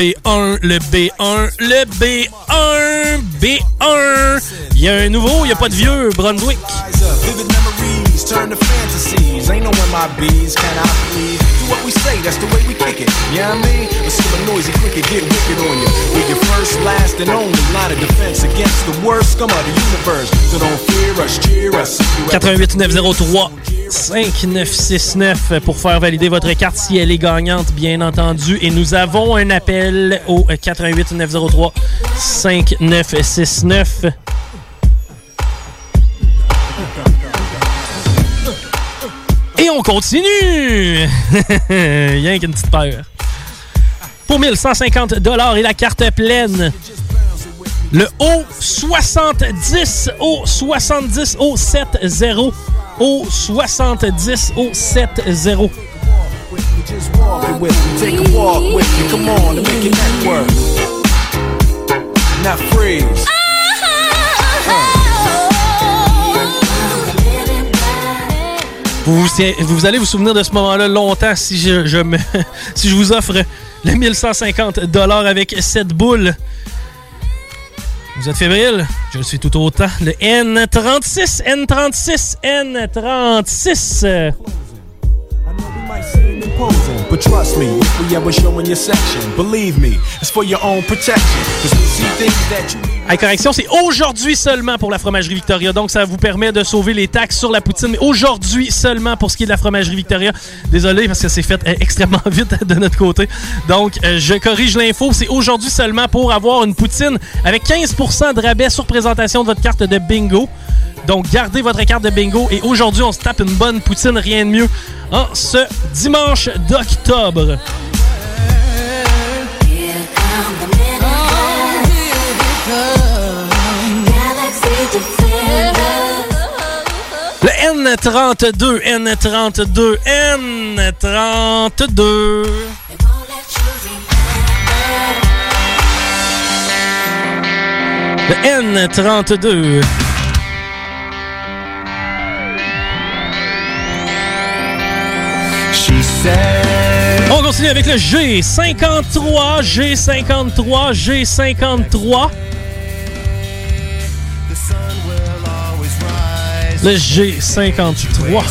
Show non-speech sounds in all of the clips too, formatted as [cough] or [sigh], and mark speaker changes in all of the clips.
Speaker 1: B1, le B1, le B1, B1. Il y a un nouveau, il n'y a pas de vieux, Brunswick.
Speaker 2: Turn fantasies. Ain't no my bees can I please? Do what we say, that's the way we kick it. Yeah, you know I mean, let's see a noisy cricket get wicked on you. With your first, last, and only line of defense against the worst scum of the universe. So don't fear us, cheer us.
Speaker 1: 88 903 5969 pour faire valider votre carte si elle est gagnante, bien entendu. Et nous avons un appel au 88 903 5969. Et on continue! [laughs] Rien qu'une petite peur. Pour 1150 et la carte pleine. Le haut 70 au 70 au 7-0 au 70 au 7-0. Vous, allez vous souvenir de ce moment-là longtemps si je, je me, [laughs] si je vous offre le 1150 avec cette boule. Vous êtes fébrile? Je le suis tout autant. Le N36, N36, N36. But trust me, if we ever show in your section, believe me, it's for your own protection. Correction, c'est aujourd'hui seulement pour la fromagerie Victoria. Donc, ça vous permet de sauver les taxes sur la poutine. Mais aujourd'hui seulement pour ce qui est de la fromagerie Victoria. Désolé parce que c'est fait euh, extrêmement [laughs] vite de notre côté. Donc, euh, je corrige l'info. C'est aujourd'hui seulement pour avoir une poutine avec 15% de rabais sur présentation de votre carte de bingo. Donc, gardez votre carte de bingo. Et aujourd'hui, on se tape une bonne poutine, rien de mieux, en ce dimanche d'octobre. Le N32, N32, N32. Le N32. On continue avec le G53, G53, G53. Le G53.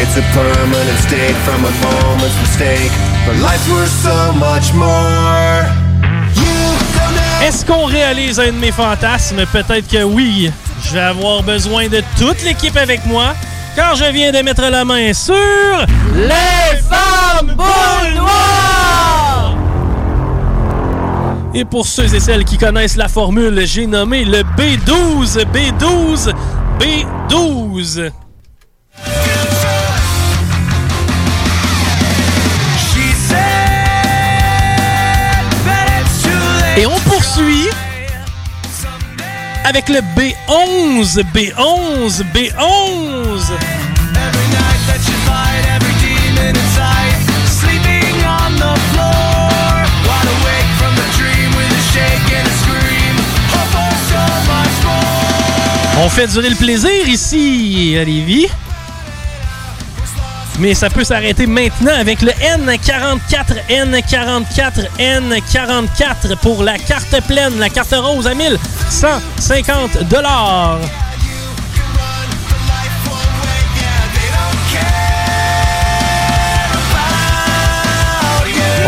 Speaker 1: It's a permanent state from a moment's mistake. But life was so much more. Est-ce qu'on réalise un de mes fantasmes? Peut-être que oui. Je vais avoir besoin de toute l'équipe avec moi car je viens de mettre la main sur les femmes boules noires. Et pour ceux et celles qui connaissent la formule, j'ai nommé le B12, B12, B12. Et on poursuit avec le B11, B11, B11. On fait durer le plaisir ici Lévis. Mais ça peut s'arrêter maintenant avec le N44, N44, N44 pour la carte pleine, la carte rose à 1150 dollars.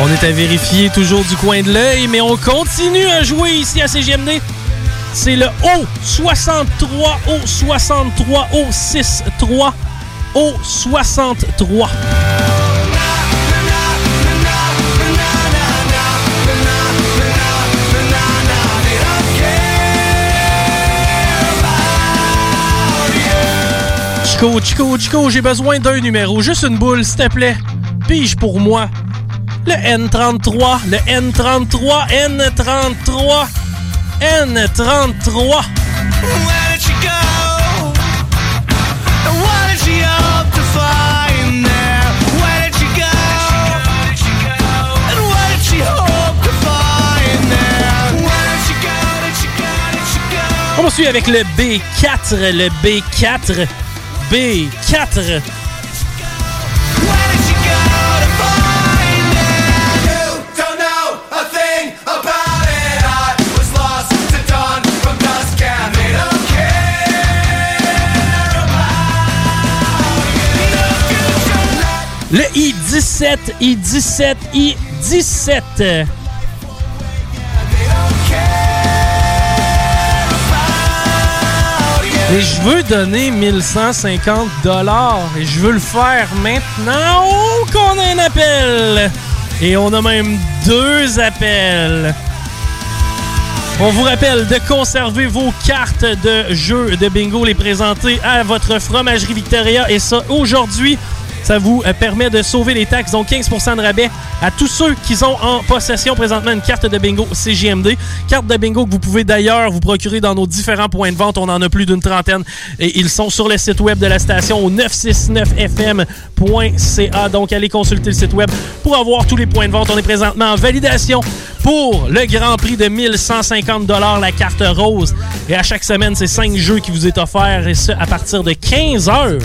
Speaker 1: On est à vérifier toujours du coin de l'œil, mais on continue à jouer ici à CGMD. C'est le O63, O63, O63, O63. Chico, Chico, Chico, j'ai besoin d'un numéro, juste une boule, s'il te plaît. Pige pour moi. Le N33, le N33, N33, N33. On suit avec le B4, le B4, B4. Le I-17, I-17, I-17. Et je veux donner 1150 dollars et je veux le faire maintenant. Qu'on a un appel! Et on a même deux appels. On vous rappelle de conserver vos cartes de jeu de bingo, les présenter à votre fromagerie Victoria et ça aujourd'hui ça vous euh, permet de sauver les taxes, donc 15% de rabais à tous ceux qui ont en possession présentement une carte de bingo CGMD. Carte de bingo que vous pouvez d'ailleurs vous procurer dans nos différents points de vente. On en a plus d'une trentaine et ils sont sur le site web de la station au 969fm.ca. Donc allez consulter le site web pour avoir tous les points de vente. On est présentement en validation pour le Grand Prix de 1150 la carte rose. Et à chaque semaine, c'est 5 jeux qui vous est offert et ce à partir de 15 heures.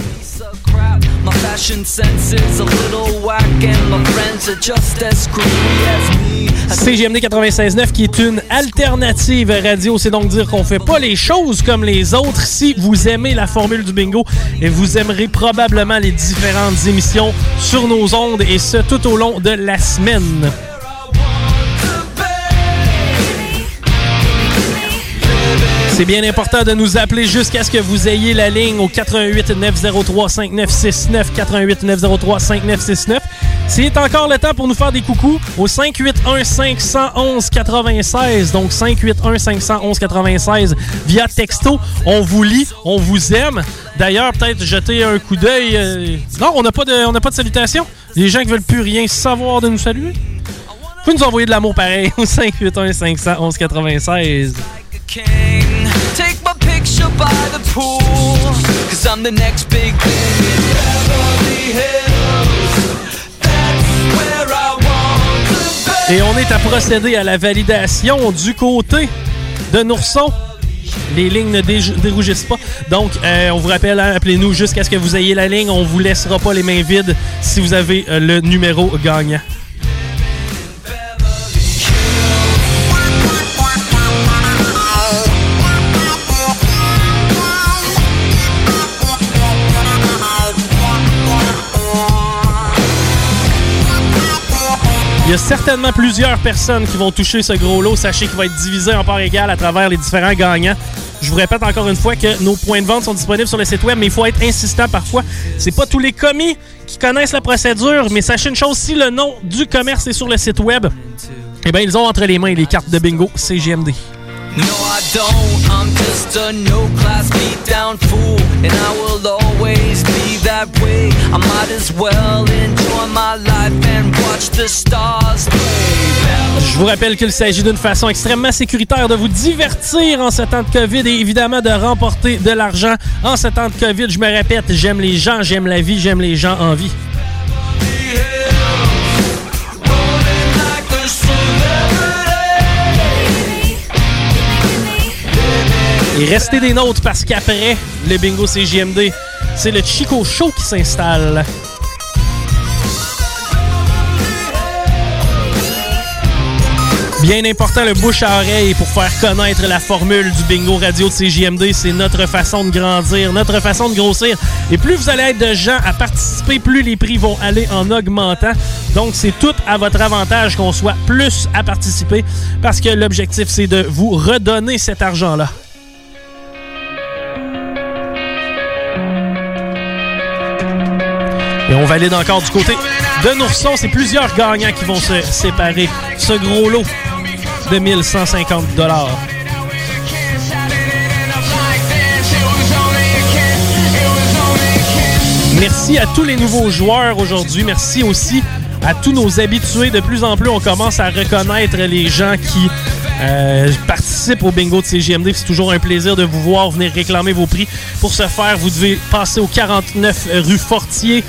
Speaker 1: CGMD 96.9 qui est une alternative radio, c'est donc dire qu'on fait pas les choses comme les autres. Si vous aimez la formule du bingo, et vous aimerez probablement les différentes émissions sur nos ondes et ce tout au long de la semaine. C'est bien important de nous appeler jusqu'à ce que vous ayez la ligne au 88 903 5969 88 903 5969. C'est encore le temps pour nous faire des coucous au 581 511 96 donc 581 511 96 via texto. On vous lit, on vous aime. D'ailleurs, peut-être jeter un coup d'œil. Euh, non, on n'a pas de, on n'a pas de salutations. Les gens qui veulent plus rien savoir de nous saluer. Vous nous envoyer de l'amour pareil au 581 511 96. Take Et on est à procéder à la validation du côté de Nourson. Les lignes ne dérougissent pas. Donc, euh, on vous rappelle, hein, appelez-nous jusqu'à ce que vous ayez la ligne. On vous laissera pas les mains vides si vous avez euh, le numéro gagnant. Il y a certainement plusieurs personnes qui vont toucher ce gros lot. Sachez qu'il va être divisé en parts égales à travers les différents gagnants. Je vous répète encore une fois que nos points de vente sont disponibles sur le site web, mais il faut être insistant parfois. C'est pas tous les commis qui connaissent la procédure, mais sachez une chose, si le nom du commerce est sur le site web, eh bien, ils ont entre les mains les cartes de bingo CGMD. No, I don't. I'm just a no class beat down fool, and I will always be that way. I might as well enjoy my life and watch the stars play. Je vous rappelle qu'il s'agit d'une façon extrêmement sécuritaire de vous divertir en ce temps de COVID et évidemment de remporter de l'argent en ce temps de COVID. Je me répète, j'aime les gens, j'aime la vie, j'aime les gens en vie. Et restez des nôtres parce qu'après le bingo CGMD, c'est le Chico Show qui s'installe. Bien important, le bouche à oreille pour faire connaître la formule du bingo radio de CJMD. C'est notre façon de grandir, notre façon de grossir. Et plus vous allez être de gens à participer, plus les prix vont aller en augmentant. Donc, c'est tout à votre avantage qu'on soit plus à participer parce que l'objectif, c'est de vous redonner cet argent-là. Et on valide encore du côté de Nourson. C'est plusieurs gagnants qui vont se séparer. Ce gros lot de 1150 Merci à tous les nouveaux joueurs aujourd'hui. Merci aussi à tous nos habitués. De plus en plus, on commence à reconnaître les gens qui euh, participent au bingo de CGMD. C'est toujours un plaisir de vous voir venir réclamer vos prix. Pour ce faire, vous devez passer au 49 rue Fortier.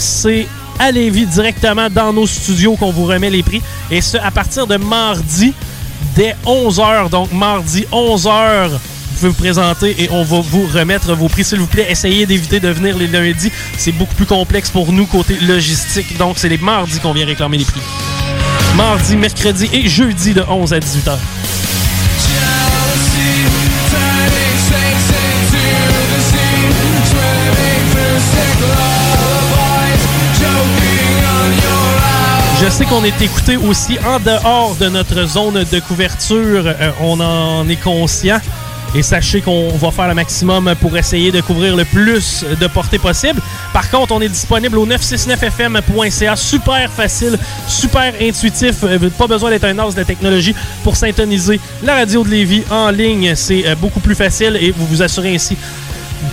Speaker 1: C'est à Lévis directement dans nos studios qu'on vous remet les prix. Et ce, à partir de mardi, dès 11h. Donc, mardi, 11h vous présenter et on va vous remettre vos prix. S'il vous plaît, essayez d'éviter de venir les lundis. C'est beaucoup plus complexe pour nous côté logistique. Donc, c'est les mardis qu'on vient réclamer les prix. Mardi, mercredi et jeudi de 11 à 18 Je sais qu'on est écouté aussi en dehors de notre zone de couverture. Euh, on en est conscient. Et sachez qu'on va faire le maximum pour essayer de couvrir le plus de portées possible. Par contre, on est disponible au 969fm.ca. Super facile, super intuitif. Euh, pas besoin d'être un os de technologie pour syntoniser la radio de Lévis en ligne. C'est euh, beaucoup plus facile et vous vous assurez ainsi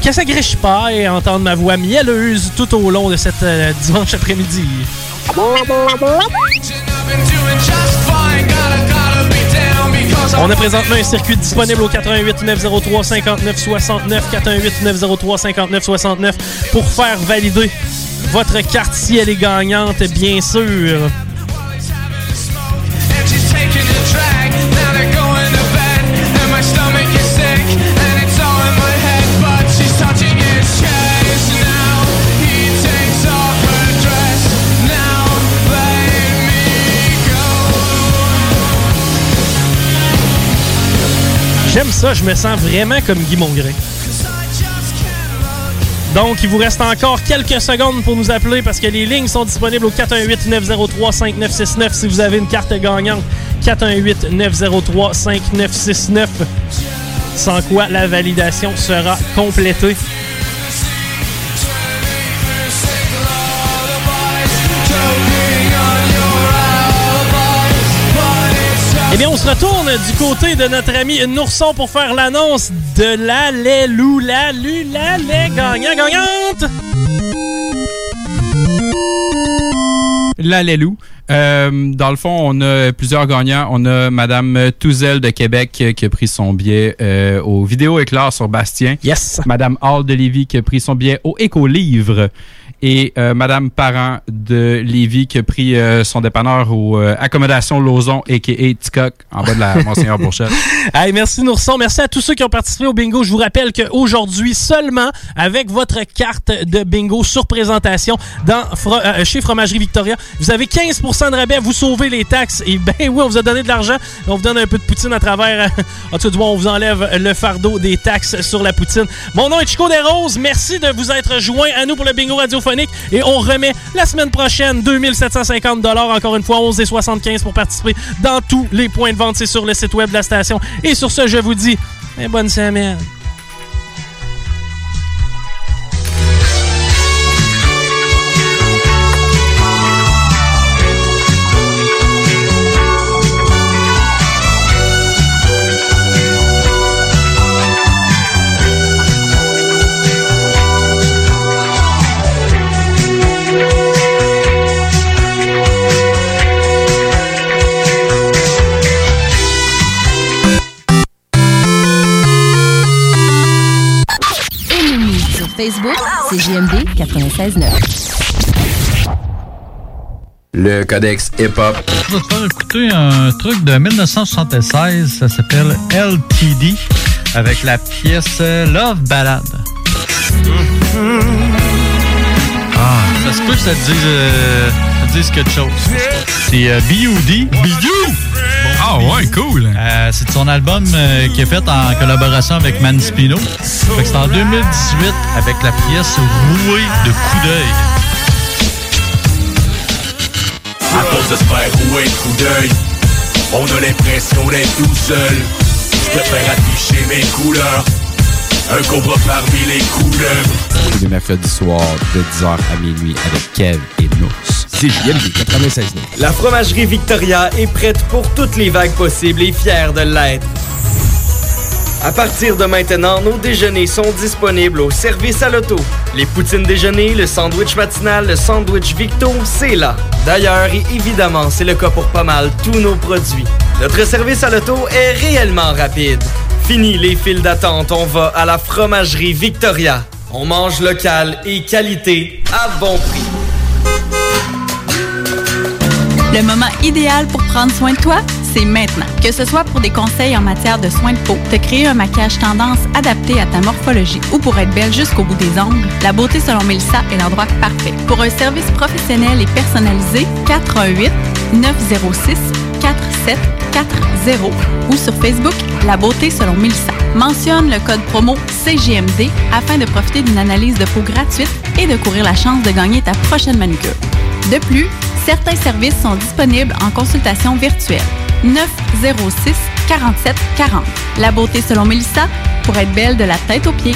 Speaker 1: que ça griche pas et entendre ma voix mielleuse tout au long de cette dimanche après-midi. On a présentement un circuit disponible au 88 903 59 69 88 903 59 69 pour faire valider votre carte si elle est gagnante, bien sûr. J'aime ça, je me sens vraiment comme Guy Mongrain. Donc, il vous reste encore quelques secondes pour nous appeler parce que les lignes sont disponibles au 418-903-5969 si vous avez une carte gagnante. 418-903-5969. Sans quoi la validation sera complétée. Eh bien, on se retourne du côté de notre ami Nourson pour faire l'annonce de la lou la lu, la lait gagnant, gagnante.
Speaker 3: La. Euh, dans le fond, on a plusieurs gagnants. On a Madame Touzel de Québec qui a pris son billet euh, au Vidéo Éclair sur Bastien.
Speaker 1: Yes.
Speaker 3: Madame Hall de Lévis qui a pris son billet au Éco-Livre et euh, Madame Parent de Lévis qui a pris euh, son dépanneur aux euh, accommodations Lozon a.k.a. Ticoc en bas de la [laughs] Monseigneur Bourchette.
Speaker 1: hey, merci Nourson. Merci à tous ceux qui ont participé au bingo. Je vous rappelle qu'aujourd'hui seulement, avec votre carte de bingo sur présentation dans, chez Fromagerie Victoria, vous avez 15 de rabais. Vous sauvez les taxes. Et ben oui, on vous a donné de l'argent. On vous donne un peu de poutine à travers. en tout cas, on vous enlève le fardeau des taxes sur la poutine. Mon nom est Chico Desroses. Merci de vous être joint à nous pour le bingo radio et on remet la semaine prochaine 2750 dollars encore une fois 11 et 75 pour participer dans tous les points de vente. C'est sur le site web de la station. Et sur ce, je vous dis bonne semaine.
Speaker 4: Facebook, c'est JMD 96.9.
Speaker 5: Le codex hip-hop.
Speaker 6: Je vais te faire écouter un truc de 1976, ça s'appelle LTD, avec la pièce Love Ballad. Ah, ça se peut que ça te dise, euh, ça te dise quelque chose. C'est euh, B.U.D.
Speaker 7: B.U. Ah ouais, cool.
Speaker 6: Euh, c'est son album euh, qui est fait en collaboration avec Man Spino. C'est en 2018 avec la pièce Rouée de coups d'œil.
Speaker 2: désespère ou un coup d'œil. On a l'impression d'être tout seul. Je préfère afficher mes couleurs. Un cobra parmi les couleurs.
Speaker 3: Tous les mercredis soirs de 10h à minuit avec Kev et Nous.
Speaker 8: C'est JMD 96
Speaker 9: La fromagerie Victoria est prête pour toutes les vagues possibles et fière de l'être. À partir de maintenant, nos déjeuners sont disponibles au service à l'auto. Les poutines déjeuner, le sandwich matinal, le sandwich Victo, c'est là. D'ailleurs, et évidemment, c'est le cas pour pas mal tous nos produits. Notre service à l'auto est réellement rapide. Fini les files d'attente, on va à la fromagerie Victoria. On mange local et qualité à bon prix.
Speaker 10: Le moment idéal pour prendre soin de toi, c'est maintenant. Que ce soit pour des conseils en matière de soins de peau, te créer un maquillage tendance adapté à ta morphologie ou pour être belle jusqu'au bout des ongles, la beauté selon Melissa est l'endroit parfait. Pour un service professionnel et personnalisé, 418 906 4740 ou sur Facebook La beauté selon Melissa. Mentionne le code promo CGMD afin de profiter d'une analyse de peau gratuite et de courir la chance de gagner ta prochaine manucure. De plus, certains services sont disponibles en consultation virtuelle. 906 47 40. La beauté selon Melissa pour être belle de la tête aux pieds.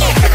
Speaker 11: Yeah.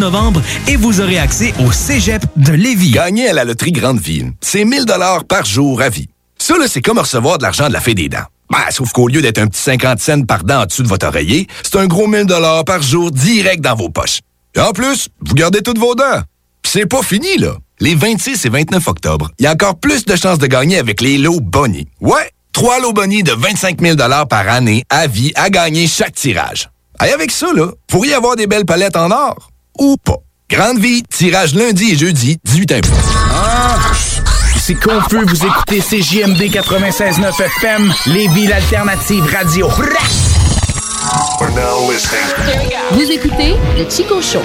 Speaker 12: et vous aurez accès au Cégep de Lévis.
Speaker 13: Gagner à la loterie Grande Ville, c'est 1000 dollars par jour à vie. Ça, c'est comme recevoir de l'argent de la Fée des dents. Ben, sauf qu'au lieu d'être un petit 50 cents par dent en dessous de votre oreiller, c'est un gros 1000 dollars par jour direct dans vos poches. Et en plus, vous gardez toutes vos dents. C'est pas fini, là. Les 26 et 29 octobre, il y a encore plus de chances de gagner avec les lots Bonnie. Ouais, trois lots Bonnie de 25 000 par année à vie à gagner chaque tirage. Et avec ça, là, pourriez avoir des belles palettes en or. Ou pas. Grande vie, tirage lundi et jeudi, 18 impôts.
Speaker 8: Ah, c'est confus, vous écoutez CJMD 96.9 FM, Lévis l'alternative radio.
Speaker 11: Vous écoutez le Chico Show.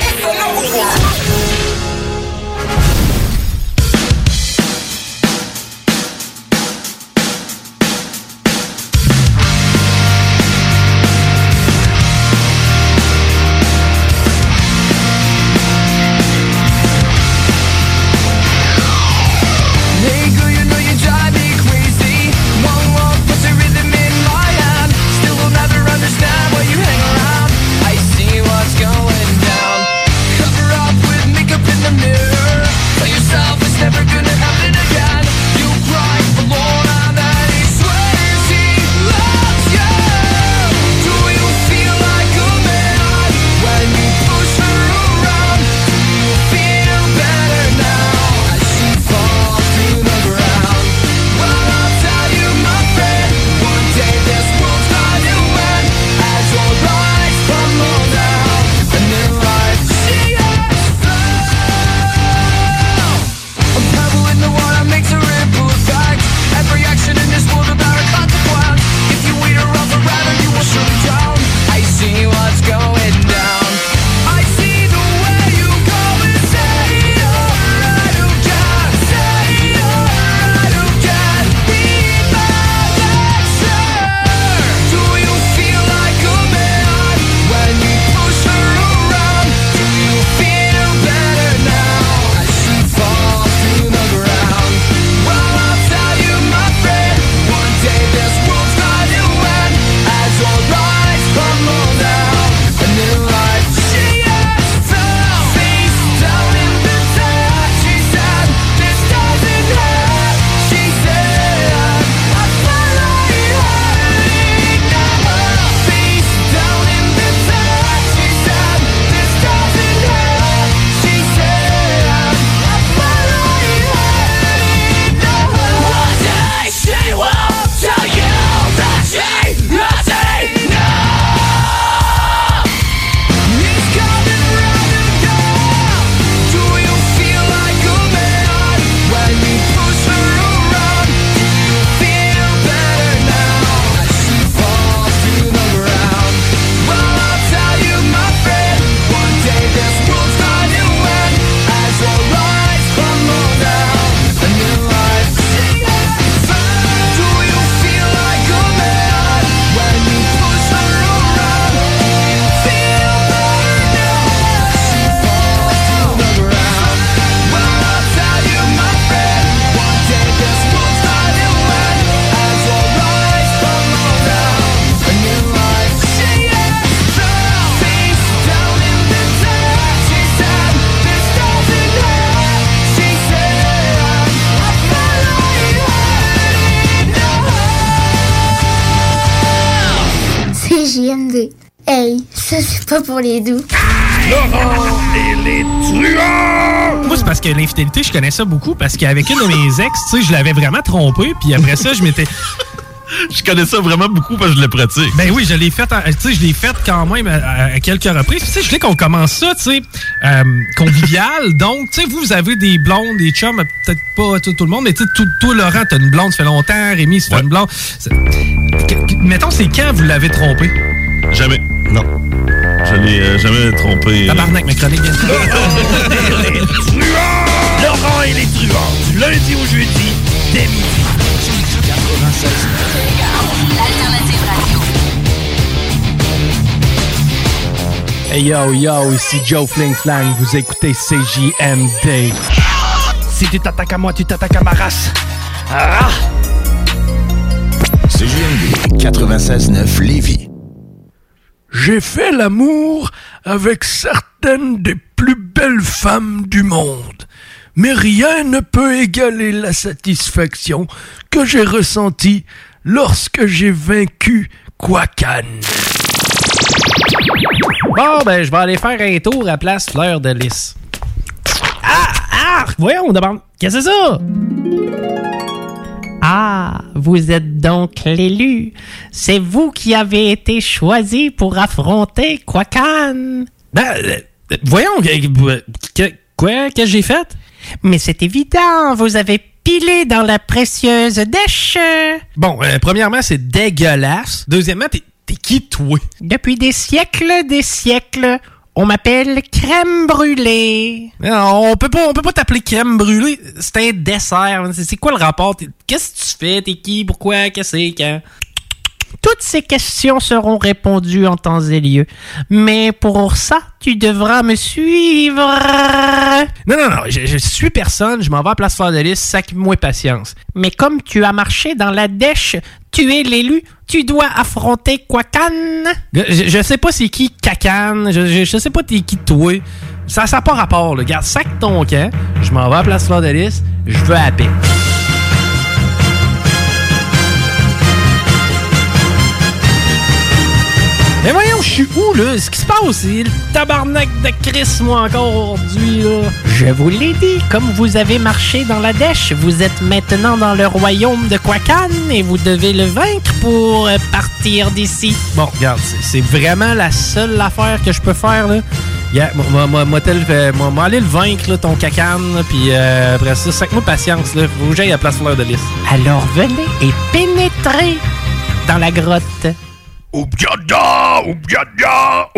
Speaker 1: Je connais ça beaucoup parce qu'avec une de mes ex, tu sais, je l'avais vraiment trompé, puis après ça, je m'étais. [laughs]
Speaker 7: Je connais ça vraiment beaucoup parce que je le pratique.
Speaker 1: Ben oui, je l'ai fait, tu sais, je l'ai fait quand même à, à quelques reprises. Tu sais, je voulais qu'on commence ça, tu sais, euh, convivial. Donc, tu sais, vous, vous avez des blondes, des chums, peut-être pas tout, tout le monde, mais tu sais, tout- toi, Laurent, t'as une blonde, ça fait longtemps, Rémi, ça fait une blonde. C'est- Mettons, c'est quand vous l'avez trompé?
Speaker 7: Jamais. Non. Je l'ai euh, jamais trompé.
Speaker 1: Tabarnak, ma chronique [laughs]
Speaker 2: Laurent et les truands, du lundi au jeudi, dès midi. 96.
Speaker 1: Hey yo yo, ici Joe Fling Flang, vous écoutez CJMD.
Speaker 2: Si tu t'attaques à moi, tu t'attaques à ma race. Ah!
Speaker 8: CJMD 96.9 Lévis.
Speaker 2: J'ai fait l'amour avec certaines des plus belles femmes du monde. Mais rien ne peut égaler la satisfaction que j'ai ressentie lorsque j'ai vaincu Kwakan.
Speaker 1: Bon, ben, je vais aller faire un tour à Place Fleur de Lys. Ah! Ah! Voyons, d'abord. Qu'est-ce que c'est ça?
Speaker 14: Ah, vous êtes donc l'élu. C'est vous qui avez été choisi pour affronter Kwakan.
Speaker 1: Ben, euh, voyons, que- quoi? Qu'est-ce que j'ai fait?
Speaker 14: Mais c'est évident, vous avez pilé dans la précieuse dèche.
Speaker 1: Bon, euh, premièrement, c'est dégueulasse. Deuxièmement, t'es t'es qui, toi?
Speaker 14: Depuis des siècles, des siècles, on m'appelle crème brûlée.
Speaker 1: Non, on peut pas, on peut pas t'appeler crème brûlée. C'est un dessert. C'est c'est quoi le rapport? T'es- Qu'est-ce que tu fais? T'es qui? Pourquoi? Qu'est-ce que c'est? Quand?
Speaker 14: Toutes ces questions seront répondues en temps et lieu. Mais pour ça, tu devras me suivre.
Speaker 1: Non, non, non, je, je suis personne, je m'en vais à Place Fleur de Lys, sac-moi patience.
Speaker 14: Mais comme tu as marché dans la dèche, tu es l'élu, tu dois affronter Kwakan.
Speaker 1: Je, je sais pas c'est qui Cacane, je, je, je sais pas t'es qui toi. Ça n'a pas rapport, là. Garde, sac ton camp, je m'en vais à Place Fleur de Lys, je veux à la paix. Mais voyons, je suis où, là? Ce qui se passe, c'est le tabarnak de Chris, moi, encore aujourd'hui, là.
Speaker 14: Je vous l'ai dit, comme vous avez marché dans la dèche, vous êtes maintenant dans le royaume de Kwakan et vous devez le vaincre pour euh, partir d'ici.
Speaker 1: Bon, regarde, c'est- vraiment la seule affaire que je peux faire, là. Yeah, moi, moi, moi, moi, aller le vaincre, là, ton cacane, puis euh, après ça, sac-moi patience, là. Faut que j'aille à Place Fleur de Lys.
Speaker 14: Alors venez et pénétrez dans la grotte.
Speaker 2: Oubdiabia, oubdiada.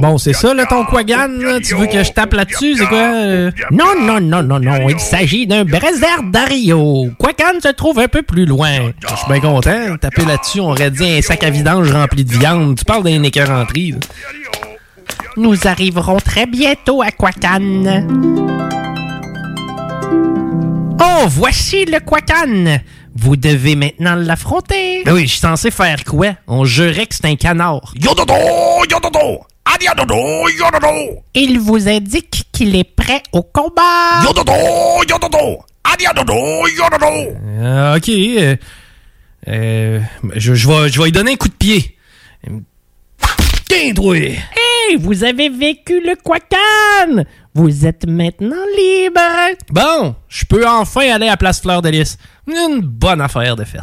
Speaker 1: Bon, c'est ça, là, ton Quagan? Tu veux que je tape là-dessus? C'est quoi?
Speaker 14: Non, non, non, non, non, il s'agit d'un Brésil d'Ario. Kwakan se trouve un peu plus loin.
Speaker 1: Je suis bien content. Taper là-dessus, on aurait dit un sac à vidange rempli de viande. Tu parles d'un écœur en tri, là.
Speaker 14: Nous arriverons très bientôt à Kwakan. Oh, voici le Kwakan. Vous devez maintenant l'affronter.
Speaker 1: Ben oui, je suis censé faire quoi? On jurait que c'est un canard.
Speaker 2: Yododo, yododo, adiadodo, yododo.
Speaker 14: Il vous indique qu'il est prêt au combat.
Speaker 2: Yododo, yododo, adiadodo, yododo.
Speaker 1: Euh, ok. euh, euh, je, je vais, je vais lui donner un coup de pied. Tiens, toi!
Speaker 14: Hey, vous avez vécu le Kwakan. Vous êtes maintenant libre.
Speaker 1: Bon, je peux enfin aller à Place Fleur de Lys. Une bonne affaire de fête.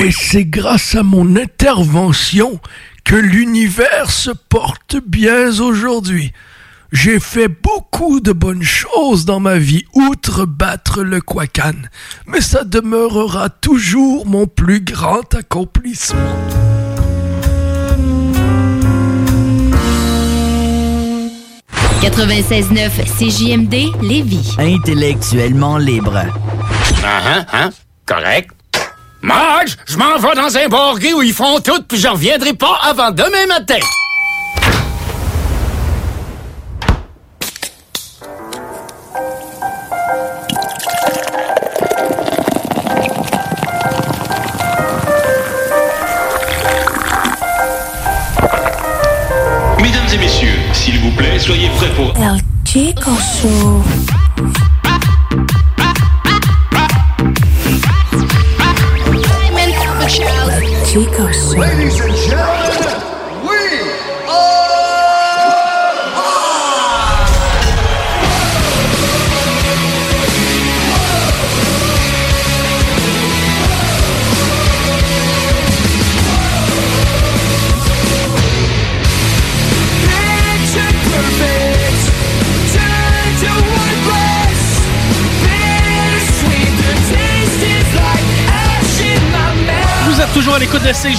Speaker 2: Et c'est grâce à mon intervention que l'univers se porte bien aujourd'hui. J'ai fait beaucoup de bonnes choses dans ma vie, outre battre le Kwakan, mais ça demeurera toujours mon plus grand accomplissement.
Speaker 11: 96.9 CJMD Lévis.
Speaker 15: Intellectuellement libre.
Speaker 16: Ah, hein, hein? Correct. Marge, je m'en vais dans un bar gay où ils font tout, puis je reviendrai pas avant demain matin.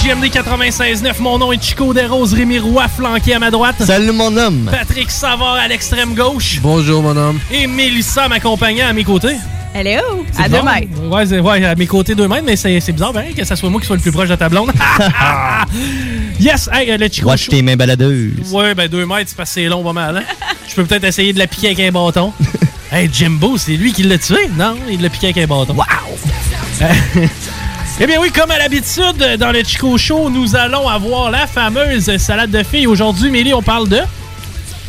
Speaker 1: CJMD 96.9. Mon nom est Chico Desroses, Rémi Roy flanqué à ma droite.
Speaker 17: Salut mon homme.
Speaker 1: Patrick Savard à l'extrême gauche.
Speaker 17: Bonjour mon homme.
Speaker 1: Et Mélissa m'accompagnant à mes côtés.
Speaker 10: Hello!
Speaker 1: C'est
Speaker 10: À deux
Speaker 1: bizarre.
Speaker 10: mètres.
Speaker 1: Ouais, ouais, à mes côtés deux mètres, mais c'est c'est bizarre ben, que ça soit moi qui soit le plus proche de ta blonde. [laughs] [laughs] yes! Hey, euh, le Chico
Speaker 17: Watch tes mains baladeuses.
Speaker 1: Ouais, ben deux mètres, c'est parce que c'est long pas mal. Hein? [laughs] Je peux peut-être essayer de la piquer avec un bâton. hey, Jimbo, c'est lui qui l'a tué? Non, il l'a piqué avec un bâton. Wow! Eh bien oui, comme à l'habitude, dans le Chico Show, nous allons avoir la fameuse salade de filles. Aujourd'hui, Mélie, on parle de...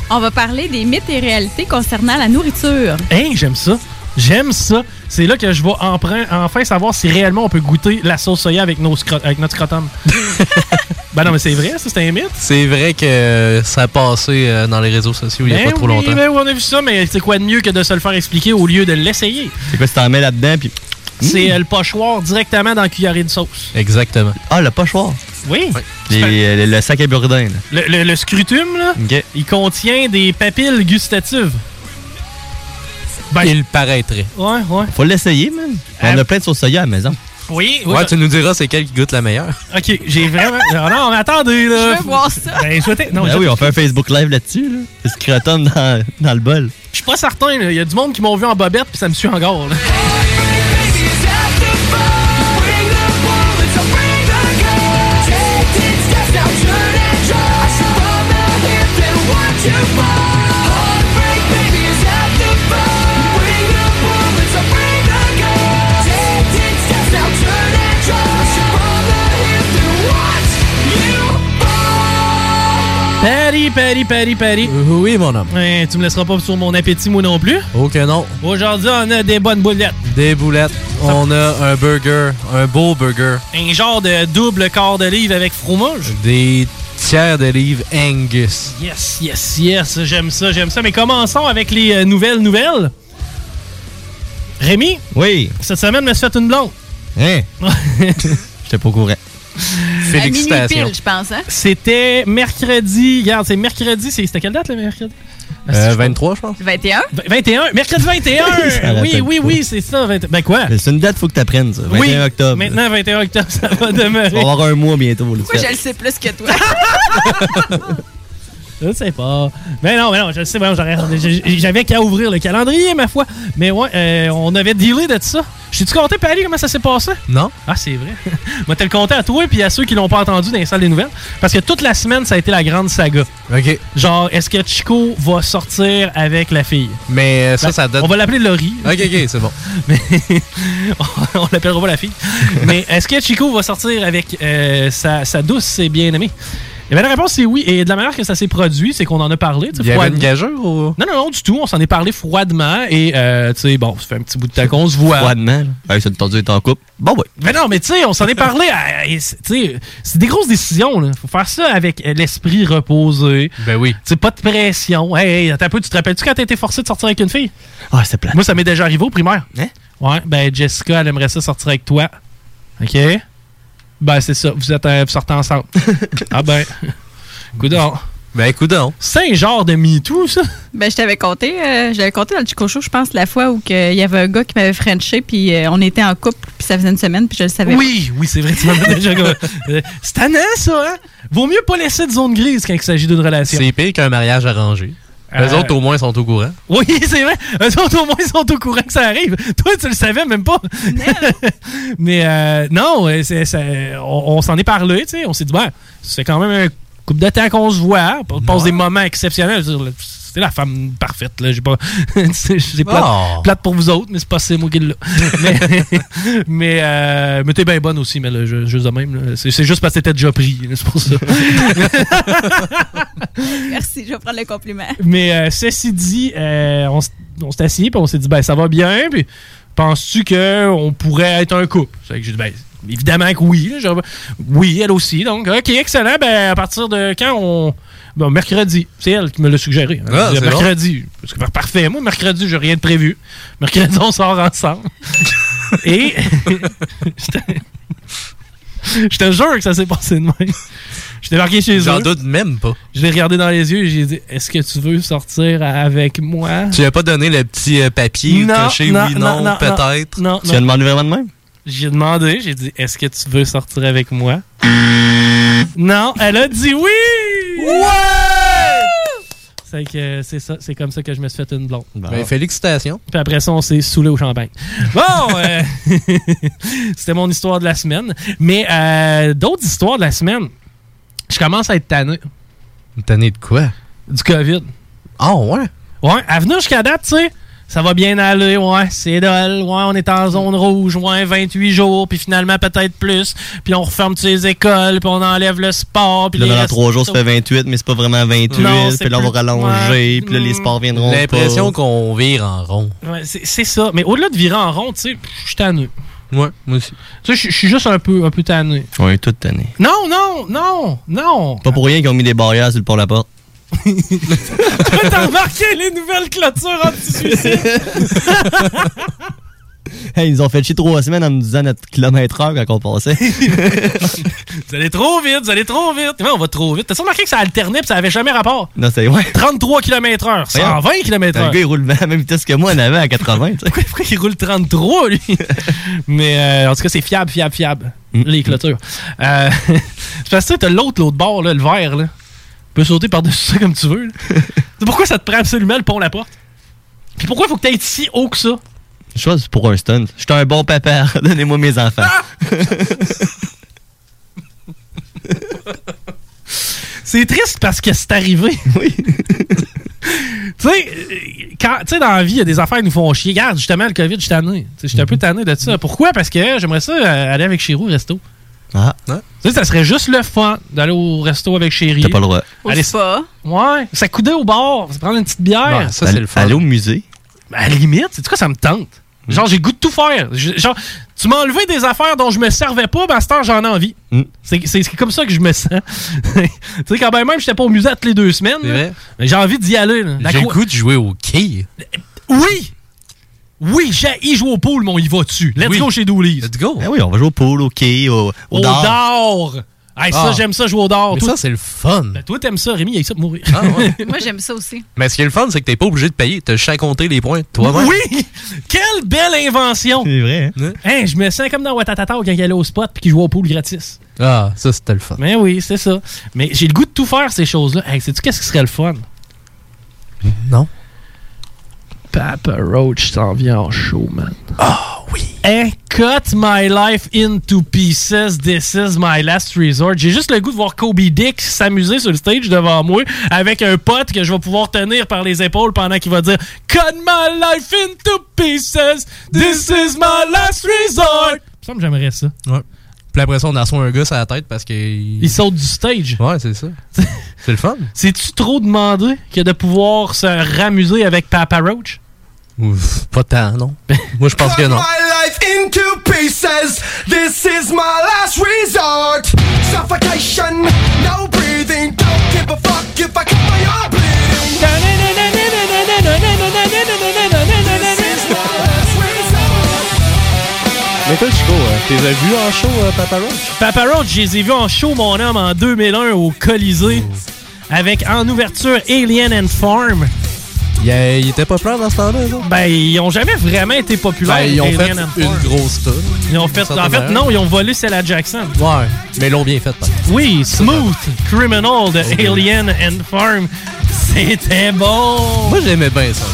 Speaker 10: On va parler des mythes et réalités concernant la nourriture.
Speaker 1: Hey, j'aime ça. J'aime ça. C'est là que je vais emprunt- enfin savoir si réellement on peut goûter la sauce soya avec, nos scro- avec notre scrotum. [laughs] ben non, mais c'est vrai, ça, c'est un mythe.
Speaker 17: C'est vrai que ça a passé euh, dans les réseaux sociaux il n'y a
Speaker 1: Ben
Speaker 17: pas trop
Speaker 1: oui,
Speaker 17: longtemps.
Speaker 1: ben oui, on a vu ça, mais c'est quoi de mieux que de se le faire expliquer au lieu de l'essayer?
Speaker 17: C'est quoi si t'en mets là-dedans puis.
Speaker 1: C'est euh, le pochoir directement dans la cuillerée de sauce.
Speaker 17: Exactement. Ah, le pochoir.
Speaker 1: Oui.
Speaker 17: Les- le, le sac à bourdin. là.
Speaker 1: Le, le- le scrutum, là,
Speaker 17: Ok.
Speaker 1: il contient des papilles gustatives. Ben,
Speaker 17: Il paraîtrait.
Speaker 1: Ouais, ouais.
Speaker 17: Faut l'essayer, man. On a plein de sauce soya à la maison.
Speaker 1: Oui, oui.
Speaker 17: Ouais, tu nous diras c'est quelle qui goûte la meilleure.
Speaker 1: Ok, j'ai vraiment. non, non, mais attendez, là.
Speaker 10: Je veux voir ça.
Speaker 1: Ben, souhaitez- Non,
Speaker 17: Ben
Speaker 1: je-
Speaker 17: oui, on fait un Facebook Live là-dessus. Là. Le scrotum dans, dans le bol.
Speaker 1: Je suis pas certain, là. Il y a du monde qui m'ont vu en bobette, puis ça me suit encore, là. Patty, Patty, Patty, Patty.
Speaker 17: Oui, mon homme.
Speaker 1: Ouais, tu me laisseras pas sur mon appétit, moi non plus.
Speaker 17: Ok, non.
Speaker 1: Aujourd'hui, on a des bonnes boulettes.
Speaker 17: Des boulettes. On a un burger, un beau burger.
Speaker 1: Un genre de double quart d'olive avec fromage.
Speaker 17: Des tiers d'olive Angus.
Speaker 1: Yes, yes, yes. J'aime ça, j'aime ça. Mais commençons avec les euh, nouvelles nouvelles. Rémi?
Speaker 17: Oui.
Speaker 1: Cette semaine, me suis fait une blonde.
Speaker 17: Hein? [laughs] J'étais pas au courant. [laughs]
Speaker 10: Pile, je pense. Hein?
Speaker 1: C'était mercredi. Regarde, c'est mercredi. c'est- C'était quelle date, le mercredi? Ah,
Speaker 17: Euh, 23, je pense.
Speaker 10: 21?
Speaker 1: 21. Mercredi 21. [laughs]
Speaker 17: Ça
Speaker 1: oui, oui, oui, c'est ça. 20 Ben quoi?
Speaker 17: C'est une date, faut que tu apprennes, ça. 21
Speaker 1: oui,
Speaker 17: octobre.
Speaker 1: Maintenant, 21 octobre, [laughs] ça va demeurer.
Speaker 17: On va avoir un mois bientôt.
Speaker 10: Pourquoi je le sais plus que toi?
Speaker 1: Je sais pas. Mais non, mais non, je sais, j'avais qu'à ouvrir le calendrier, ma foi. Mais ouais, euh, on avait dealé de ça. Je t'ai-tu compté, Pali, comment ça s'est passé?
Speaker 17: Non.
Speaker 1: Ah, c'est vrai. [laughs] Moi, te le compter à toi et à ceux qui l'ont pas entendu dans les salles des nouvelles. Parce que toute la semaine, ça a été la grande saga.
Speaker 17: OK.
Speaker 1: Genre, est-ce que Chico va sortir avec la fille?
Speaker 17: Mais euh, ça,
Speaker 1: Ben,
Speaker 17: ça donne.
Speaker 1: On va l'appeler Laurie.
Speaker 17: OK, OK, c'est bon. [laughs]
Speaker 1: Mais [laughs] on l'appellera pas la fille. Mais est-ce que Chico va sortir avec euh, sa, sa douce et bien-aimée? Eh bien, la réponse, c'est oui. Et de la manière que ça s'est produit, c'est qu'on en a parlé. tu sais,
Speaker 17: Il y avait une gageure ou?
Speaker 1: Non, non, non, du tout. On s'en est parlé froidement. Et, euh, tu sais, bon, ça fait un petit bout de temps qu'on se voit.
Speaker 17: Froidement, là. Ouais, ça te tendu est en couple. Bon, ouais.
Speaker 1: Mais non, mais tu sais, on s'en est parlé. et c'est- tu sais, c'est des grosses décisions. Là. Faut faire ça avec l'esprit reposé.
Speaker 17: Ben oui.
Speaker 1: Tu sais, pas de pression. Hey, hey, attends un peu, tu te rappelles-tu quand t'as été forcé de sortir avec une fille?
Speaker 17: Ah, c'est plat.
Speaker 1: Moi, ça m'est déjà arrivé au primaire.
Speaker 17: Hein?
Speaker 1: Ouais, ben Jessica, elle aimerait ça sortir avec toi. OK? Ben, c'est ça. Vous êtes euh, vous sortez ensemble. ah ben. Coudon.
Speaker 17: Ben, coudon.
Speaker 1: C'est un genre de MeToo, ça?
Speaker 10: Ben, je t'avais compté, euh, je l'avais compté dans le Chico Show, je pense, la fois où que il y avait un gars qui m'avait frenché, puis euh, on était en couple, puis ça faisait une semaine, puis je le savais.
Speaker 1: Oui, oui, c'est vrai, tu m'en as [laughs] déjà. Euh, c'est tannant, ça, hein? Vaut mieux pas laisser de zone grise quand il s'agit d'une relation.
Speaker 17: C'est pire qu'un mariage arrangé.
Speaker 1: Euh,
Speaker 17: Les autres, au moins, sont au courant.
Speaker 1: Oui, [laughs] c'est vrai. Eux autres, au moins, sont au courant que ça arrive. Toi, tu le savais même pas. [laughs] Mais euh, non, euh, on s'en est parlé, tu sais. On s'est dit, ben, c'est quand même un couple de temps qu'on se voit. On passe des moments exceptionnels. C'est la femme parfaite, là. J'ai pas. [laughs] c'est c'est plate,
Speaker 17: Oh.
Speaker 1: plate pour vous autres, mais c'est pas c'est moi qui l'ai. [laughs] mais mais, euh, mais t'es bien bonne aussi, mais là, je- juste de même. là. C'est c'est juste parce que t'étais déjà pris. C'est pour ça. [laughs]
Speaker 10: Merci, je vais prendre le compliment.
Speaker 1: Mais euh, ceci dit, euh, on, on s'est assis puis on s'est dit ben ça va bien puis penses-tu qu'on pourrait être un couple? C'est que j'ai dit ben évidemment que oui. là, oui, elle aussi. Donc, OK, excellent. Ben, à partir de quand on. Bon, mercredi. C'est elle qui me l'a suggéré. Elle
Speaker 17: Ah,
Speaker 1: dit, mercredi. Parce que, parfait. Moi, mercredi, j'ai rien de prévu. Mercredi, on sort ensemble. [laughs] Et. [laughs] j'étais- Je te jure que ça s'est passé de même. Je débarqué chez eux.
Speaker 17: J'en doute même pas.
Speaker 1: Je l'ai regardé dans les yeux et j'ai dit Est-ce que tu veux sortir avec moi?
Speaker 17: Tu lui as pas donné le petit euh, papier
Speaker 1: Non,
Speaker 17: coché
Speaker 1: non,
Speaker 17: oui,
Speaker 1: non,
Speaker 17: non,
Speaker 1: non,
Speaker 17: peut-être?
Speaker 1: non,
Speaker 18: Tu as demandé vraiment de même?
Speaker 1: J'ai demandé, j'ai dit Est-ce que tu veux sortir avec moi? [laughs] Non, elle a dit oui Ouais C'est que c'est ça, c'est comme ça que je me suis fait une blonde.
Speaker 17: Ben, félicitations.
Speaker 1: Puis après ça, on s'est saoulé au champagne. Bon, [laughs] euh, [laughs] c'était mon histoire de la semaine. Mais euh, d'autres histoires de la semaine, je commence à être tanné.
Speaker 17: Tanné de quoi?
Speaker 1: Du COVID.
Speaker 17: Ah ouais?
Speaker 1: Ouais, à venir jusqu'à date, tu sais, ça va bien aller, ouais, c'est dole, ouais, on est en zone rouge, ouais, 28 jours, puis finalement peut-être plus, puis on referme toutes les écoles, puis on enlève le sport, puis
Speaker 18: là,
Speaker 1: les
Speaker 18: dans
Speaker 1: restos.
Speaker 18: 3 jours, ça fait 28, mais c'est pas vraiment 28.
Speaker 1: Non, c'est
Speaker 18: puis là, on va rallonger.
Speaker 1: ouais.
Speaker 18: Puis là, les sports viendront.
Speaker 17: L'impression
Speaker 18: pas.
Speaker 17: qu'on vire en rond.
Speaker 1: Ouais, c'est ça. Mais au-delà de virer en rond, tu sais, je suis tanné.
Speaker 17: Ouais, moi aussi.
Speaker 1: Tu sais, je- suis juste un peu, un peu tanné.
Speaker 18: Ouais, toute année.
Speaker 1: Non, non, non, non.
Speaker 18: Pas pour rien qu'ils ont mis des barrières sur le pont la porte.
Speaker 1: Toi, [laughs] T'as remarqué les nouvelles clôtures anti-suicide? [laughs]
Speaker 18: Hey, ils nous ont fait chier trois semaines en nous disant notre kilomètre heure quand on passait. [laughs]
Speaker 1: vous allez trop vite, vous allez trop vite. Ouais, on va trop vite. T'as remarqué que ça alternait puis ça avait jamais rapport?
Speaker 18: non, c'est ouais.
Speaker 1: 33 km h 120 km
Speaker 18: Le gars, il roule à la même vitesse que moi en avant à 80. tu sais.
Speaker 1: Pourquoi il roule 33, lui? Mais euh, en tout cas, c'est fiable, fiable, fiable.
Speaker 18: Mm.
Speaker 1: Les clôtures. Euh, c'est parce que tu as l'autre, l'autre bord, là, le vert. Là. Tu peux sauter par-dessus ça comme tu veux. [laughs] pourquoi ça te prend absolument le pont la porte? Puis pourquoi il faut que tu si haut que ça?
Speaker 18: Je choisis pour un stunt. Je suis un bon papa. [laughs] Donnez-moi mes enfants.
Speaker 1: C'est triste parce que c'est arrivé. [laughs]
Speaker 18: Oui.
Speaker 1: tu sais, quand- tu sais, dans la vie, il y a des affaires qui nous font chier. Regarde, justement, le COVID, je suis tanné. Sais, J'étais un peu tanné de ça. Pourquoi? Parce que j'aimerais ça euh, aller avec Chirou au resto.
Speaker 18: Ah.
Speaker 1: Tu sais, ça serait juste le fun d'aller au resto avec Chéri.
Speaker 18: T'as pas le droit.
Speaker 1: Aller
Speaker 10: spa.
Speaker 1: Ouais. Ça coudait au bar. Se prendre une petite bière.
Speaker 18: Ça, c'est le fun. Aller au musée.
Speaker 1: Ben, à la limite, c'est quoi, ça me tente? Genre, j'ai le goût de tout faire. Je- genre, tu m'as enlevé des affaires dont je me servais pas, ben à cette heure, j'en ai envie.
Speaker 18: Mm.
Speaker 1: C'est comme ça que je me sens. [laughs] tu sais, quand ben même, j'étais pas au musée toutes les deux semaines. Ben, J'ai envie d'y aller.
Speaker 17: J'ai goût de jouer au quai.
Speaker 1: Oui! Oui, j'ai y jouer au pool, mon, il va dessus. Let's
Speaker 17: Oui.
Speaker 1: go chez Dooley's.
Speaker 17: Let's go.
Speaker 18: Ah oui, on va jouer au pool, au quai, au, au,
Speaker 1: Au
Speaker 18: dard.
Speaker 1: dard! Hey, ça,
Speaker 17: Ah.
Speaker 1: j'aime ça, jouer au dard.
Speaker 17: Mais
Speaker 1: Toi-
Speaker 17: ça, c'est le fun.
Speaker 1: Ben, toi, t'aimes ça, Rémi, il a ça pour mourir.
Speaker 17: Ah, ouais. [laughs]
Speaker 10: Moi, j'aime ça aussi.
Speaker 17: Mais ce qui est le fun, c'est que t'es pas obligé de payer. T'as juste à compter les points toi-même.
Speaker 1: Oui! Quelle belle invention!
Speaker 18: C'est vrai, hein?
Speaker 1: Hein, je me sens comme dans Watatata quand il allait au spot puis qu'il jouait au pool gratis.
Speaker 17: Ah, ça, c'était le fun.
Speaker 1: Mais oui, c'est ça. Mais j'ai le goût de tout faire, ces choses-là. Hey, sais-tu qu'est-ce qui serait le fun?
Speaker 17: Non.
Speaker 1: Papa Roach s'en vient en show, man. Ah oui. Hein, cut my life into pieces. This is my last resort. J'ai juste le goût de voir Kobe Dick s'amuser sur le stage devant moi avec un pote que je vais pouvoir tenir par les épaules pendant qu'il va dire Cut my life into pieces. This is my last resort. Ça me j'aimerais ça.
Speaker 17: Ouais. Puis après ça, on assoit un gars sur la tête parce qu'il.
Speaker 1: Il saute du stage.
Speaker 17: Ouais, c'est ça. [laughs] c'est le fun.
Speaker 1: C'est-tu trop demandé que de pouvoir se ramuser avec Papa Roach?
Speaker 17: Ouf, pas tant, non. [laughs] Moi, je pense que non.
Speaker 19: my life into pieces. This is my last resort. Suffocation, no breathing. Don't give a fuck if I cut my arm bleeding.
Speaker 17: Toi, Chico, euh, t'es vu en show, euh, Papa Roach?
Speaker 1: Papa Roach, je les ai vus en show, mon homme, en 2001 au Colisée. Avec en ouverture Alien and Farm.
Speaker 17: Il, euh, il était populaire dans ce temps-là?
Speaker 1: Ben, ils ont jamais vraiment été populaires.
Speaker 17: Ben, ils ont fait une grosse tonne.
Speaker 1: Ils ont fait, en fait, non, ils ont volé Cella Jackson.
Speaker 17: Ouais, mais ils l'ont bien fait, par.
Speaker 1: Oui, Smooth Criminal de Alien and Farm. C'était bon.
Speaker 17: Moi, j'aimais bien ça.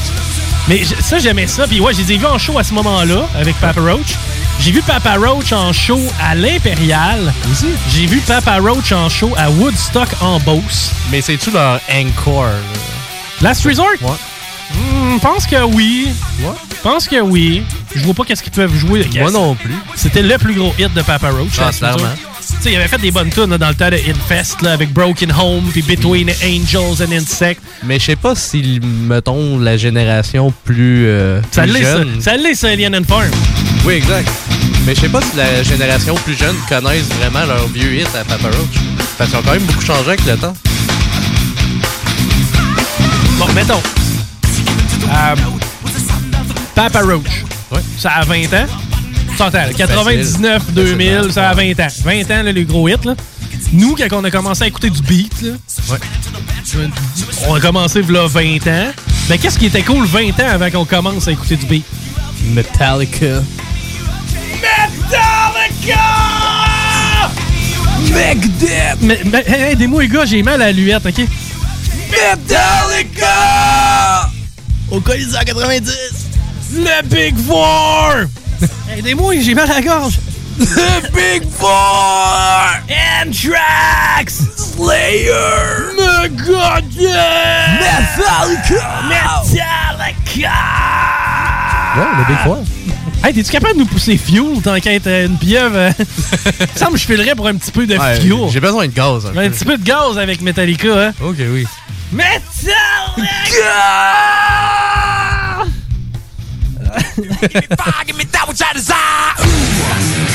Speaker 1: Mais ça, j'aimais ça. Puis ouais, je les ai vus en show à ce moment-là avec Papa Roach. J'ai vu Papa Roach en show à l'Impérial.
Speaker 17: Aussi.
Speaker 1: J'ai vu Papa Roach en show à Woodstock en Beauce.
Speaker 17: Mais c'est-tu leur encore?
Speaker 1: Last Resort?
Speaker 17: Ouais.
Speaker 1: Hmm, pense que oui.
Speaker 17: Ouais.
Speaker 1: Pense que oui. Je vois pas qu'est-ce qu'ils peuvent jouer.
Speaker 17: Moi non plus.
Speaker 1: C'était le plus gros hit de Papa Roach.
Speaker 17: Ah, clairement.
Speaker 1: Tu sais, il avait fait des bonnes tunes là, dans le temps de Infest là, avec Broken Home puis Between Angels and Insects.
Speaker 17: Mais je sais pas si, mettons, la génération plus, euh,
Speaker 1: Ça
Speaker 17: plus
Speaker 1: l'est, ça.
Speaker 17: jeune...
Speaker 1: Ça l'est, ça, Alien and Farm.
Speaker 17: Oui, exact. Mais je sais pas si la génération plus jeune connaissent vraiment leur vieux hit à Papa Roach. Parce qu'ils ont quand même beaucoup changé avec le temps.
Speaker 1: Bon, mettons. Euh, Papa Roach. Ça a 20 ans. Là, 99, 2000, ça a 20 ans. 20 ans, là, les gros hits. Là. Nous, quand on a commencé à écouter du beat, là, on a commencé là 20 ans. Mais qu'est-ce qui était cool 20 ans avant qu'on commence à écouter du beat?
Speaker 17: Metallica.
Speaker 1: Metallica! Megadeth! Mais, mais hey, aidez-moi, les gars, j'ai mal à la luette, OK? Metallica!
Speaker 18: Au Colisée 90!
Speaker 1: Le Big Four! [laughs] Aidez-moi, j'ai mal à la gorge! The Big Four! Anthrax! Slayer! Megadeth! Metallica! Metallica!
Speaker 17: Ouais, le Big Four.
Speaker 1: Hey, t'es-tu capable de nous pousser Fuel tant qu'à être une pieuvre? euh? [laughs] Il me je filerais pour un petit peu de
Speaker 17: Ouais,
Speaker 1: Fuel.
Speaker 17: J'ai besoin de gaz. Un
Speaker 1: petit peu de gaz avec Metallica, hein?
Speaker 17: Ok, oui.
Speaker 1: Metallica!
Speaker 20: Give me that which I desire.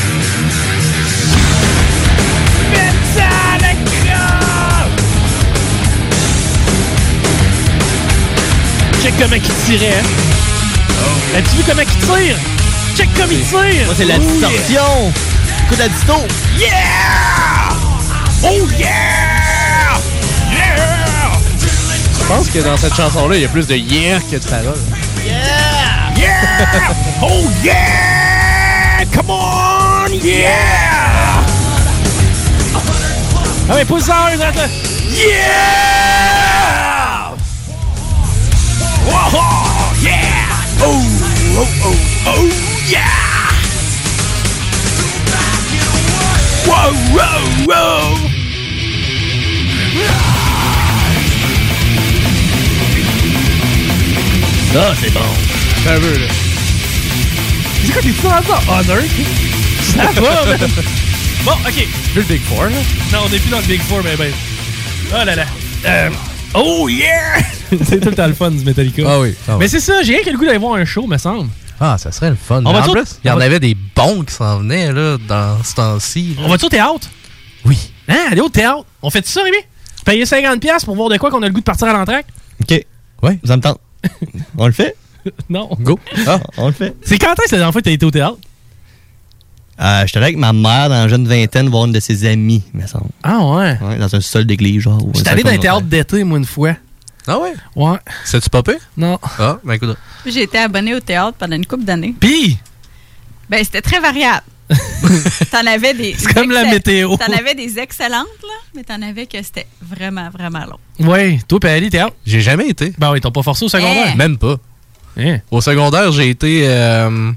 Speaker 1: Check comment il tirait, hein? As-tu vu comment il tire? Check comme il tire!
Speaker 18: Ça, c'est la
Speaker 1: Oh, yeah.
Speaker 18: distorsion. Écoute la disto.
Speaker 1: Yeah! Oh yeah! Yeah!
Speaker 17: Je pense que dans cette chanson-là, il y a plus de yeah que de paroles.
Speaker 1: Yeah! Yeah! [laughs] Oh yeah! Come on! Yeah! Ah ouais, pousse autres. Yeah! Oh, oh, yeah! Oh, oh, oh, oh, yeah! Wow, wow, wow!
Speaker 18: Ça, c'est bon.
Speaker 17: Un peu, là.
Speaker 1: C'est quoi, t'es-tu dans ça? Honor? Ça va, man! [laughs] Bon, OK.
Speaker 17: Plus le Big Four, là.
Speaker 1: Non, on n'est plus dans le Big Four, mais ben. Oh là là. Euh, oh yeah! [laughs] c'est tout le temps le fun du Metallica.
Speaker 17: Ah oui, ah oui.
Speaker 1: Mais c'est ça, j'ai rien que le goût d'aller voir un show, me semble.
Speaker 17: Ah, ça serait le fun.
Speaker 1: On va
Speaker 17: en
Speaker 1: tout-
Speaker 17: plus, il y en
Speaker 1: va-
Speaker 17: avait des bons qui s'en venaient, là, dans ce temps-ci.
Speaker 1: On va-tu au théâtre?
Speaker 17: Oui.
Speaker 1: Hein, aller au théâtre? On fait ça, Rémi? Payer 50$ pour voir de quoi qu'on a le goût de partir à l'entraque?
Speaker 18: OK.
Speaker 17: Ouais.
Speaker 18: Ça me tente. On le fait? [laughs]
Speaker 1: non.
Speaker 17: Go. Ah.
Speaker 18: On le fait.
Speaker 1: C'est quand est-ce que la dernière fois que t'as été au théâtre?
Speaker 18: Euh, J'étais allé avec ma mère dans la jeune vingtaine voir une de ses amies, me semble.
Speaker 1: Ah ouais?
Speaker 18: Ouais, dans un sol d'église, genre.
Speaker 1: J'étais allé dans un théâtre d'été, moi, une fois.
Speaker 17: Ah ouais?
Speaker 1: Ouais.
Speaker 17: C'est-tu popé?
Speaker 1: Non.
Speaker 17: Ah, ben écoute.
Speaker 10: J'ai été abonné au théâtre pendant une couple d'années.
Speaker 1: Pis!
Speaker 10: Ben, c'était très variable. [laughs] t'en avais des.
Speaker 1: C'est comme la météo.
Speaker 10: T'en avais des excellentes, là, mais t'en avais que c'était vraiment, vraiment long.
Speaker 1: Ouais, toi, pis Ali, théâtre?
Speaker 17: J'ai jamais été.
Speaker 1: Ben oui, t'as pas forcé au secondaire.
Speaker 10: Eh.
Speaker 17: Même pas.
Speaker 1: Hein?
Speaker 17: Au secondaire, j'ai été euh,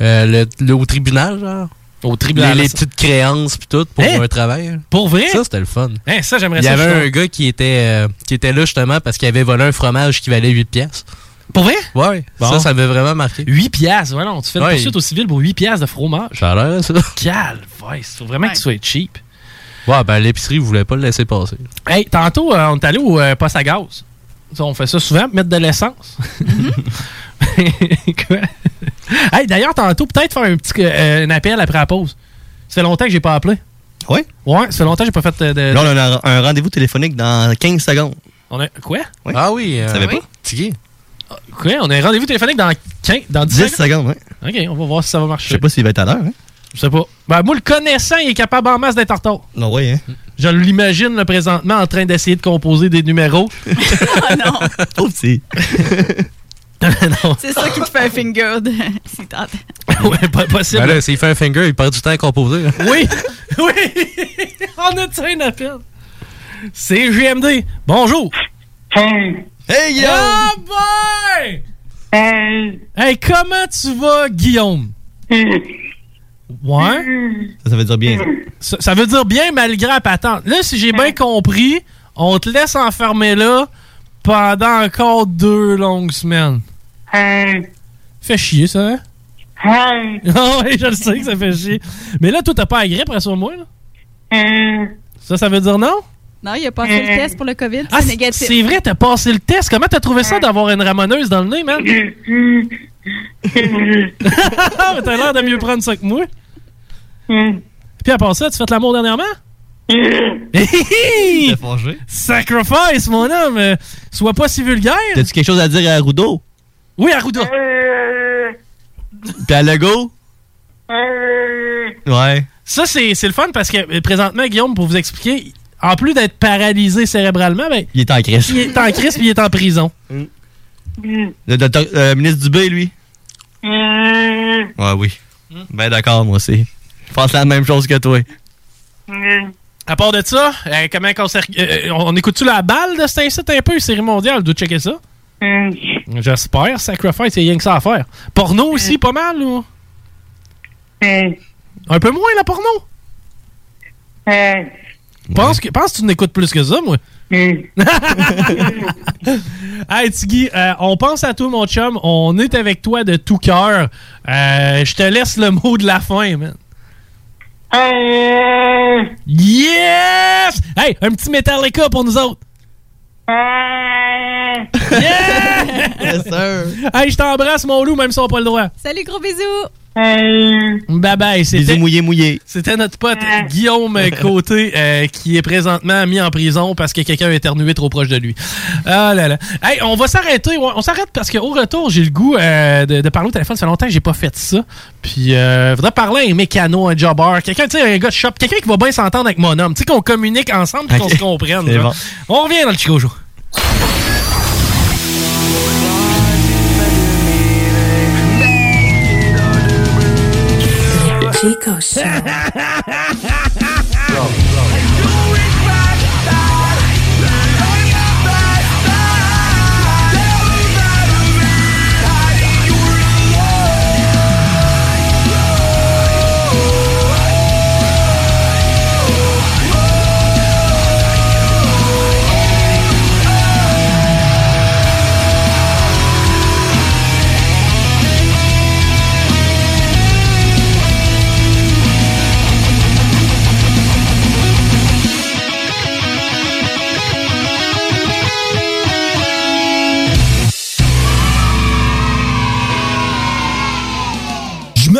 Speaker 17: euh, le, le- au tribunal, genre.
Speaker 1: Au tribunal.
Speaker 17: Les, les petites créances pis tout pour
Speaker 1: Hein?
Speaker 17: un travail.
Speaker 1: Pour vrai?
Speaker 17: Ça, c'était le fun.
Speaker 1: Hein, ça, j'aimerais
Speaker 17: Il y
Speaker 1: ça.
Speaker 17: avait un gars qui était, euh, qui était là justement parce qu'il avait volé un fromage qui valait 8 piastres.
Speaker 1: Pour vrai?
Speaker 17: Ouais.
Speaker 1: Bon.
Speaker 17: Ça, ça m'avait vraiment marqué.
Speaker 1: 8 piastres, voilà, on te fait une
Speaker 17: Ouais.
Speaker 1: poursuite au civil pour 8 piastres de fromage.
Speaker 17: Ça a l'air, ça.
Speaker 1: Faut vraiment que tu sois cheap.
Speaker 17: Ouais, ben l'épicerie voulait pas le laisser passer.
Speaker 1: Hey, tantôt, euh, on est allé au euh, poste à gaz. Ça, on fait ça souvent, mettre de l'essence. [laughs] Quoi? hey, d'ailleurs, tantôt, peut-être faire un petit euh, un appel après la pause. Ça fait longtemps que j'ai pas appelé.
Speaker 18: Ouais?
Speaker 1: Ouais, ça fait longtemps que j'ai pas fait euh, de.
Speaker 18: Là, on a un, un rendez-vous téléphonique dans 15 secondes.
Speaker 1: On a. Quoi?
Speaker 17: Ah oui.
Speaker 18: Tu savais pas?
Speaker 17: Tiki.
Speaker 1: Quoi? On a un rendez-vous téléphonique dans 15, dans 10,
Speaker 18: 10 secondes, ouais.
Speaker 1: Ok, on va voir si ça va marcher.
Speaker 18: Je sais pas s'il va être à l'heure, hein?
Speaker 1: Je sais pas. Ben, moi, le connaissant, il est capable en masse d'être en retard.
Speaker 18: Non, ouais, hein?
Speaker 1: Je l'imagine là, présentement en train d'essayer de composer des numéros.
Speaker 10: Oh [laughs] non! [laughs] [laughs]
Speaker 18: Oh, si.
Speaker 1: non.
Speaker 10: C'est ça qui te fait un finger de... si
Speaker 1: ouais, pas possible.
Speaker 17: Ben là, s'il fait un finger, il perd du temps à composer. hein.
Speaker 1: Oui! Oui! On a tu un appel? C'est GMD. Bonjour!
Speaker 18: Hey, Guillaume!
Speaker 1: Ah, boy! Hey! Hey, comment tu vas, Guillaume? Ouais?
Speaker 18: Ça, ça veut dire bien.
Speaker 1: Ça, ça veut dire bien malgré la patente. Là, si j'ai bien compris, on te laisse enfermer là pendant encore deux longues semaines. Fait chier, ça, hein? [laughs] Ah oui, je le sais que ça fait chier. Mais là, toi, t'as pas la grippe, rassure-moi, là? Ça, ça veut dire non?
Speaker 10: Non, il a pas fait le test pour le COVID,
Speaker 1: Ah,
Speaker 10: c'est
Speaker 1: c'est
Speaker 10: négatif.
Speaker 1: c'est vrai, t'as passé le test. Comment t'as trouvé ça d'avoir une ramoneuse dans le nez, man? [laughs] [laughs] Mais T'as l'air de mieux prendre ça que moi. Puis à part ça, tu fais de l'amour dernièrement? [laughs] Sacrifice, mon homme! Euh, Sois pas si vulgaire!
Speaker 18: T'as-tu quelque chose à dire à Arrudo?
Speaker 1: Oui, Arruda!
Speaker 18: Puis à Lego? Ouais.
Speaker 1: Ça, c'est c'est le fun parce que euh, présentement, Guillaume, pour vous expliquer, en plus d'être paralysé cérébralement, ben,
Speaker 18: Il est en crise.
Speaker 1: il est en crise puis il est en prison. [laughs]
Speaker 18: Le docteur, euh, ministre Dubé, lui? Ouais, oui. Ben d'accord, moi aussi. Je pense la même chose que toi.
Speaker 1: À part de ça, euh, comment s'est- euh, on écoute-tu la balle de cet incite un peu, série mondiale? Dois checker ça? J'espère. Sacrifice, il y a rien que ça à faire. Porno aussi, pas mal, ou? Un peu moins, la porno? Pense que, pense que tu n'écoutes plus que ça, moi. [laughs] hey, Tiggy, euh, on pense à toi, mon chum. On est avec toi de tout cœur. Euh, Je te laisse le mot de la fin, man. Yes! Hey, un petit Metallica pour nous autres. [laughs] Yeah!
Speaker 18: Yes, sir.
Speaker 1: Hey, je t'embrasse, mon loup, même si on n'a pas le droit.
Speaker 10: Salut, gros bisous!
Speaker 1: Bye bye. C'était,
Speaker 18: Bisous mouillés, mouillés.
Speaker 1: c'était notre pote Guillaume [laughs] Côté euh, qui est présentement mis en prison parce que quelqu'un a éternué trop proche de lui. Ah là là. Hey, on va s'arrêter. On s'arrête parce qu'au retour, j'ai le goût euh, de, de parler au téléphone. Ça fait longtemps que j'ai pas fait ça. Puis, euh, faudrait parler à un mécano, un jobber, quelqu'un, tu sais, un gars de shop, quelqu'un qui va bien s'entendre avec mon homme. Tu sais, qu'on communique ensemble et qu'on se comprenne. On revient dans le Chico Show.
Speaker 20: Chico Show. [laughs]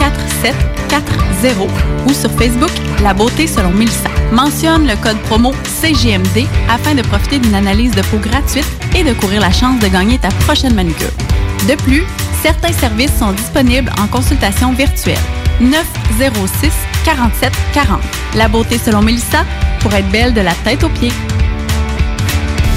Speaker 10: 4740 ou sur Facebook La beauté selon Mélissa. Mentionne le code promo CGMD afin de profiter d'une analyse de peau gratuite et de courir la chance de gagner ta prochaine manucure. De plus, certains services sont disponibles en consultation virtuelle. 906 47 40. La beauté selon Mélissa pour être belle de la tête aux pieds.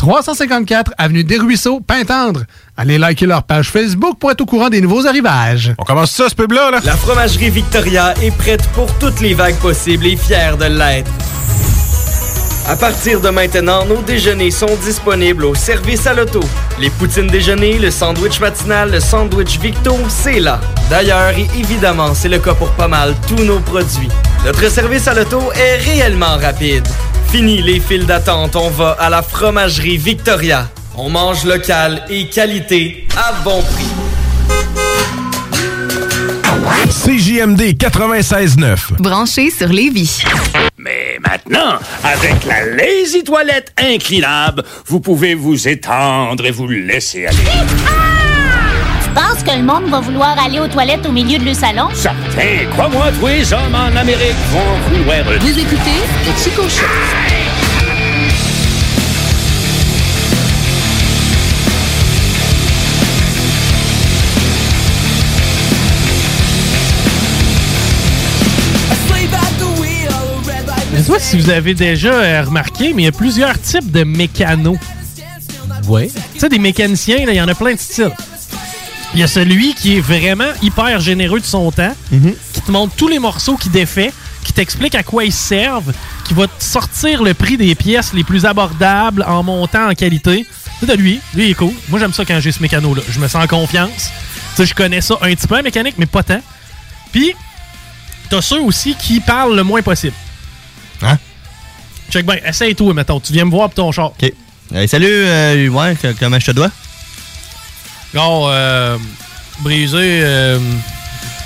Speaker 21: 354 Avenue des Ruisseaux, Pintendre. Allez liker leur page Facebook pour être au courant des nouveaux arrivages.
Speaker 22: On commence ça, ce pub-là, là?
Speaker 9: La fromagerie Victoria est prête pour toutes les vagues possibles et fière de l'être. À partir de maintenant, nos déjeuners sont disponibles au service à l'auto. Les poutines déjeuner, le sandwich matinal, le sandwich Victo, c'est là. D'ailleurs, et évidemment, c'est le cas pour pas mal tous nos produits. Notre service à l'auto est réellement rapide. Fini les files d'attente, on va à la fromagerie Victoria. On mange local et qualité à bon prix.
Speaker 23: CJMD 96.9.
Speaker 11: Branché sur Lévis.
Speaker 16: Mais maintenant, avec la Lazy Toilette inclinable, vous pouvez vous étendre et vous laisser aller.
Speaker 24: Penses que le monde va vouloir aller aux toilettes au milieu de le salon?
Speaker 16: Certain, crois-moi, tous les hommes en Amérique vont vouloir...
Speaker 11: Vous écoutez le Chico Show.
Speaker 1: Je sais pas si vous avez déjà euh, remarqué, mais il y a plusieurs types de mécanos.
Speaker 17: Ouais.
Speaker 1: Tu sais, des mécaniciens, là, il y en a plein de styles. Il y a celui qui est vraiment hyper généreux de son temps, qui te montre tous les morceaux qu'il défait, qui t'explique à quoi ils servent, qui va te sortir le prix des pièces les plus abordables en montant en qualité. C'est de lui. Lui, il est cool. Moi, j'aime ça quand j'ai ce mécano-là. Je me sens en confiance. Tu sais, je connais ça un petit peu en mécanique, mais pas tant. Puis, t'as ceux aussi qui parlent le moins possible.
Speaker 18: Hein?
Speaker 1: Check bien, essaye-toi, mettons. Tu viens me voir pour ton char.
Speaker 18: OK. Hey, salut, euh, ouais, comment je te dois?
Speaker 1: Non, euh, brisé, euh,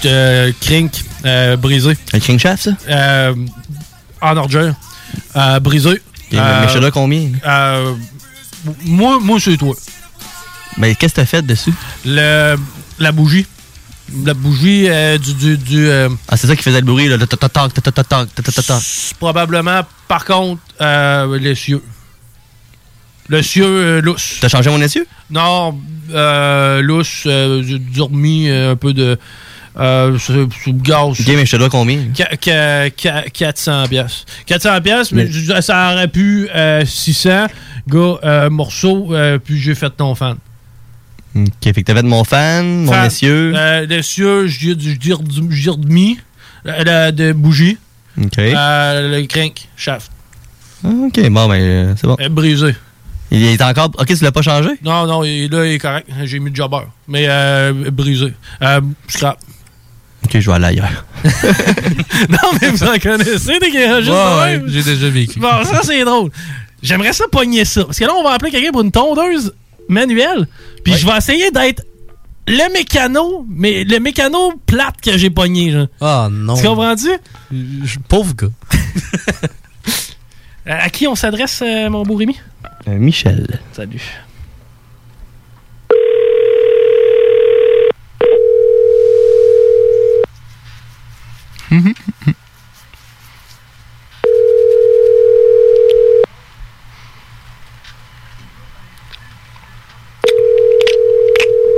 Speaker 1: euh, crink, euh, brisé.
Speaker 18: Un crink shaft, ça?
Speaker 1: Euh, en ordure. Euh, brisé.
Speaker 18: Mais je là combien?
Speaker 1: moi, moi c'est toi.
Speaker 18: Mais qu'est-ce que t'as fait dessus?
Speaker 1: Le, la bougie. La bougie du. du, du
Speaker 18: ah, c'est ça qui faisait le bruit, là. Le
Speaker 1: Probablement. Par contre, euh, les cieux. L'essieu euh, lousse.
Speaker 18: T'as changé mon essieu?
Speaker 1: Non, euh, lousse, euh, j'ai dormi euh, un peu de... Euh, sous gaz.
Speaker 18: Ok, mais je te dois combien?
Speaker 1: Qu- qu- qu- 400 pièces. 400 pièces, mais,
Speaker 18: Mais-
Speaker 1: je- ça aurait pu euh, 600. Gars, euh, morceau, euh, puis j'ai fait ton fan.
Speaker 18: Ok, fait que t'as fait de mon fan, mon
Speaker 1: Fan.
Speaker 18: essieu.
Speaker 1: Euh, l'essieu, je dis-. Euh, la- de bougie.
Speaker 18: Ok.
Speaker 1: Euh, le crank, shaft.
Speaker 18: Ah, ok, bon, ben, euh, c'est bon.
Speaker 1: Euh, brisé.
Speaker 18: Il est encore. Ok, tu l'as pas changé?
Speaker 1: Non, non, il- là, il est correct. J'ai mis le jobber. Mais euh, brisé. Euh, scrap.
Speaker 18: Ok, je vais aller ailleurs. [laughs]
Speaker 1: non, mais vous en connaissez des garagistes
Speaker 17: Ouais, ouais, j'ai déjà vécu.
Speaker 1: Bon, ça, c'est drôle. J'aimerais ça pogner ça. Parce que là, on va appeler quelqu'un pour une tondeuse manuelle. Puis je vais essayer d'être le mécano, mais le mécano plate que j'ai pogné.
Speaker 17: Ah non.
Speaker 1: Tu comprends-tu?
Speaker 17: Pauvre gars. [laughs]
Speaker 1: Euh, à qui on s'adresse, euh, mon beau Rémi?
Speaker 18: Euh, Michel.
Speaker 1: Salut.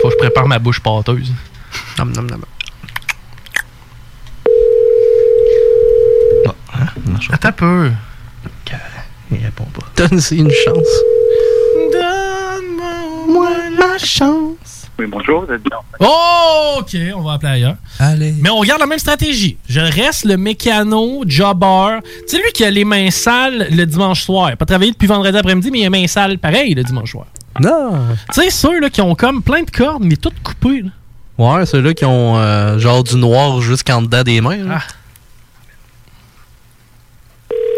Speaker 1: Faut que je prépare ma bouche pâteuse. Nom, nom, nom. Attends un peu.
Speaker 18: Il répond pas.
Speaker 17: Donne-y une chance.
Speaker 1: Donne-moi la chance.
Speaker 25: Oui, bonjour, vous êtes bien.
Speaker 1: Oh, OK, on va appeler ailleurs.
Speaker 17: Allez.
Speaker 1: Mais on garde la même stratégie. Je reste le mécano, jobber. C'est lui qui a les mains sales le dimanche soir. Il a Pas travaillé depuis vendredi après-midi, mais il a les mains sales pareil le dimanche soir.
Speaker 17: Non.
Speaker 1: Tu sais, ceux là, qui ont comme plein de cordes, mais toutes coupées. là.
Speaker 17: Ouais, ceux-là qui ont euh, genre du noir jusqu'en dedans des mains. là.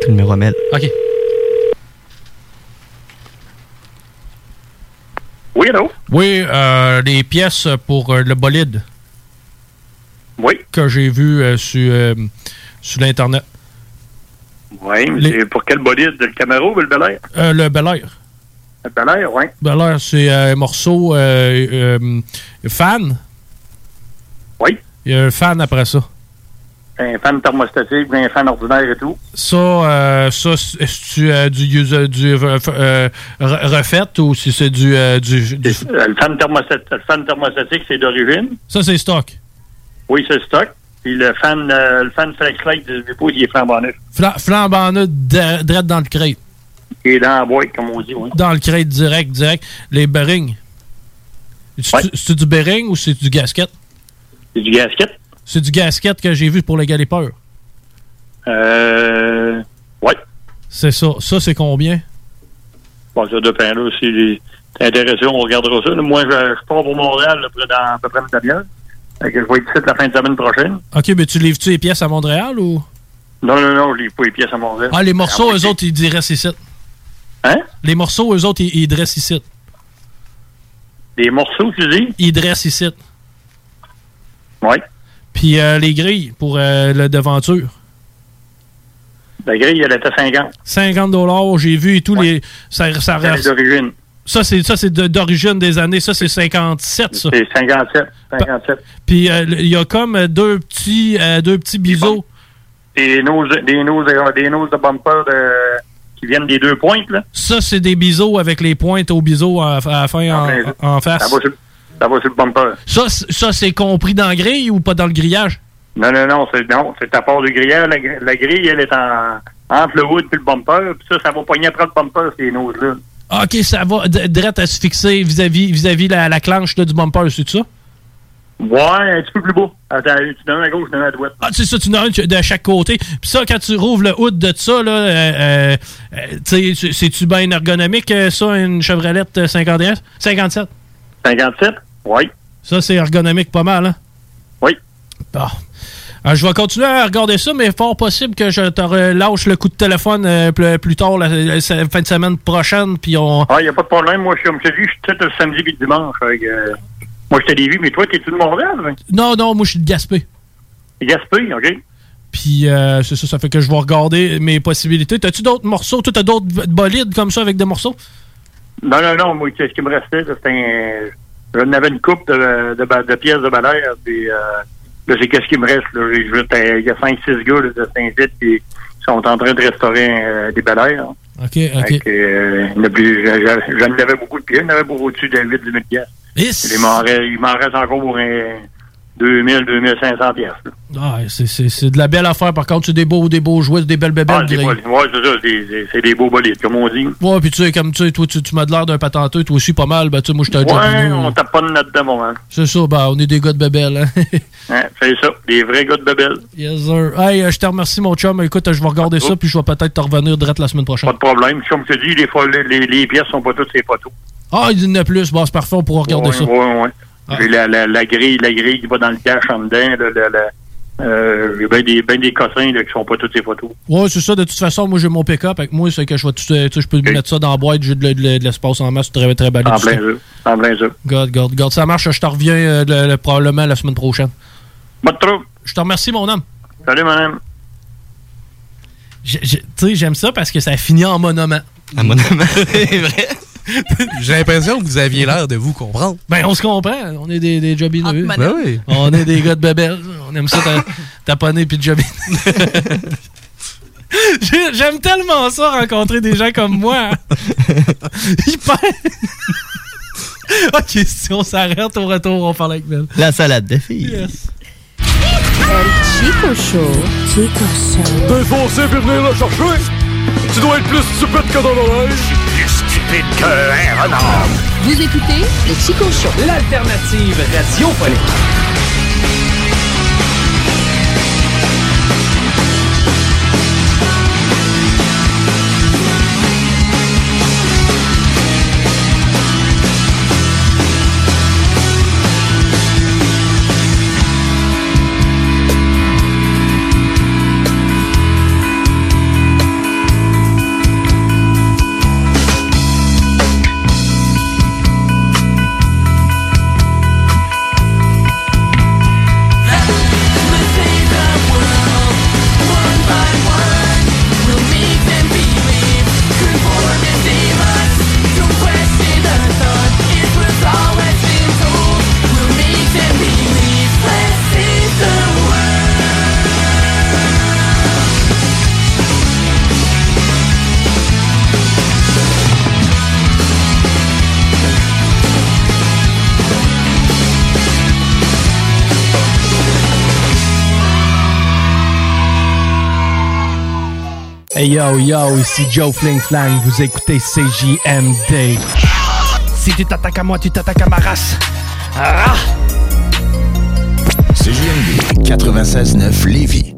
Speaker 18: Le numéro à Mel.
Speaker 1: OK.
Speaker 25: Oui, allô?
Speaker 1: Oui, euh, les pièces pour euh, le bolide.
Speaker 25: Oui.
Speaker 1: Que j'ai vu euh, sur, euh, sur l'Internet.
Speaker 25: Oui, mais
Speaker 1: Les-
Speaker 25: c'est pour quel bolide? Le Camaro ou le Bel Air?
Speaker 1: Euh, le Bel Air.
Speaker 25: Bel Air, oui.
Speaker 1: Bel Air, c'est un morceau fan.
Speaker 25: Oui.
Speaker 1: Il y a un fan après ça.
Speaker 25: Un fan thermostatique, un fan ordinaire et tout.
Speaker 1: Ça, euh, ça c'est-tu euh, du, user- du euh, euh, re- refait ou si c'est du, du, du-
Speaker 25: Le fan, thermostat- le fan thermostatique, c'est d'origine.
Speaker 1: Ça, c'est stock.
Speaker 25: Oui, c'est stock. Puis le fan, le fan Flexlight du dépôt, il est flambant neuf.
Speaker 1: Fla flambant neuf, direct dans le crate.
Speaker 25: Il est dans la boîte, comme on dit, oui.
Speaker 1: Dans le crate direct, direct. Les bearings. C'est c'est du bearing ou c'est du gasket?
Speaker 25: C'est du gasket.
Speaker 1: C'est du gasket que j'ai vu pour le galipeur.
Speaker 25: Euh. Ouais.
Speaker 1: C'est ça. Ça, c'est combien?
Speaker 25: Bon, ça dépend, là. Si t'es intéressé, on regardera ça. là. Moi, je, je pars pour Montréal, là, près dans à peu près une demi-heure. Fait que je vais être ici la fin de semaine prochaine.
Speaker 1: OK, mais tu livres-tu les pièces à Montréal ou?
Speaker 25: Non, non, non, je livre pas les pièces à Montréal.
Speaker 1: Ah, les morceaux, eux autres, ils dressent ici.
Speaker 25: Hein?
Speaker 1: Les morceaux, eux autres, ils, ils dressent ici.
Speaker 25: Les morceaux, tu dis?
Speaker 1: Ils dressent ici.
Speaker 25: Oui.
Speaker 1: Puis euh, les grilles pour euh, la devanture.
Speaker 25: La grille, elle était 50.
Speaker 1: 50 j'ai vu et tout. Les, ça, ça,
Speaker 25: d'origine.
Speaker 1: ça, c'est ça, c'est de- d'origine des années. Ça, c'est 57, ça.
Speaker 25: C'est 57. 57.
Speaker 1: Puis euh, il y a comme euh, deux petits, euh, deux petits biseaux.
Speaker 25: Des noses, des noses, des noses de bumper de, qui viennent des deux pointes, là.
Speaker 1: Ça, c'est des biseaux avec les pointes aux biseaux à, à la fin en, en face.
Speaker 25: Ça va sur, ça va sur le bumper.
Speaker 1: Ça, c'est compris dans la grille ou pas dans le grillage?
Speaker 25: Non, non, non, c'est non, c'est à part du grillage. La, gr- la grille, elle est en, entre le wood et le bumper. Puis ça, ça va pogner après le bumper, ces noses-là.
Speaker 1: OK, ça va direct à se fixer vis-à-vis vis-à-vis la, la clanche là, du bumper, c'est ça?
Speaker 25: Ouais, un petit peu plus bas. Attends, tu donnes à gauche, tu donnes à droite.
Speaker 1: Ah, c'est ça, tu en as un de chaque côté. Puis ça, quand tu rouvres le hood de ça, là, euh, euh, euh, c'est-tu bien ergonomique, euh, ça, une Chevrolet euh, 51? 57?
Speaker 25: 57? Oui.
Speaker 1: Ça, c'est ergonomique pas mal, hein?
Speaker 25: Oui.
Speaker 1: Bon. Euh, je vais continuer à regarder ça, mais fort possible que je te relâche le coup de téléphone euh, plus, plus tard, la, la fin de semaine prochaine, puis on...
Speaker 25: Ah, il n'y a pas de problème. Moi, je suis, comme je te dis, je suis peut-être le samedi et le dimanche. Euh, moi, je t'ai vu, mais toi, t'es-tu de Montréal? hein?
Speaker 1: Non, non, moi, je suis de Gaspé.
Speaker 25: Gaspé, OK.
Speaker 1: Puis euh, c'est ça, ça fait que je vais regarder mes possibilités. T'as-tu d'autres morceaux? Toi, t'as d'autres bolides comme ça avec des morceaux?
Speaker 25: Non, non, non. Moi, ce qui me restait, c'était un... J'en avais une coupe de, de, ba- de pièces de balai. Puis, euh, là, c'est qu'est-ce qui me reste. Là? Il y a 5-6 gars là, de Saint-Vite qui sont en train de restaurer euh, des balais.
Speaker 1: OK, OK.
Speaker 25: Que, euh, j'en avais beaucoup de pièces. J'en avais beaucoup au-dessus de 8 10 000 pièces. Reste, il m'en reste encore pour un 2000 2500 pièces.
Speaker 1: Ah, c'est- de la belle affaire. Par contre, c'est des beaux, des beaux jouets, des belles bébelles.
Speaker 25: Ah, des ouais, c'est ça. des- des- C'est des beaux bolides, comme on dit.
Speaker 1: Ouais, puis tu sais, comme tu sais, toi, tu, tu m'as de l'air d'un patenteux, toi aussi pas mal. Ben, tu sais, moi, un
Speaker 25: Ouais, on tape pas de note de moment.
Speaker 1: C'est ça, ben, on est des gars de bébelles, hein. [laughs]
Speaker 25: Hein, c'est ça. Des vrais gars de Babel.
Speaker 1: yes, sir. Hey, euh, je te remercie, mon chum. Écoute, je vais regarder ça, puis je vais peut-être te revenir direct la semaine prochaine.
Speaker 25: Pas de problème. Comme je te dis, les, fois, les, les- les pièces sont pas toutes ces photos.
Speaker 1: Ah, il y en a plus. Bon, c'est parfait, on pourra regarder
Speaker 25: ouais,
Speaker 1: ça.
Speaker 25: Ouais, ouais. J'ai la, la, la grille, la grille qui va dans le cache en dedans. Là, la, la- euh, j'ai bien des, ben des cossins là, qui sont pas toutes ces photos.
Speaker 1: Ouais, c'est ça. De toute façon, moi, j'ai mon pick-up avec moi. C'est que je vais tout, euh, je peux mettre ça dans la boîte. J'ai de, de de l'espace en masse. Très, très balai.
Speaker 25: En plein jeu. En plein jeu.
Speaker 1: God, God, God. Ça marche. Je te reviens euh, le- le- probablement la semaine prochaine.
Speaker 25: Pas de trouble.
Speaker 1: Je te remercie, mon homme.
Speaker 25: Salut, mon homme.
Speaker 1: Tu sais, j'aime ça parce que ça finit en monument.
Speaker 18: Un monument, [laughs] c'est vrai. [laughs]
Speaker 17: J'ai l'impression que vous aviez l'air de vous comprendre.
Speaker 1: Ben, on se comprend. On est des, des jobineux.
Speaker 17: Ben oui.
Speaker 1: On est des gars de bébelle. On aime ça ta- taponner puis de jobiner. [laughs] J'ai- J'aime tellement ça, rencontrer des gens comme moi. [laughs] Hyper. ok, si on s'arrête au retour, on parle avec Mel.
Speaker 18: La salade de filles.
Speaker 1: Yes.
Speaker 20: El Chico Show. Chico Show.
Speaker 19: T'es foncé puis venir le chercher. Tu dois être plus stupide que dans l'oreille. Plus stupide qu'un renard.
Speaker 11: Vous écoutez le Chico Show.
Speaker 26: L'alternative radiophonique.
Speaker 1: Hey yo yo, ici Joe Fling Flang, vous écoutez CJMD. Si tu t'attaques à moi, tu t'attaques à ma race. Ah!
Speaker 27: CJMD 96.9 Lévis.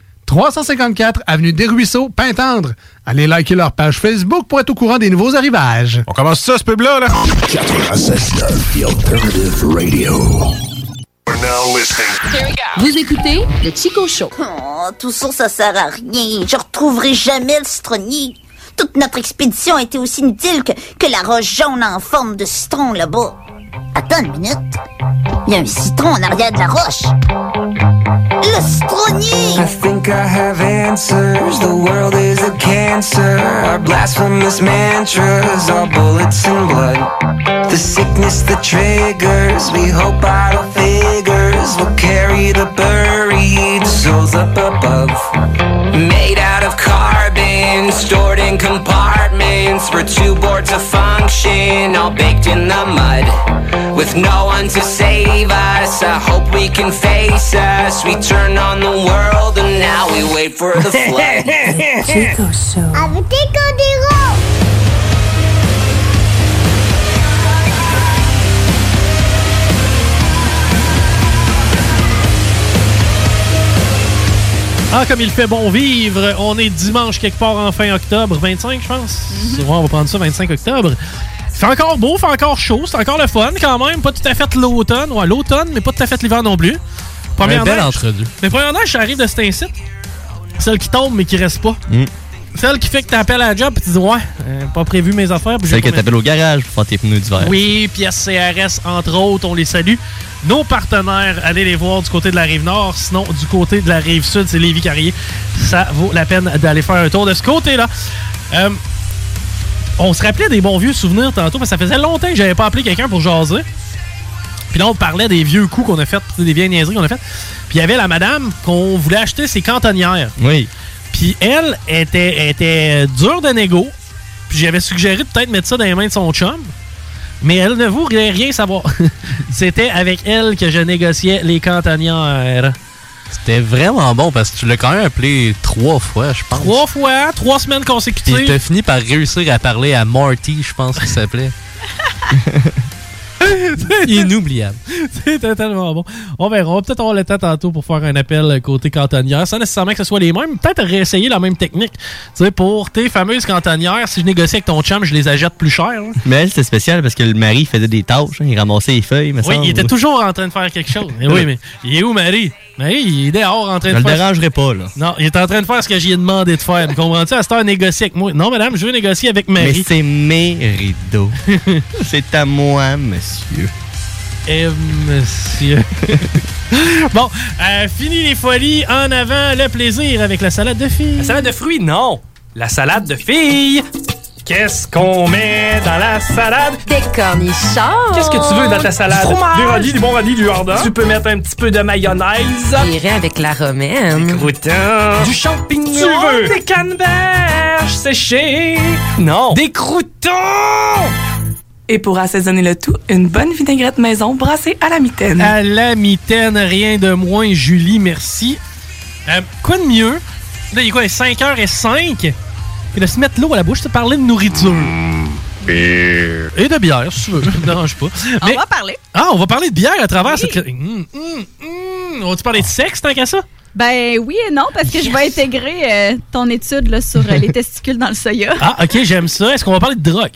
Speaker 21: 354 Avenue des Ruisseaux, Pintendre. Allez liker leur page Facebook pour être au courant des nouveaux arrivages.
Speaker 22: On commence ça, ce pub-là, là?
Speaker 27: 96.9 The Alternative Radio.
Speaker 11: now listening.
Speaker 28: Vous écoutez le Chico Show.
Speaker 24: Oh, tout ça, ça sert à rien. Je retrouverai jamais le citronnier. Toute notre expédition a été aussi inutile que, que la roche jaune en forme de citron là-bas. Attends une minute. Il y a un citron en arrière de la roche. Le citronnier!
Speaker 20: I think I have answers. The world is a cancer. Our blasphemous mantras are bullets and blood. The sickness that triggers. We hope idle figures will carry the buried souls up above. Made out of carbon, stored in compartments. We're too bored to function, all baked in the mud. With no one to save us, I hope we can face us. We turn on the world and now we wait for the [laughs] flood.
Speaker 24: Chico Show.
Speaker 1: Ah, comme il fait bon vivre, on est dimanche quelque part en fin octobre, 25 je pense. Ouais, on va prendre ça 25 octobre. C'est encore beau, fait encore chaud, c'est encore le fun quand même. Pas tout à fait l'automne. Ouais, l'automne, mais pas tout à fait l'hiver non plus.
Speaker 17: Un bel
Speaker 1: neige-. Mais première neige, j'arrive de cet incite. Celle qui tombe mais qui reste pas.
Speaker 18: Mm.
Speaker 1: Celle qui fait que t'appelles à la job et tu dis ouais, euh, pas prévu mes affaires. puis
Speaker 18: Celle que t'appelles au garage pour faire tes pneus d'hiver.
Speaker 1: oui, pièces CRS, entre autres, on les salue. Nos partenaires, allez les voir du côté de la rive nord. Sinon, du côté de la rive sud, c'est Lévis Carrier. Ça vaut la peine d'aller faire un tour de ce côté-là. Euh, on se rappelait des bons vieux souvenirs tantôt, parce que ça faisait longtemps que j'avais pas appelé quelqu'un pour jaser. Puis là, on parlait des vieux coups qu'on a fait, des vieilles niaiseries qu'on a faites. Puis il y avait la madame qu'on voulait acheter ses cantonnières.
Speaker 18: Oui.
Speaker 1: Puis elle était, était dure de négo. Puis j'avais suggéré de peut-être mettre ça dans les mains de son chum. Mais elle ne voulait rien savoir. [laughs] C'était avec elle que je négociais les cantonnières.
Speaker 17: C'était vraiment bon parce que tu l'as quand même appelé trois fois, je pense.
Speaker 1: Trois fois, trois semaines
Speaker 17: Puis
Speaker 1: consécutives.
Speaker 17: t'as fini par réussir à parler à Marty, je pense qu'il s'appelait. [laughs] [laughs] Inoubliable.
Speaker 1: C'était tellement bon. On verra. On va peut-être avoir le temps tantôt pour faire un appel côté cantonnière, sans nécessairement que ce soit les mêmes. Peut-être réessayer la même technique. Tu sais, pour tes fameuses cantonnières, si je négocie avec ton chum, je les achète plus cher. hein.
Speaker 18: Mais elle, c'était spécial parce que le mari faisait des tâches. hein, il ramassait les feuilles,
Speaker 1: Oui,
Speaker 18: semble.
Speaker 1: il était toujours en train de faire quelque chose. Mais oui, mais il est où, Marie? Marie, il est dehors en train
Speaker 18: Je
Speaker 1: de
Speaker 18: le
Speaker 1: faire.
Speaker 18: dérangerai pas, là.
Speaker 1: Non, il est en train de faire ce que j'ai demandé de faire. Comprends-tu? À cette heure, négocier avec moi. Non, madame, je veux négocier avec
Speaker 18: Mais
Speaker 1: Marie.
Speaker 18: c'est mes rideaux. [laughs] c'est à moi, monsieur.
Speaker 1: Eh, monsieur. [laughs] bon, euh, fini les folies. En avant, le plaisir avec la salade de filles.
Speaker 29: La salade de fruits, non. La salade de filles. Qu'est-ce qu'on met dans la salade?
Speaker 28: Des cornichons.
Speaker 29: Qu'est-ce que tu veux dans ta salade?
Speaker 28: Du fromage.
Speaker 29: Des radis, du bon radis, du hardin. Tu peux mettre un petit peu de mayonnaise.
Speaker 28: J'irai avec la romaine.
Speaker 29: Des croûtons.
Speaker 28: Du champignon.
Speaker 29: Tu veux? Des canneberges séchées. Non. Des croûtons.
Speaker 30: Et pour assaisonner le tout, une bonne vinaigrette maison brassée à la mitaine.
Speaker 1: À la mitaine, rien de moins, Julie, merci. Euh, quoi de mieux? Là, il est quoi, 5h05? Et de se mettre l'eau à la bouche, te parler de nourriture. Et de bière, si tu veux. [laughs] Ça me dérange pas.
Speaker 10: On va parler.
Speaker 1: Ah, on va parler de bière à travers cette... Hum, hum, hum. On va-tu parler de sexe tant qu'à ça?
Speaker 10: Ben oui et non, parce que je vais intégrer euh, ton étude là, sur euh, les [laughs] testicules dans le soya.
Speaker 1: Ah, ok, j'aime ça. Est-ce qu'on va parler de drogue?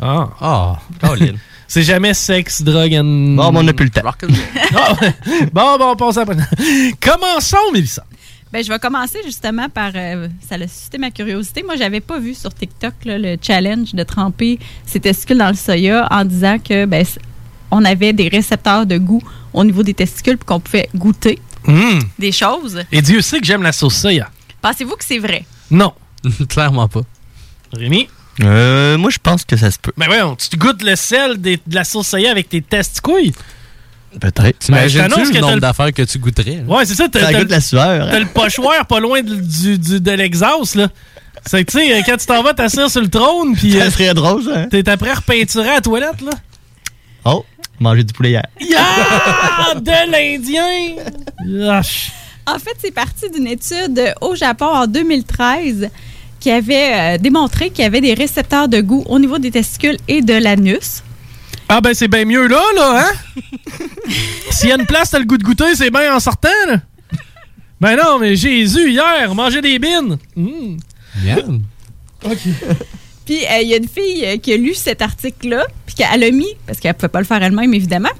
Speaker 1: Ah. Ah, Caroline. [laughs] C'est jamais sexe, drogue and...
Speaker 18: Bon, mais on n'a plus le temps. [laughs]
Speaker 1: Ah, bon, bon, on passe à... [laughs] Commençons, Mélissa.
Speaker 10: Ben, je vais commencer justement par. euh, ça a suscité ma curiosité. Moi, j'avais pas vu sur TikTok là, le challenge de tremper ses testicules dans le soya en disant que ben, on avait des récepteurs de goût au niveau des testicules puis qu'on pouvait goûter
Speaker 1: Hum.
Speaker 10: des choses.
Speaker 1: Et Dieu sait que j'aime la sauce soya.
Speaker 10: Pensez-vous que c'est vrai?
Speaker 1: Non.
Speaker 17: Clairement pas.
Speaker 1: Rémi?
Speaker 18: Euh, moi, je pense que ça se peut.
Speaker 1: Ben voyons, tu te goûtes le sel des- de la sauce soya avec tes testicules?
Speaker 18: Peut-être.
Speaker 1: T'imagines-tu que
Speaker 17: le nombre
Speaker 1: le-
Speaker 17: d'affaires que tu goûterais? là?
Speaker 1: Ouais, c'est ça. t'as-
Speaker 18: Ça
Speaker 1: t'as
Speaker 18: goûte
Speaker 1: le-
Speaker 18: la sueur. hein.
Speaker 1: T'as le pochoir pas loin de, du, du- de l'exhaust, là. C'est que, tu sais, quand tu t'en vas t'asseoir sur le trône, [laughs] puis...
Speaker 18: Ça serait drôle, ça, hein?
Speaker 1: T'es après à repeinturer à la toilette, là.
Speaker 18: Oh, manger du poulet hier.
Speaker 1: Yeah! [laughs] de l'Indien!
Speaker 10: En fait, c'est parti d'une étude au Japon en 2013 qui avait euh, démontré qu'il y avait des récepteurs de goût au niveau des testicules et de l'anus.
Speaker 1: Ah ben c'est bien mieux là, là, hein? [laughs] S'il y a une place, t'as le goût de goûter, c'est bien en sortant, là. Ben non, mais Jésus, hier, on mangeait des bines. Mmh. OK. [laughs]
Speaker 10: Puis euh, il y a une fille euh, qui a lu cet article-là, puis qu'elle a mis, parce qu'elle ne pouvait pas le faire elle-même, évidemment,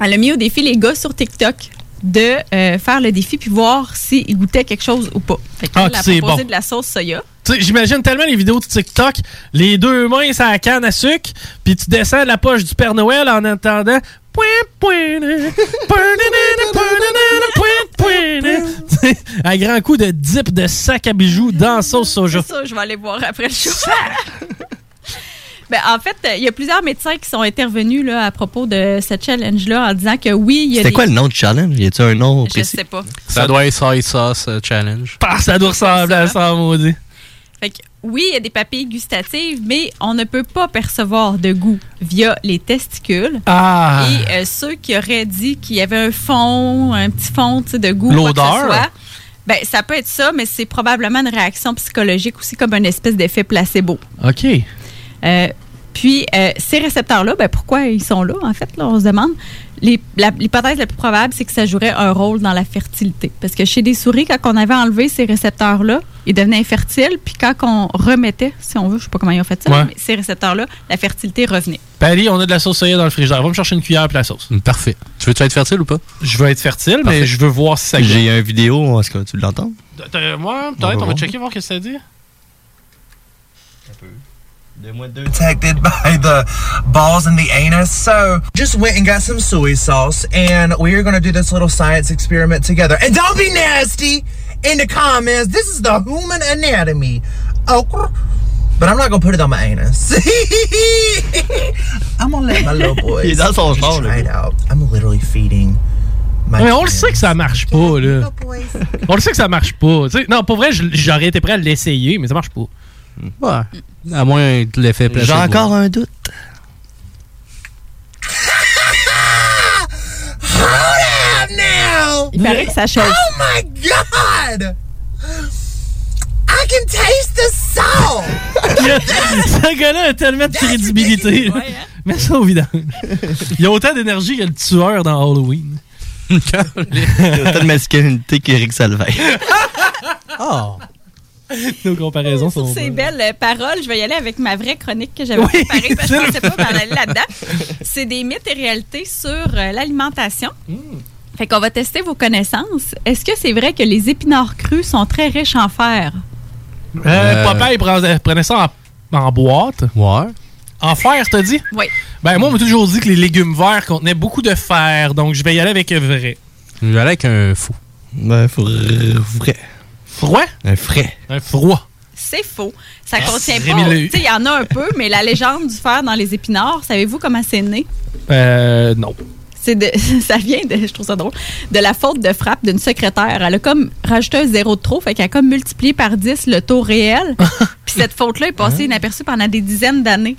Speaker 10: elle a mis au défi les gars sur TikTok de euh, faire le défi puis voir s'ils goûtaient quelque chose ou pas. Fait que
Speaker 1: Ah,
Speaker 10: elle a
Speaker 1: c'est
Speaker 10: proposé
Speaker 1: bon.
Speaker 10: de la sauce soya.
Speaker 1: J'imagine tellement les vidéos de TikTok, les deux mains sur la canne à sucre, puis tu descends de la poche du Père Noël en entendant. Tu sais, Un grand coup de dip de sac à bijoux dans la sauce soja.
Speaker 10: C'est ça, je vais aller voir après le show. [laughs] Ben, en fait, euh, il y a plusieurs médecins qui sont intervenus là, à propos de ce challenge-là en disant que oui, il y a
Speaker 18: C'était
Speaker 10: des...
Speaker 18: quoi le nom du challenge? Y a-tu un nom
Speaker 10: Je
Speaker 18: précis?
Speaker 10: sais pas.
Speaker 17: Ça doit être soy sauce challenge.
Speaker 1: Ah, ça doit ressembler à ça, maudit.
Speaker 10: Fait que, oui, il y a des papilles gustatives, mais on ne peut pas percevoir de goût via les testicules.
Speaker 1: Ah.
Speaker 10: Et euh, ceux qui auraient dit qu'il y avait un fond, un petit fond de goût,
Speaker 1: L'odeur?
Speaker 10: ben, ça peut être ça, mais c'est probablement une réaction psychologique aussi, comme une espèce d'effet placebo.
Speaker 1: OK.
Speaker 10: Euh, puis, euh, ces récepteurs-là, ben, pourquoi ils sont là, en fait, là, on se demande. La- L'hypothèse la, plus probable, c'est que ça jouerait un rôle dans la fertilité. Parce que chez des souris, quand on avait enlevé ces récepteurs-là, ils devenaient infertiles. Puis quand on remettait, si on veut, je sais pas comment ils ont fait ça,
Speaker 1: Ouais.
Speaker 10: mais ces récepteurs-là, la fertilité revenait.
Speaker 1: Pali, on a de la sauce soya dans le frigidaire. Va me chercher une cuillère et la sauce.
Speaker 17: Parfait. Tu veux-tu être fertile ou pas?
Speaker 1: Je veux être fertile, mais je veux voir si ça.
Speaker 18: J'ai une vidéo, est-ce que tu l'entends?
Speaker 1: Moi,
Speaker 18: On
Speaker 1: peut-être,
Speaker 18: va
Speaker 1: on va
Speaker 18: voir.
Speaker 1: checker, voir ce que ça dit.
Speaker 31: Protected [laughs] by the balls and the anus. So just went and got some soy sauce, and we are gonna do this little science experiment together. And don't be nasty in the comments. This is the human anatomy. Oh, [laughs] but I'm not gonna put it on my anus. [laughs] I'm gonna let my little boys.
Speaker 18: Il est dans son
Speaker 31: just
Speaker 18: char,
Speaker 31: try it out. I'm literally feeding. My
Speaker 1: Mais on le sait que ça marche pas, là. On le sait que ça marche pas. Tu sais, non, pour vrai, je- j'aurais été prêt à l'essayer, mais ça marche pas.
Speaker 17: Ouais. À moins de l'effet placebo.
Speaker 18: J'ai encore un doute.
Speaker 31: Hold up now!
Speaker 10: Il paraît que ça chauffe.
Speaker 31: Oh my god! I can taste the salt! [laughs]
Speaker 1: Ce gars-là a tellement de crédibilité. là. Mets ça au vidange. Il a autant d'énergie que le tueur dans Halloween. [laughs]
Speaker 18: Il y a autant de masculinité qu'Éric Salvaire. [laughs]
Speaker 1: Oh! [laughs] Nos comparaisons sont.
Speaker 10: Sur ces belles euh, paroles, je vais y aller avec ma vraie chronique que j'avais
Speaker 1: Oui,
Speaker 10: préparée parce que je
Speaker 1: c'est
Speaker 10: pensais pas m'en aller là-dedans. C'est des mythes et réalités sur euh, l'alimentation.
Speaker 1: Hmm.
Speaker 10: Fait qu'on va tester vos connaissances. Est-ce que c'est vrai que les épinards crus sont très riches en fer?
Speaker 1: Euh, Papa, il prenait, prenait ça en, en boîte.
Speaker 17: Ouais.
Speaker 1: En fer, t'as dit?
Speaker 10: Oui.
Speaker 1: Ben, moi, on m'a toujours dit que les légumes verts contenaient beaucoup de fer, donc je vais y aller avec un vrai.
Speaker 17: Je vais aller avec un fou.
Speaker 18: Ben, vrai.
Speaker 1: Froid?
Speaker 18: Un frais.
Speaker 1: Un froid.
Speaker 10: C'est faux. Ça
Speaker 1: Ah,
Speaker 10: contient pas. il y en a un peu, mais la légende du fer dans les épinards, savez-vous comment c'est né?
Speaker 1: Euh, non.
Speaker 10: C'est de, [laughs] ça vient de, je trouve ça drôle, de la faute de frappe d'une secrétaire. Elle a comme rajouté un zéro de trop, fait qu'elle a comme multiplié par 10 le taux réel. [laughs] Puis cette faute-là est passée inaperçue pendant des dizaines d'années.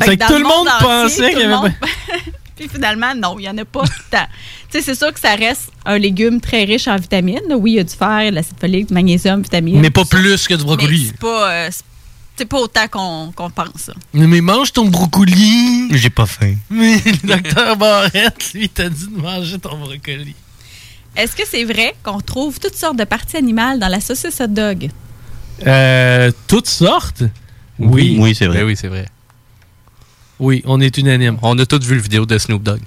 Speaker 1: C'est que
Speaker 10: dans
Speaker 1: tout le monde
Speaker 10: entier,
Speaker 1: pensait
Speaker 10: tout
Speaker 1: qu'il y
Speaker 10: le
Speaker 1: avait
Speaker 10: monde- [laughs] Puis finalement, non, il n'y en a pas tant. tu sais, c'est sûr que ça reste un légume très riche en vitamines. Oui, il y a du fer, de l'acide folique, du magnésium, vitamine.
Speaker 1: Mais pas plus que du brocoli.
Speaker 10: c'est pas, euh, c'est- pas autant qu'on qu'on pense. ça.
Speaker 1: Mais mange ton brocoli.
Speaker 18: J'ai pas faim.
Speaker 1: Mais le docteur Barrette, lui, t'a dit de manger ton brocoli.
Speaker 10: Est-ce que c'est vrai qu'on trouve toutes sortes de parties animales dans la saucisse hot dog?
Speaker 1: Euh, toutes sortes? Oui.
Speaker 18: Oui, c'est vrai.
Speaker 17: Ben oui, c'est vrai.
Speaker 1: Oui, on est unanime.
Speaker 17: On a tous vu le vidéo de Snoop Dogg.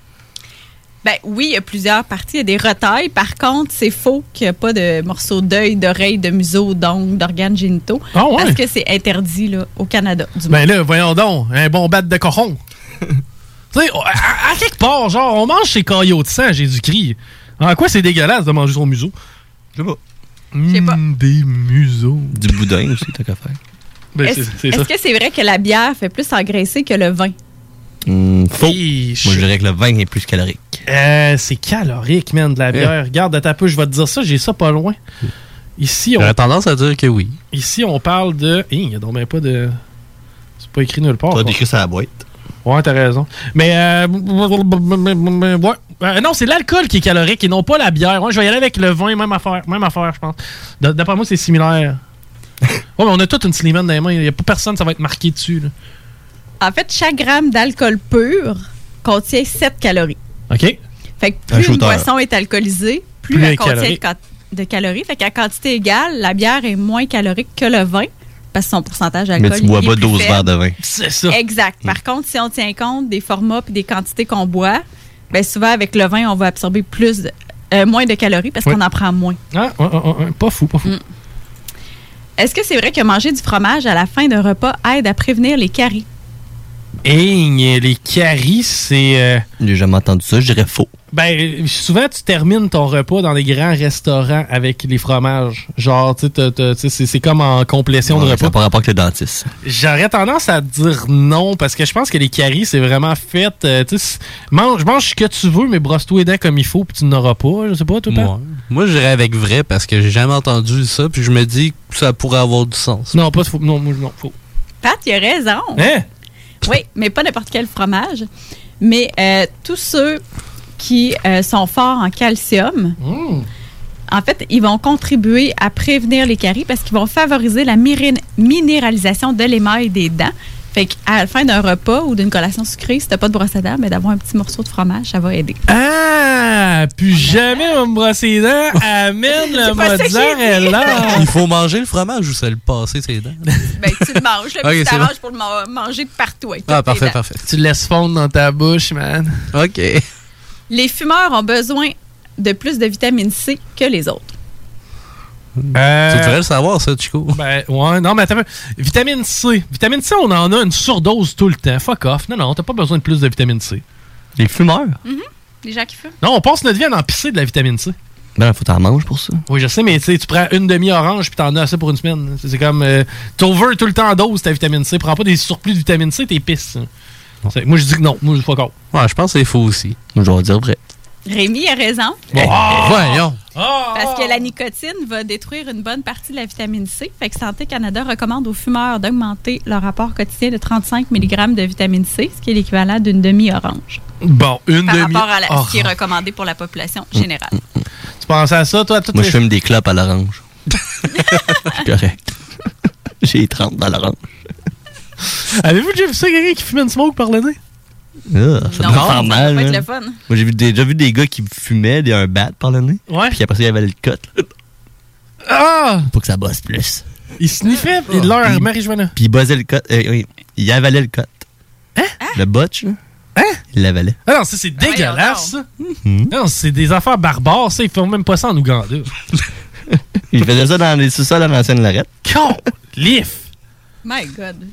Speaker 10: Ben oui, il y a plusieurs parties, il y a des retailles. Par contre, c'est faux qu'il n'y a pas de morceaux d'œil, d'oreille, de museau, d'ongles, d'organes génitaux.
Speaker 1: Ah ouais?
Speaker 10: Parce que c'est interdit là, au Canada. Du
Speaker 1: Ben là, voyons donc, un bon bat de cochon. [laughs] tu sais, à, à quelque part, genre, on mange ses caillots de sang, Jésus-Christ. En quoi c'est dégueulasse de manger son museau? Je sais pas.
Speaker 10: sais pas.
Speaker 1: Des museaux.
Speaker 18: Du boudin aussi, t'as qu'à faire.
Speaker 1: Ben,
Speaker 10: Est-ce
Speaker 1: c'est- c'est
Speaker 10: est-ce
Speaker 1: ça.
Speaker 10: que c'est vrai que la bière fait plus engraisser que le vin?
Speaker 18: Hum, faux. Moi, je dirais que le vin est plus calorique.
Speaker 1: Euh, c'est calorique, man, de la bière. Regarde, à ta peu, je vais te dire ça, j'ai ça pas loin. Ici, on,
Speaker 17: J'aurais tendance à dire que oui.
Speaker 1: ici, on parle de. Il n'y a donc même pas de. C'est pas écrit nulle part.
Speaker 18: T'as décrit ça à la boîte.
Speaker 1: Ouais, t'as raison. Mais, euh, ouais. Euh, non, c'est l'alcool qui est calorique et non pas la bière. Ouais, je vais y aller avec le vin, même affaire, même affaire, je pense. D'après moi, c'est similaire. Ouais, mais on a toute une Slimane dans les mains. Il n'y a pas personne, ça va être marqué dessus. là.
Speaker 10: En fait, chaque gramme d'alcool pur contient 7 calories.
Speaker 1: OK?
Speaker 10: Fait que
Speaker 1: Un
Speaker 10: plus une boisson est alcoolisée, plus,
Speaker 1: Plus elle
Speaker 10: contient de,
Speaker 1: calorique.
Speaker 10: ca- de calories. Fait qu'à quantité égale, la bière est moins calorique que le vin parce que son pourcentage d'alcool
Speaker 18: Mais tu bois pas
Speaker 10: plus
Speaker 18: 12
Speaker 10: faible.
Speaker 18: verres de vin.
Speaker 1: C'est ça.
Speaker 10: Exact. Par contre, si on tient compte des formats et des quantités qu'on boit, ben, souvent, avec le vin, on va absorber plus, de- euh, moins de calories parce qu'on en prend moins.
Speaker 1: Ah, pas fou, pas fou.
Speaker 10: Mm. Est-ce que c'est vrai que manger du fromage à la fin d'un repas aide à prévenir les caries?
Speaker 1: Et les caries, c'est. euh,
Speaker 18: J'ai jamais entendu ça, je dirais faux.
Speaker 1: Ben, souvent, tu termines ton repas dans des grands restaurants avec les fromages. Genre, tu sais, c'est- c'est comme en complétion de repas.
Speaker 18: Ça pas rapport avec le dentiste.
Speaker 1: J'aurais tendance à dire non parce que je pense que les caries, c'est vraiment fait. euh, tu mange, mange ce que tu veux, mais brosse-toi les dents comme il faut, puis tu n'auras pas. Je sais pas, toi, Pat?
Speaker 17: Moi, moi je dirais avec vrai parce que j'ai jamais entendu ça, puis je me dis que ça pourrait avoir du sens.
Speaker 1: Non, pas faux. Non, moi, non, faux.
Speaker 10: Pat, il a raison.
Speaker 1: Hein?
Speaker 10: Oui, mais pas n'importe quel fromage. Mais euh, tous ceux qui euh, sont forts en calcium,
Speaker 1: Mmh.
Speaker 10: en fait, ils vont contribuer à prévenir les caries parce qu'ils vont favoriser la minéralisation de l'émail des dents. Fait qu'à la fin d'un repas ou d'une collation sucrée, si t'as pas de brosse à dents, mais d'avoir un petit morceau de fromage, ça va aider.
Speaker 1: Ah! Plus jamais on va me brosser les dents. Amène le [laughs] mozzarella.
Speaker 17: Il faut manger le fromage ou ça le passer ses dents? [laughs]
Speaker 10: Ben, tu le manges, là,
Speaker 17: Ok,
Speaker 10: puis tu t'arranges pour le ma- manger de partout. avec
Speaker 17: Ah, parfait, parfait.
Speaker 1: Tu le laisses fondre dans ta bouche, man.
Speaker 17: OK.
Speaker 10: Les fumeurs ont besoin de plus de vitamine C que les autres.
Speaker 1: Euh,
Speaker 17: Tu devrais le savoir, ça, Chico.
Speaker 1: Ben, ouais, non, mais attends, vitamine C. Vitamine C, on en a une surdose tout le temps. Fuck off. Non, non, t'as pas besoin de plus de vitamine C.
Speaker 18: Les fumeurs?
Speaker 10: Mhm. Les gens qui fument.
Speaker 1: Non, on passe notre vie à en pisser de la vitamine C.
Speaker 18: Ben, faut t'en manger pour ça.
Speaker 1: Oui, je sais, mais tu sais, tu prends une demi-orange puis t'en as assez pour une semaine. C'est c'est comme. Euh, T'over tout le temps en dose ta vitamine C. Prends pas des surplus de vitamine C, t'es pisse. Moi, je dis que non. Moi, je fuck off.
Speaker 17: Ouais, je pense que c'est faux aussi.
Speaker 18: Je vais dire vrai.
Speaker 10: Rémi a raison.
Speaker 1: Ah!
Speaker 17: Voyons.
Speaker 10: Parce que la nicotine va détruire une bonne partie de la vitamine C. Fait que Santé Canada recommande aux fumeurs d'augmenter leur rapport quotidien de 35 mg de vitamine C, ce qui est l'équivalent d'une demi-orange.
Speaker 1: Bon, une
Speaker 10: Par
Speaker 1: demi.
Speaker 10: rapport à la- ce qui est recommandé pour la population générale.
Speaker 1: Tu pensais à ça, toi, toutes
Speaker 18: Moi,
Speaker 1: les-
Speaker 18: je fume des clopes à l'orange. [laughs] Correct. J'ai 30 dans l'orange. [laughs]
Speaker 1: Avez-vous déjà vu ça, quelqu'un qui fume une smoke par le nez?
Speaker 18: Ah, ça
Speaker 10: Non,
Speaker 18: doit
Speaker 10: ça
Speaker 18: mal.
Speaker 10: être
Speaker 18: hein.
Speaker 10: le fun.
Speaker 18: Moi, j'ai vu déjà vu des gars qui fumaient des, un bat par le nez.
Speaker 1: Ouais.
Speaker 18: Puis après ça, il y avait le cut.
Speaker 1: Ah!
Speaker 18: Pour que ça bosse plus.
Speaker 1: Ils sniffaient
Speaker 18: Ah.
Speaker 1: leur
Speaker 18: Puis-
Speaker 1: marijuana.
Speaker 18: Puis il buzzait le cut. euh, oui, il avalait le cut.
Speaker 1: Hein?
Speaker 18: Le botch, là.
Speaker 1: Hein?
Speaker 18: Il l'avalait.
Speaker 1: Ah non, ça, c'est dégueulasse, ça.
Speaker 18: Mhm.
Speaker 1: Non, c'est des affaires barbares, ça. Ils font même pas ça en Ouganda. [laughs]
Speaker 18: Il faisait ça dans les sous-sols à l'ancienne Lorette.
Speaker 1: Con! Lif!
Speaker 10: My God.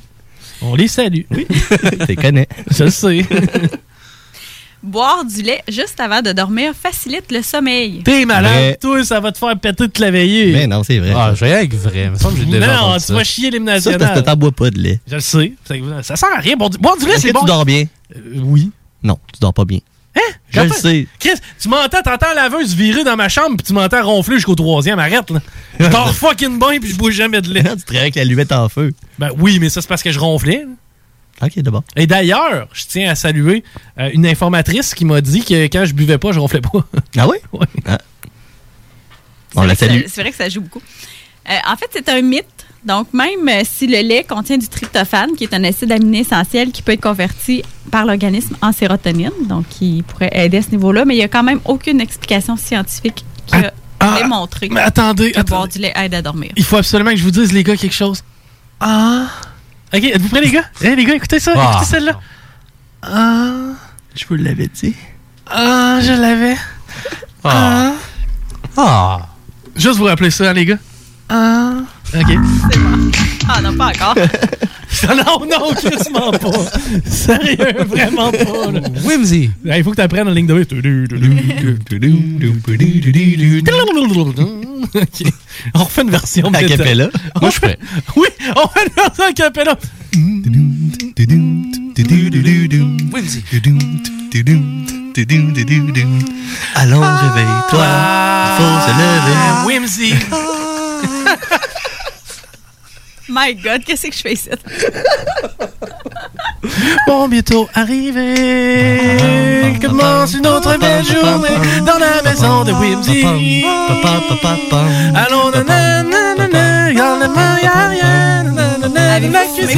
Speaker 1: On les salue. Oui. [laughs]
Speaker 18: Tu connais.
Speaker 1: Je le sais. [laughs]
Speaker 10: Boire du lait juste avant de dormir facilite le sommeil.
Speaker 1: T'es malade,
Speaker 18: Vrai.
Speaker 1: toi, ça va te faire péter toute la veillée.
Speaker 18: Mais non, c'est vrai.
Speaker 17: Ah, j'ai avec vrai. Il me semble que j'ai déjà
Speaker 1: non,
Speaker 17: entendu
Speaker 1: tu
Speaker 17: ça.
Speaker 1: vas chier l'hymne
Speaker 18: ça,
Speaker 1: national.
Speaker 18: que t'en bois pas de lait.
Speaker 1: Je le sais. Ça, ça sert à rien. Boire du, boire du lait,
Speaker 18: Est-ce
Speaker 1: c'est
Speaker 18: que
Speaker 1: bon.
Speaker 18: tu dors bien?
Speaker 1: Euh, oui.
Speaker 18: Non, tu dors pas bien.
Speaker 1: Hein?
Speaker 18: Je le sais.
Speaker 1: Chris, tu m'entends, t'entends la laveuse virer dans ma chambre, puis tu m'entends ronfler jusqu'au troisième. Arrête, là. Je [laughs] dors fucking bien, puis je bois jamais de lait.
Speaker 18: tu travailles avec la luvette en feu.
Speaker 1: Ben oui, mais ça, c'est parce que je ronflais. là.
Speaker 18: Ok, d'abord.
Speaker 1: Et d'ailleurs, je tiens à saluer euh, une informatrice qui m'a dit que quand je buvais pas, je ronflais pas. [laughs]
Speaker 18: Ah oui?
Speaker 1: Ouais.
Speaker 18: Ah.
Speaker 10: C'est
Speaker 18: On
Speaker 10: vrai
Speaker 18: la
Speaker 10: que ça-
Speaker 18: salue.
Speaker 10: C'est vrai que ça joue beaucoup. Euh, en fait, c'est un mythe. Donc, même euh, si le lait contient du tryptophane, qui est un acide aminé essentiel qui peut être converti par l'organisme en sérotonine, donc qui pourrait aider à ce niveau-là, mais il n'y a quand même aucune explication scientifique qui a
Speaker 1: ah,
Speaker 10: démontré
Speaker 1: Mais attendez,
Speaker 10: que
Speaker 1: attendez.
Speaker 10: boire du lait aide à dormir.
Speaker 1: Il faut absolument que je vous dise, les gars, quelque chose. Ah. Ok, êtes-vous prêts, les gars? Eh, les gars, écoutez ça.
Speaker 17: Ah.
Speaker 1: Écoutez celle-là. Ah.
Speaker 18: Je vous l'avais dit.
Speaker 1: Ah, je l'avais. Ah.
Speaker 17: Ah.
Speaker 1: Juste vous rappeler ça, hein, les gars. Ah. Ok.
Speaker 10: C'est bon. Ah non, pas encore. [laughs]
Speaker 1: non, non, quasiment pas. Sérieux, vraiment pas. là.
Speaker 17: Whimsy.
Speaker 1: Il faut que tu apprennes en ligne de Ok. On refait une version.
Speaker 18: A cappella?
Speaker 1: Moi, je fais. Oui, on fait une version a cappella.
Speaker 17: Whimsy.
Speaker 18: Allons, réveille-toi. Il faut se lever.
Speaker 1: Whimsy.
Speaker 10: My God, qu'est-ce que je fais ici? [laughs]
Speaker 1: Bon, bientôt arrivé. Commence une autre belle journée dans la maison de Whimsy. Allons, nanana, nanana, nanana, la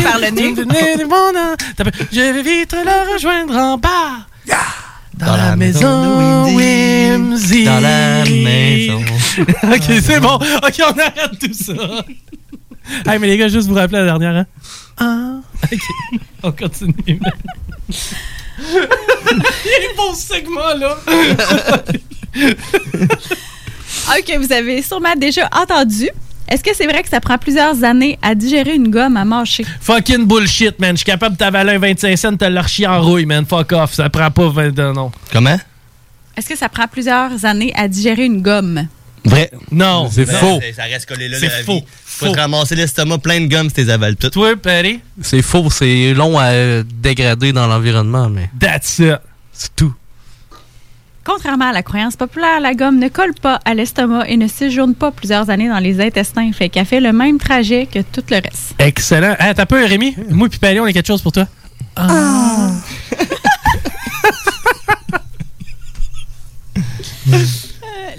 Speaker 10: par le nez?
Speaker 1: Je vais vite le rejoindre en bas. Dans, la, maison de Whimsy.
Speaker 18: Dans la maison. [laughs]
Speaker 1: ok, c'est bon. Ok, on arrête tout ça. Hey, mais les gars, juste vous rappeler la dernière, hein? Ah. [laughs] Ok, on continue. [laughs] Il est beau ce segment-là. [laughs]
Speaker 10: OK, vous avez sûrement déjà entendu. Est-ce que c'est vrai que ça prend plusieurs années à digérer une gomme à mâcher?
Speaker 1: Fucking bullshit, man. Je suis capable de t'avaler un 25 cents, te l'archi en rouille, man. Fuck off. Ça prend pas 20 euh, non.
Speaker 18: Comment?
Speaker 10: Est-ce que ça prend plusieurs années à digérer une gomme?
Speaker 18: Vrai.
Speaker 1: Non.
Speaker 18: C'est
Speaker 1: faux.
Speaker 18: Ça reste collé là
Speaker 1: C'est faux.
Speaker 18: vie. Faut te ramasser l'estomac plein de gomme si t'es avales toutes.
Speaker 1: Toi, Perry?
Speaker 17: C'est faux, c'est long à dégrader dans l'environnement, mais.
Speaker 1: That's it.
Speaker 17: C'est tout.
Speaker 10: Contrairement à la croyance populaire, la gomme ne colle pas à l'estomac et ne séjourne pas plusieurs années dans les intestins. Fait qu'elle fait le même trajet que tout le reste.
Speaker 1: Excellent. Hey, t'as peu, Rémi? Moi et Perry, on a quelque chose pour toi.
Speaker 10: Ah. [laughs]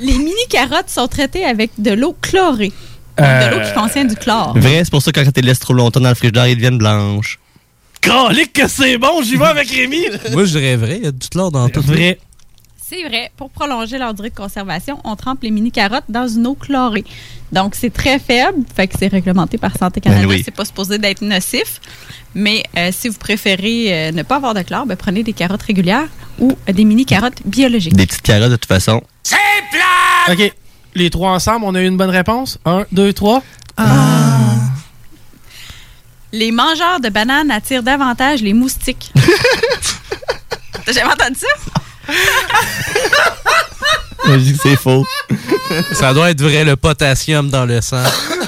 Speaker 10: les mini-carottes sont traitées avec de l'eau chlorée.
Speaker 18: Euh,
Speaker 10: De l'eau qui contient du chlore.
Speaker 18: Vrai, c'est pour ça que quand tu les laisses trop longtemps dans le frigidaire, ils deviennent blanches.
Speaker 1: Calique que c'est bon, j'y vais avec Rémi. [laughs]
Speaker 17: Moi, je dirais vrai. Il y a du chlore dans tout.
Speaker 1: Vrai.
Speaker 10: C'est vrai. Pour prolonger leur durée de conservation, on trempe les mini-carottes dans une eau chlorée. Donc, c'est très faible. Fait que c'est réglementé par Santé Canada.
Speaker 18: Ben oui.
Speaker 10: C'est pas supposé d'être nocif. Mais euh, si vous préférez euh, ne pas avoir de chlore, ben, prenez des carottes régulières ou euh, des mini-carottes biologiques.
Speaker 18: Des petites carottes, de toute façon.
Speaker 1: OK. Les trois ensemble, on a eu une bonne réponse. Un, deux, trois.
Speaker 10: Les mangeurs de bananes attirent davantage les moustiques. [laughs] T'as jamais entendu ça? [laughs]
Speaker 18: Je dis que c'est faux.
Speaker 17: Ça doit être vrai, le potassium dans le sang.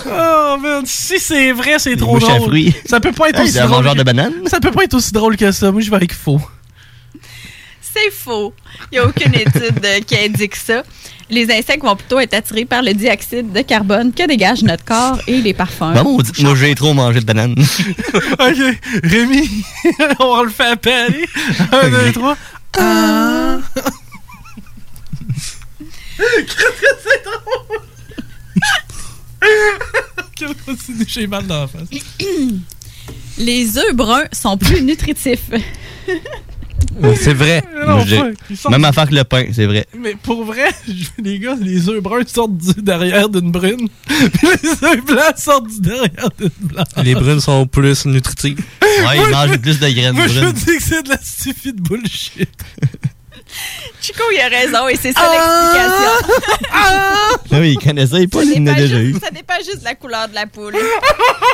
Speaker 1: Oh, man. Si c'est vrai, c'est trop drôle.
Speaker 18: fruits.
Speaker 1: Ça peut pas être
Speaker 18: Hey,
Speaker 1: aussi
Speaker 18: c'est
Speaker 1: drôle. que-
Speaker 18: de bananes?
Speaker 1: Ça peut pas être aussi drôle que ça. Moi, je vais avec faux.
Speaker 10: C'est faux. Il n'y a aucune étude euh, qui indique ça. Les insectes vont plutôt être attirés par le dioxyde de carbone que dégage notre corps et les parfums.
Speaker 18: Bon, moi, j'ai trop mangé de bananes. [laughs]
Speaker 1: OK. Rémi, [laughs] on le fait à. Un, deux, trois. Ah. c'est [laughs] drôle. J'ai mal dans la face.
Speaker 10: Les œufs bruns sont plus nutritifs.
Speaker 17: C'est vrai. [laughs]
Speaker 1: Non, sortent-
Speaker 18: Même affaire que le pain, c'est vrai.
Speaker 1: Mais pour vrai, [laughs] je- les gars, les œufs bruns sortent du derrière d'une brune. [laughs] Puis les œufs blancs sortent du derrière d'une blanche.
Speaker 17: Les brunes sont plus nutritives.
Speaker 18: Ouais, ils mangent plus de graines
Speaker 1: Moi, je
Speaker 18: brunes.
Speaker 1: dis que c'est de la stupide bullshit.
Speaker 10: Chico, il a raison et c'est ça l'explication.
Speaker 18: Ah [laughs] oui, il connaissait pas,
Speaker 10: Ça
Speaker 18: il en a déjà eu.
Speaker 10: juste- Ça dépend juste de la couleur de la poule.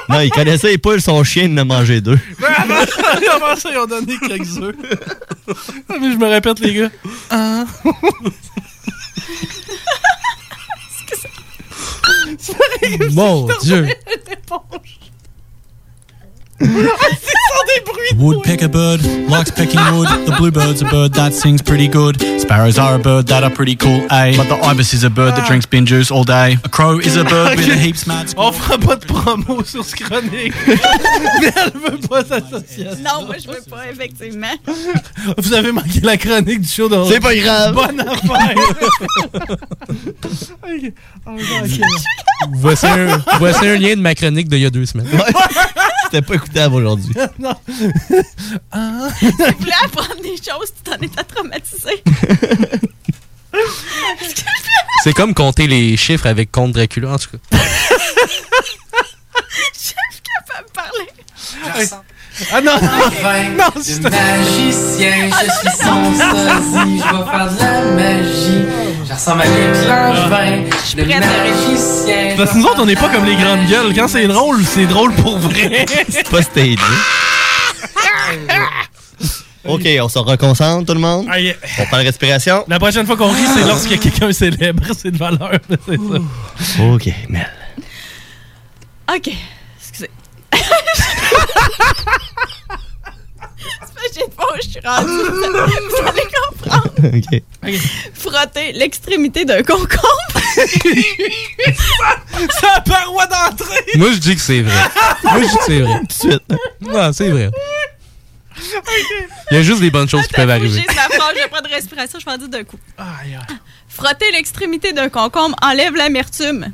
Speaker 18: Non, il connaissait pas, son chien il en a mangé deux. [laughs]
Speaker 1: Mais avant, avant ça, ils ont donné quelques œufs. Ah, mais je me répète, les gars. Ah. [laughs]
Speaker 17: Mon Dieu.
Speaker 1: C'est des bruits
Speaker 32: Woodpecker bird likes pecking wood. The bluebird's a bird that sings pretty good. Sparrows are a bird that are pretty cool, eh? But the ibis is a bird that drinks bin juice all day. A crow is a bird with a heaps mad
Speaker 1: On fera pas de promo sur ce chronique. mais elle veut pas d'association.
Speaker 10: Non, moi, je veux pas, effectivement.
Speaker 1: Vous avez manqué la chronique du show de
Speaker 18: C'est pas grave.
Speaker 1: Bonne affaire. [laughs] Ok. Oh, ok.
Speaker 17: Voici un, voici un lien de ma chronique d'il y a deux semaines. [laughs]
Speaker 18: C'était pas écoutable aujourd'hui. [laughs]
Speaker 1: non. Ah.
Speaker 10: Tu voulais apprendre des choses, tu t'en étais traumatisé. [laughs]
Speaker 17: C'est comme compter les chiffres avec Comte Dracula, en tout cas.
Speaker 10: Je suis capable de parler.
Speaker 1: Ah non,
Speaker 20: Enfin,
Speaker 1: non,
Speaker 20: de
Speaker 1: c'est-
Speaker 20: magicien, je suis son sosie, je vais faire de la magie. Je ressemble à Luc Langevin, le magicien.
Speaker 1: Parce que nous autres, on n'est pas comme les grandes gueules. Quand c'est drôle, c'est drôle pour vrai.
Speaker 18: C'est pas stagé. [laughs] Ok, on se reconcentre, tout le monde.
Speaker 1: Aïe.
Speaker 18: On parle respiration.
Speaker 1: La prochaine fois qu'on rit, c'est lorsque quelqu'un célèbre. C'est de valeur, là, [laughs] c'est ça.
Speaker 18: Ok, Mel.
Speaker 10: OK. Excusez. [laughs] J'ai pas où je suis rendue. [laughs] Vous allez comprendre. [laughs]
Speaker 18: ok.
Speaker 10: Frotter l'extrémité d'un concombre. [laughs]
Speaker 1: C'est la paroi d'entrée.
Speaker 17: Moi, je dis que c'est vrai. Moi, je dis que c'est vrai.
Speaker 18: Tout de suite.
Speaker 17: Non, c'est vrai. Il y a juste des bonnes choses qui peuvent arriver.
Speaker 10: J'ai ma phrase, j'ai pas de respiration, je vais en dire d'un coup.
Speaker 1: Aïe, aïe.
Speaker 10: Frotter l'extrémité d'un concombre enlève l'amertume.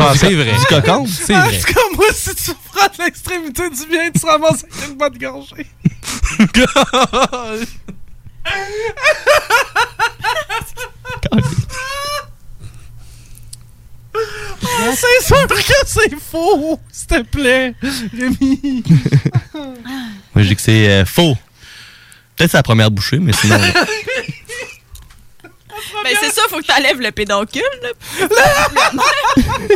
Speaker 17: Ah, c'est vrai.
Speaker 18: Du cocon? [laughs]
Speaker 17: C'est
Speaker 1: Ah,
Speaker 17: vrai.
Speaker 1: c'est comme moi, si tu frottes l'extrémité du bien, tu ramasses avec une bonne gorgée. Ah, c'est sûr que c'est faux, s'il te plaît, Rémi.
Speaker 18: Moi, je dis que c'est euh, faux. Peut-être c'est la première bouchée, mais sinon. [laughs]
Speaker 10: Ben, c'est ça, faut que t'enlèves le pédoncule. là. [laughs]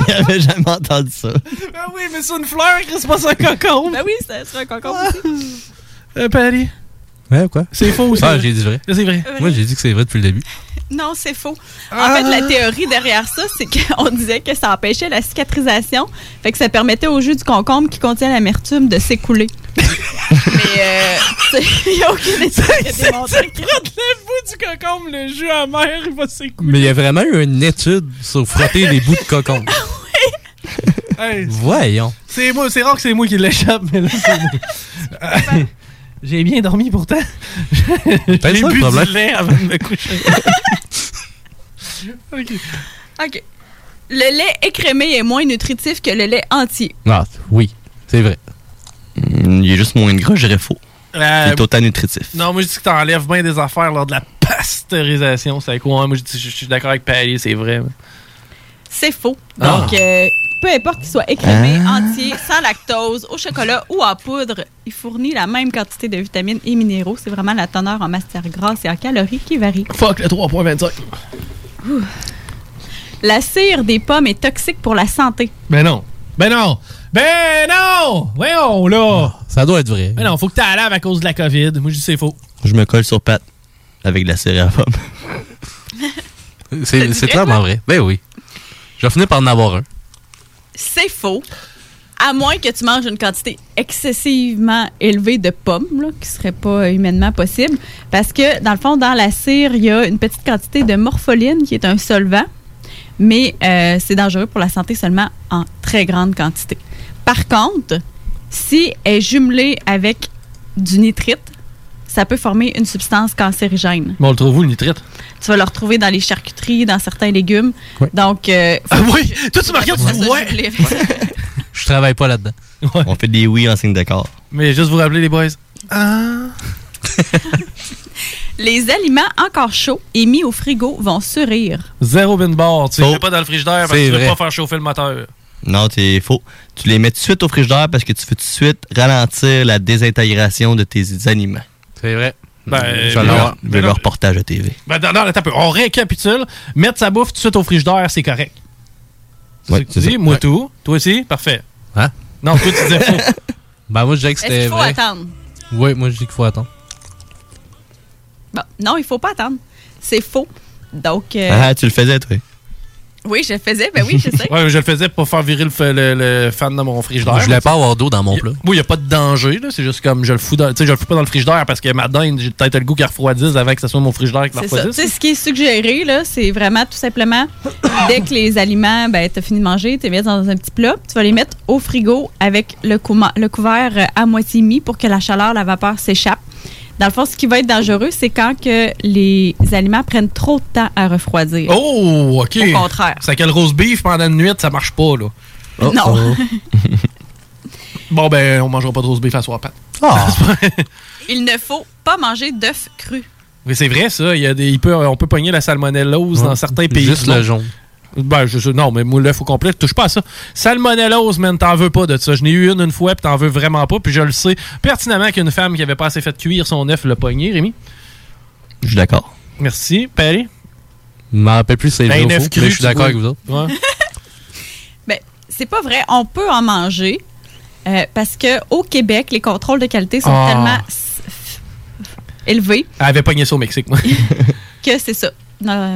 Speaker 18: J'avais jamais entendu ça.
Speaker 1: Ben oui, mais c'est une fleur, c'est pas ça un concombre.
Speaker 10: Ben oui, c'est un concombre aussi.
Speaker 1: Euh, Patty.
Speaker 17: Ouais, quoi?
Speaker 1: C'est faux c'est
Speaker 17: Ah,
Speaker 1: vrai?
Speaker 17: j'ai dit vrai.
Speaker 1: C'est vrai.
Speaker 17: Moi, j'ai dit que c'est vrai depuis le début.
Speaker 10: Non, c'est faux. En fait, la théorie derrière ça, c'est qu'on [laughs] disait que ça empêchait la cicatrisation, fait que ça permettait au jus du concombre qui contient l'amertume de s'écouler. [laughs] Mais euh, [laughs] il n'y a aucune étude qui a démontré que...
Speaker 1: le bout du concombre, le jus amer, il va s'écouler.
Speaker 17: Mais il y a vraiment eu une étude sur frotter les bouts de cocon.
Speaker 1: Hey,
Speaker 17: Voyons.
Speaker 1: c'est moi, c'est rare que c'est moi qui l'échappe, mais là, c'est moi. J'ai bien dormi pourtant. J'ai bu
Speaker 17: problème.
Speaker 1: du lait avant de me coucher. [laughs] Ok.
Speaker 10: OK. Le lait écrémé est moins nutritif que le lait entier.
Speaker 17: Ah, oui, c'est vrai.
Speaker 18: Hmm, Il est juste moins gras, je dirais faux.
Speaker 1: Euh,
Speaker 18: Il est autant nutritif.
Speaker 1: Non, moi je dis que t'enlèves bien des affaires lors de la pasteurisation. C'est quoi? Moi je dis- je je suis d'accord avec Patty, c'est vrai.
Speaker 10: C'est faux.
Speaker 1: Ah.
Speaker 10: Donc, euh, peu importe qu'il soit écrémé,
Speaker 18: Ah.
Speaker 10: entier, sans lactose, au chocolat ou en poudre, il fournit la même quantité de vitamines et minéraux. C'est vraiment la teneur en matière grasse et en calories qui varie.
Speaker 1: Fuck le 3.25.
Speaker 10: La cire des pommes est toxique pour la santé.
Speaker 1: Ben non. Ben non. Ben non! Voyons là!
Speaker 17: Ça doit être vrai.
Speaker 1: Ben non, faut que t'as lave à cause de la COVID. Moi je dis c'est faux.
Speaker 18: Je me colle sur Pat avec de la céréale à pomme.
Speaker 17: C'est clairement vrai. Ben oui. Je vais finir par en avoir un.
Speaker 10: C'est faux. À moins que tu manges une quantité excessivement élevée de pommes, là, qui serait pas humainement possible. Parce que, dans le fond, dans la cire, il y a une petite quantité de morpholine, qui est un solvant. Mais euh, c'est dangereux pour la santé seulement en très grande quantité. Par contre, si elle est jumelée avec du nitrite, ça peut former une substance cancérigène.
Speaker 1: Mais on le trouve où le nitrite?
Speaker 10: Tu vas le retrouver dans les charcuteries, dans certains légumes. Donc, euh,
Speaker 1: Ah oui! Toi tu me regardes, tu ouais! [laughs]
Speaker 17: Je travaille pas là-dedans.
Speaker 18: On fait des oui en signe d'accord.
Speaker 1: Mais juste vous rappeler les boys. Ah! [laughs]
Speaker 10: Les aliments encore chauds et mis au frigo vont surir.
Speaker 1: Zéro bin bar. Tu les
Speaker 18: Faux.
Speaker 1: mets pas dans le frigidaire parce que
Speaker 18: C'est
Speaker 1: tu veux
Speaker 18: vrai.
Speaker 1: pas faire chauffer le moteur.
Speaker 18: Non, t'es faux. Tu les mets tout de suite au frigidaire parce que tu veux tout de suite ralentir la désintégration de tes aliments.
Speaker 17: C'est vrai.
Speaker 1: Ben,
Speaker 18: je vais leur, leur reportage à TV.
Speaker 1: Ben, non, non, attends un peu. On récapitule. Mettre sa bouffe tout de suite au frigidaire, c'est correct. C'est
Speaker 18: Ouais,
Speaker 1: ce que tu
Speaker 18: c'est
Speaker 1: dis?
Speaker 18: ça.
Speaker 1: Moi
Speaker 18: Ouais.
Speaker 1: tout. Toi aussi? Parfait.
Speaker 17: Hein?
Speaker 1: Non, toi, tu disais faux. [laughs]
Speaker 17: Ben moi, je disais que c'était
Speaker 10: qu'il faut
Speaker 17: vrai.
Speaker 10: attendre?
Speaker 17: Oui, moi, je dis qu'il faut attendre.
Speaker 10: Bon, non, il faut pas attendre. C'est faux. Donc, euh,
Speaker 18: Ah, tu le faisais, toi.
Speaker 10: Oui, je le faisais. Ben oui, je sais. [laughs]
Speaker 1: Ouais, je le faisais pour faire virer le, le- le fan de mon frigidaire.
Speaker 17: Je voulais pas avoir d'eau dans mon plat.
Speaker 1: Oui, il n'y a pas de danger. là. C'est juste comme je le fous dans, tu sais, je le fous pas dans le frigidaire parce que ma dinde, j'ai peut-être le goût qu'elle refroidisse avant que ce soit mon frigidaire qui la
Speaker 10: C'est ça. Tu
Speaker 1: refroidisse.
Speaker 10: sais, ce qui est suggéré, là, c'est vraiment tout simplement, [coughs] dès que les aliments, ben, tu as fini de manger, tu les mets dans un petit plat, tu vas les mettre au frigo avec le, couma- le couvert à moitié mis pour que la chaleur, la vapeur s'échappe. Dans le fond, ce qui va être dangereux, c'est quand que les aliments prennent trop de temps à refroidir.
Speaker 1: Oh, OK.
Speaker 10: Au contraire.
Speaker 1: C'est que le rose beef pendant une nuit, ça marche pas, là.
Speaker 10: Non. [laughs]
Speaker 1: Bon, ben, on mangera pas de rose beef à soir, Pat. [laughs]
Speaker 10: Il ne faut pas manger d'œufs crus.
Speaker 1: Mais c'est vrai, ça. Il y a des, il peut, on peut pogner la salmonellose
Speaker 17: Ouais.
Speaker 1: dans certains pays.
Speaker 17: Juste le jaune.
Speaker 1: Ben, je, non, mais moi, l'œuf au complet, je touche pas à ça. Salmonellose, man, t'en veux pas de ça. Je n'ai eu une une fois, puis t'en veux vraiment pas. Puis je le sais pertinemment qu'une femme qui avait pas assez fait cuire son œuf l'a pogné, Rémi.
Speaker 18: Je suis d'accord.
Speaker 1: Merci. Patty?
Speaker 17: Je m'en rappelle plus c'est
Speaker 1: Ben,
Speaker 17: faux,
Speaker 1: cru,
Speaker 17: mais je suis d'accord avec vous autres.
Speaker 1: Ouais. [laughs]
Speaker 10: Ben, c'est pas vrai. On peut en manger euh, parce que au Québec, les contrôles de qualité sont
Speaker 1: Ah.
Speaker 10: tellement élevés
Speaker 1: Elle avait pogné ça au Mexique, moi. [laughs]
Speaker 10: que c'est ça.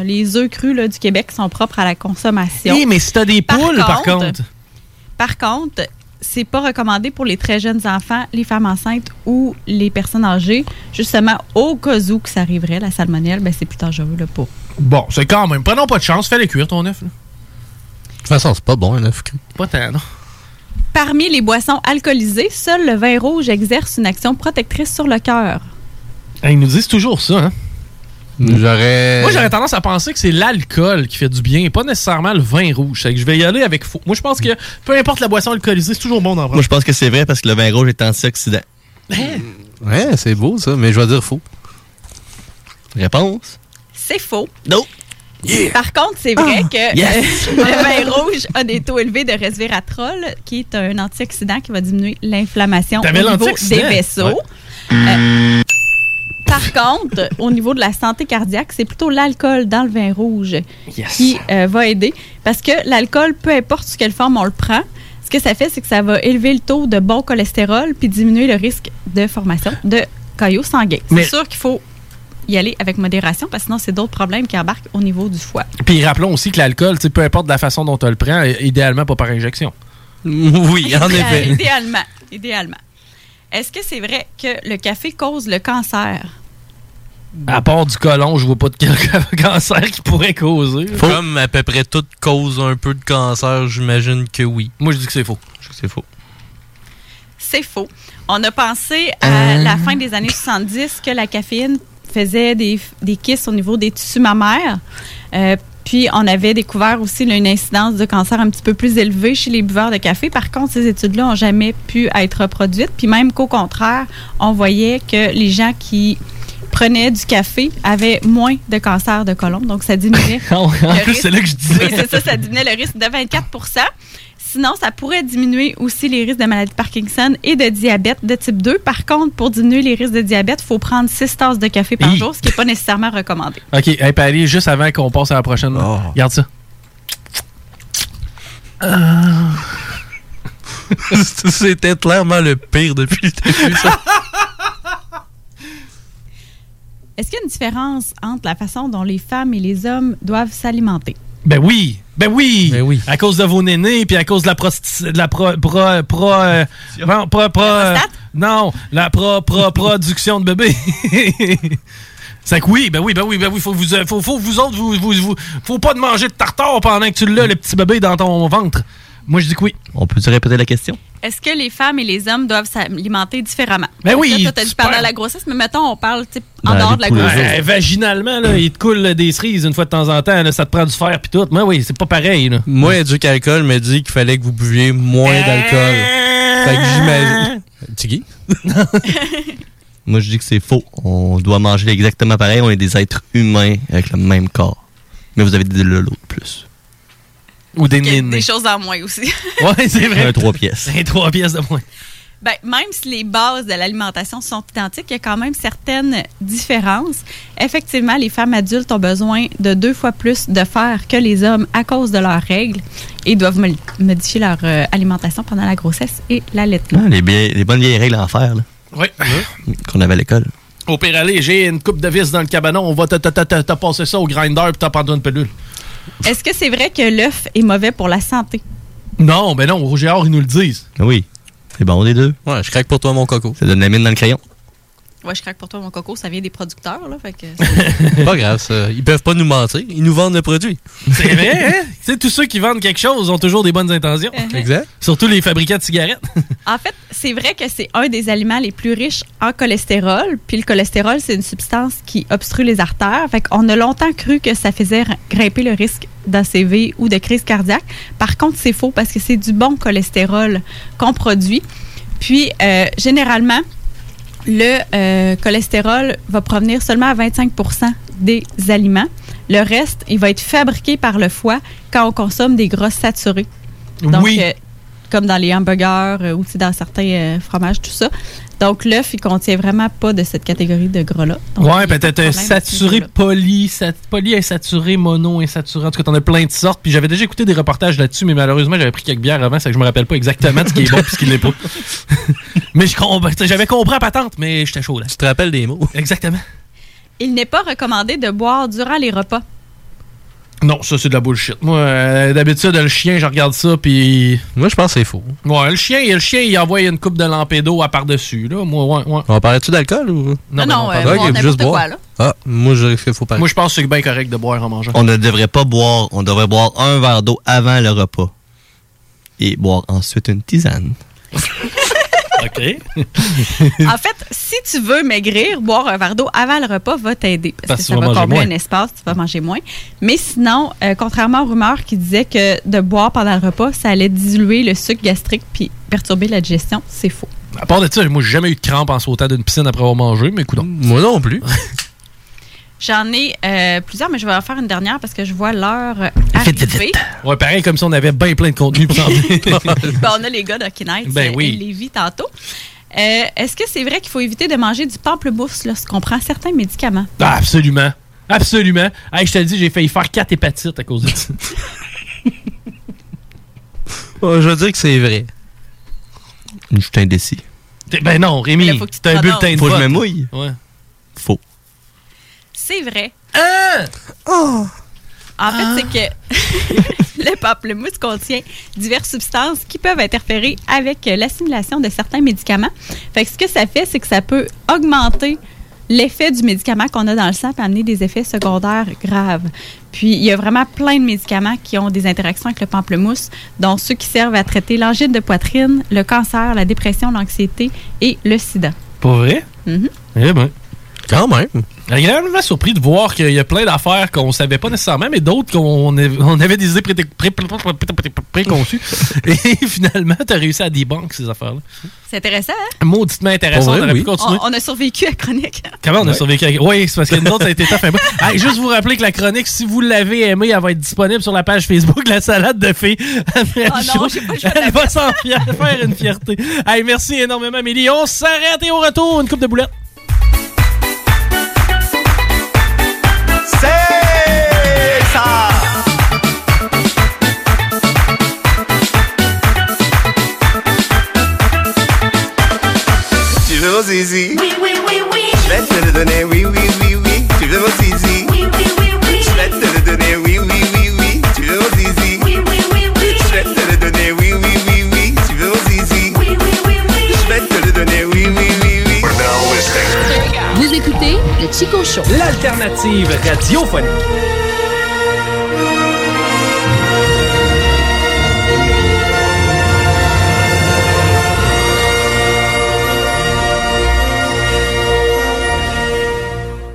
Speaker 10: Les œufs crus là, du Québec sont propres à la consommation.
Speaker 1: Oui, mais si t'as des
Speaker 10: Par
Speaker 1: poules, par
Speaker 10: contre-. Par contre, c'est pas recommandé pour les très jeunes enfants, les femmes enceintes ou les personnes âgées. Justement, au cas où que ça arriverait, la salmonelle, ben, c'est plus dangereux là, pour.
Speaker 1: Bon, c'est quand même. Prenons pas de chance. Fais-les cuire, ton œuf. là.
Speaker 17: De toute façon, c'est pas bon, un œuf cru.
Speaker 1: Pas tant, non.
Speaker 10: Parmi les boissons alcoolisées, seul le vin rouge exerce une action protectrice sur le cœur.
Speaker 1: Ils nous disent toujours ça, hein?
Speaker 17: J'aurais.
Speaker 1: Moi, j'aurais tendance à penser que c'est l'alcool qui fait du bien et pas nécessairement le vin rouge. Que je vais y aller avec faux. Moi, je pense que peu importe la boisson alcoolisée, c'est toujours bon d'en
Speaker 18: Moi,
Speaker 1: prendre.
Speaker 18: je pense que c'est vrai parce que le vin rouge est antioxydant.
Speaker 17: Ouais, c'est beau ça, mais je vais dire faux.
Speaker 18: Réponse?
Speaker 10: C'est faux.
Speaker 18: Non.
Speaker 10: Par contre, c'est vrai
Speaker 1: Ah,
Speaker 10: que
Speaker 18: yes.
Speaker 10: euh, [laughs] le vin rouge a des taux élevés de resveratrol, qui est un antioxydant qui va diminuer l'inflammation au niveau
Speaker 1: l'antioxydant?
Speaker 10: des vaisseaux.
Speaker 1: Ouais.
Speaker 10: Euh, par contre, au niveau de la santé cardiaque, c'est plutôt l'alcool dans le vin rouge qui euh, va aider. Parce que l'alcool, peu importe sous quelle forme on le prend, ce que ça fait, c'est que ça va élever le taux de bon cholestérol puis diminuer le risque de formation de caillots sanguins. C'est sûr qu'il faut y aller avec modération parce que sinon, c'est d'autres problèmes qui embarquent au niveau du foie.
Speaker 1: Puis rappelons aussi que l'alcool, peu importe la façon dont tu le prends, euh, idéalement pas par injection.
Speaker 18: Oui, en [laughs] effet.
Speaker 10: idéalement. Idéalement. Est-ce que c'est vrai que le café cause le cancer?
Speaker 1: À part du colon, je vois pas de [laughs] cancer qui pourrait causer.
Speaker 17: Comme à peu près toute cause un peu de cancer, j'imagine que oui.
Speaker 1: Moi, je dis que c'est faux.
Speaker 17: Je dis que c'est faux.
Speaker 10: C'est faux. On a pensé à la fin des années 70 que la caféine faisait des, des kisses au niveau des tissus mammaires. Euh, puis, on avait découvert aussi là, une incidence de cancer un petit peu plus élevée chez les buveurs de café. Par contre, ces études-là n'ont jamais pu être reproduites. Puis même qu'au contraire, on voyait que les gens qui prenaient du café avaient moins de cancer de côlon. Donc, ça diminuait. [laughs]
Speaker 1: en
Speaker 10: le
Speaker 1: plus, c'est là que je disais.
Speaker 10: Oui, c'est ça, ça diminuait le risque de 24 Sinon, ça pourrait diminuer aussi les risques de maladie de Parkinson et de diabète de type 2. Par contre, pour diminuer les risques de diabète, il faut prendre 6 tasses de café par
Speaker 1: Hi.
Speaker 10: jour, ce qui n'est pas nécessairement recommandé. [laughs]
Speaker 1: OK, hey, juste avant qu'on passe à la prochaine. Regarde ça. [laughs]
Speaker 17: C'était clairement le pire depuis le début. ça.
Speaker 10: Est-ce qu'il y a une différence entre la façon dont les femmes et les hommes doivent s'alimenter?
Speaker 1: Ben oui! Ben oui! À cause de vos nénés, puis à cause de la prosti- de la pro, pro, pro, euh, non, pro- pro- euh, non, la pro, pro- production de bébés. [laughs] C'est que oui, ben oui, ben oui, ben oui, faut vous, euh, faut, faut vous autres, vous, vous, vous- faut pas de manger de tartare pendant que tu l'as, le petit bébé dans ton ventre. Moi, je dis que oui.
Speaker 18: On peut-tu répéter la question?
Speaker 10: Est-ce que les femmes et les hommes doivent s'alimenter différemment?
Speaker 1: Ben oui,
Speaker 10: Là, toi, t'as dit pendant la grossesse, mais mettons, on parle en dehors de la
Speaker 1: Ouais,
Speaker 10: grossesse.
Speaker 1: vaginalement, là, il te coule des cerises une fois de temps en temps, là, ça te prend du fer puis tout. Mais oui, c'est pas pareil. Là.
Speaker 17: Moi, Éduc Alcool me dit qu'il fallait que vous buviez moins d'alcool. Fait que j'imagine. Tiggy? [laughs]
Speaker 18: Moi, je dis que c'est faux. On doit manger exactement pareil. On est des êtres humains avec le même corps. Mais vous avez de l'autre plus.
Speaker 1: Ou des
Speaker 10: choses en moins aussi. [laughs]
Speaker 1: Ouais, c'est vrai.
Speaker 18: Un trois pièces.
Speaker 1: Un trois pièces de moins.
Speaker 10: Ben, même si les bases de l'alimentation sont identiques, il y a quand même certaines différences. Effectivement, les femmes adultes ont besoin de deux fois plus de fer que les hommes à cause de leurs règles et doivent mo- modifier leur euh, alimentation pendant la grossesse et l'allaitement.
Speaker 18: Ah, les, bonnes vieilles règles en fer, là,
Speaker 1: Oui.
Speaker 18: qu'on avait à l'école.
Speaker 1: Au pire, allez, j'ai une coupe de vis dans le cabanon, on va te- te- te- te- te passer ça au grinder puis t'as prendre une pilule.
Speaker 10: Est-ce que c'est vrai que l'œuf est mauvais pour la santé?
Speaker 1: Non, ben non, au Rouge et Or, ils nous le disent.
Speaker 18: Oui. C'est bon, les deux?
Speaker 17: Ouais, je craque pour toi, mon coco.
Speaker 18: Ça donne la mine dans le crayon.
Speaker 10: Ouais, je craque pour toi, mon coco, ça vient des producteurs, là. Fait que... [laughs]
Speaker 17: pas grave, ça. Ils peuvent pas nous mentir. Ils nous vendent le produit.
Speaker 1: C'est vrai, [laughs] hein? tu sais, tous ceux qui vendent quelque chose ont toujours des bonnes intentions.
Speaker 17: Exact.
Speaker 1: Surtout les fabricants de cigarettes. [laughs]
Speaker 10: En fait, c'est vrai que c'est un des aliments les plus riches en cholestérol. Puis le cholestérol, c'est une substance qui obstrue les artères. Fait qu'on a longtemps cru que ça faisait grimper le risque d'ACV ou de crise cardiaque. Par contre, c'est faux parce que c'est du bon cholestérol qu'on produit. Puis, euh, généralement, le euh, cholestérol va provenir seulement à 25% des aliments. Le reste, il va être fabriqué par le foie quand on consomme des gras saturés. Donc,
Speaker 1: Oui.
Speaker 10: euh, comme dans les hamburgers euh, ou dans certains euh, fromages, tout ça. Donc, l'œuf, il contient vraiment pas de cette catégorie de gras-là. De
Speaker 1: peut-être
Speaker 10: ce
Speaker 1: saturé poly, sat- polyinsaturé, mono-insaturé. En tout cas, t'en as plein de sortes. Puis j'avais déjà écouté des reportages là-dessus, mais malheureusement, j'avais pris quelques bières avant, c'est que je me rappelle pas exactement de ce qui est bon et ce qui l'est pas. [laughs] mais ben, j'avais compris à patente, mais j'étais chaud là.
Speaker 17: Tu te rappelles des mots?
Speaker 1: Exactement.
Speaker 10: Il n'est pas recommandé de boire durant les repas.
Speaker 1: Non, ça c'est de la bullshit. Moi, euh, d'habitude, le chien, je regarde ça, puis.
Speaker 17: Moi, je pense que c'est faux.
Speaker 1: Ouais, le chien, le chien, il envoie une coupe de lampédo à par-dessus. Là. Moi, ouais, ouais.
Speaker 17: On parlait-tu d'alcool ou?
Speaker 10: Non, non,
Speaker 1: ben
Speaker 10: euh,
Speaker 17: Ok,
Speaker 10: n'importe
Speaker 17: juste
Speaker 10: quoi,
Speaker 17: boire.
Speaker 10: là?
Speaker 17: Ah, moi, je dirais qu'il faut pas.
Speaker 1: Moi, je pense que c'est bien correct de boire en mangeant.
Speaker 18: On ne devrait pas boire. On devrait boire un verre d'eau avant le repas. Et boire ensuite une tisane. [laughs]
Speaker 1: OK.
Speaker 10: En fait, si tu veux maigrir, boire un verre d'eau avant le repas va t'aider. Parce,
Speaker 1: Parce
Speaker 10: que ça va combler
Speaker 1: moins.
Speaker 10: un espace, tu vas manger moins. Mais sinon, euh, contrairement aux rumeurs qui disaient que de boire pendant le repas, ça allait diluer le sucre gastrique puis perturber la digestion, c'est faux.
Speaker 1: À part de ça, moi, j'ai jamais eu de crampe en sautant d'une piscine après avoir mangé, mais écoute.
Speaker 17: Moi non plus. [laughs]
Speaker 10: J'en ai euh, plusieurs, mais je vais en faire une dernière parce que je vois l'heure arriver.
Speaker 1: Ouais, pareil, comme si on avait bien plein de contenu pour. [laughs]
Speaker 10: Ben, on a les gars d'Hockey Nights [laughs]
Speaker 1: Ben
Speaker 10: euh,
Speaker 1: oui.
Speaker 10: et Lévis tantôt. Euh, Est-ce que c'est vrai qu'il faut éviter de manger du pamplemousse lorsqu'on prend certains médicaments?
Speaker 1: Ah, absolument. Absolument. Hey, je te le dis, j'ai failli faire quatre hépatites à cause de ça. [laughs]
Speaker 17: Oh, je veux dire que c'est vrai. Je suis indécis.
Speaker 1: Ben non, Rémi,
Speaker 10: Mais là, faut que tu te
Speaker 1: t'as un bulletin de
Speaker 17: Faut que je me mouille.
Speaker 1: Ouais.
Speaker 17: Faux.
Speaker 10: C'est vrai.
Speaker 1: Hein?
Speaker 10: En fait, c'est que [laughs] le pamplemousse contient diverses substances qui peuvent interférer avec l'assimilation de certains médicaments. Fait que ce que ça fait, c'est que ça peut augmenter l'effet du médicament qu'on a dans le sang et amener des effets secondaires graves. Puis, il y a vraiment plein de médicaments qui ont des interactions avec le pamplemousse, dont ceux qui servent à traiter l'angine de poitrine, le cancer, la dépression, l'anxiété et le sida.
Speaker 1: Pas vrai?
Speaker 10: Mhm.
Speaker 1: Eh ben.
Speaker 17: Quand même.
Speaker 1: Agréablement surpris de voir qu'il y a plein d'affaires qu'on savait pas nécessairement, mais d'autres qu'on avait, on avait des idées pré- pré- pré- pré- pré- pré- préconçues. [laughs] Et finalement, tu as réussi à débunk ces affaires-là.
Speaker 10: C'est intéressant, hein?
Speaker 1: Mauditement intéressant, on aurait
Speaker 17: oui.
Speaker 1: pu continuer.
Speaker 10: On, on a survécu à chronique.
Speaker 1: Comment on a survécu avec... Oui, c'est parce que nous autres, ça a été tough [laughs] juste vous rappeler que la chronique, si vous l'avez aimée, elle va être disponible sur la page Facebook La Salade de Fées. [laughs]
Speaker 10: Oh la
Speaker 1: Elle va s'en faire une fierté. Hey, merci énormément, Amélie. On s'arrête et au retour, une coupe de boulettes.
Speaker 33: Veux mon zizi
Speaker 34: Oui, oui, oui, oui.
Speaker 33: Je vais te le donner, oui, oui, oui, oui. Tu veux mon zizi
Speaker 34: Oui, oui, oui, oui.
Speaker 33: Je vais te le donner, oui, oui, oui, oui. Tu veux mon zizi
Speaker 34: Oui, oui, oui, oui.
Speaker 33: Je vais te le donner, oui, oui, oui, oui. Tu veux mon zizi
Speaker 34: Oui, oui, oui, oui.
Speaker 33: Je vais te le donner, oui, oui, oui, oui.
Speaker 11: Vous écoutez le Chico Show.
Speaker 35: L'alternative radiophonique.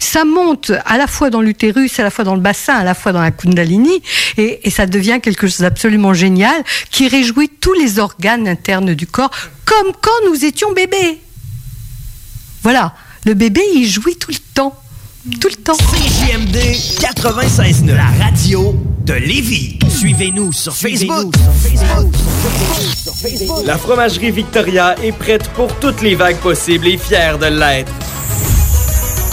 Speaker 36: ça monte à la fois dans l'utérus, à la fois dans le bassin, à la fois dans la kundalini, et, et ça devient quelque chose d'absolument génial qui réjouit tous les organes internes du corps, comme quand nous étions bébés. Voilà, le bébé, il jouit tout le temps. Tout le temps.
Speaker 12: CJMD 96.9, la radio de Lévis. Suivez-nous sur Facebook.
Speaker 9: La fromagerie Victoria est prête pour toutes les vagues possibles et fière de l'être.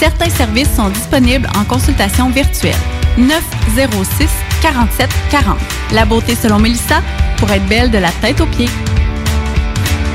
Speaker 10: certains services sont disponibles en consultation virtuelle. 906 47 40. La beauté selon Mélissa pour être belle de la tête aux pieds.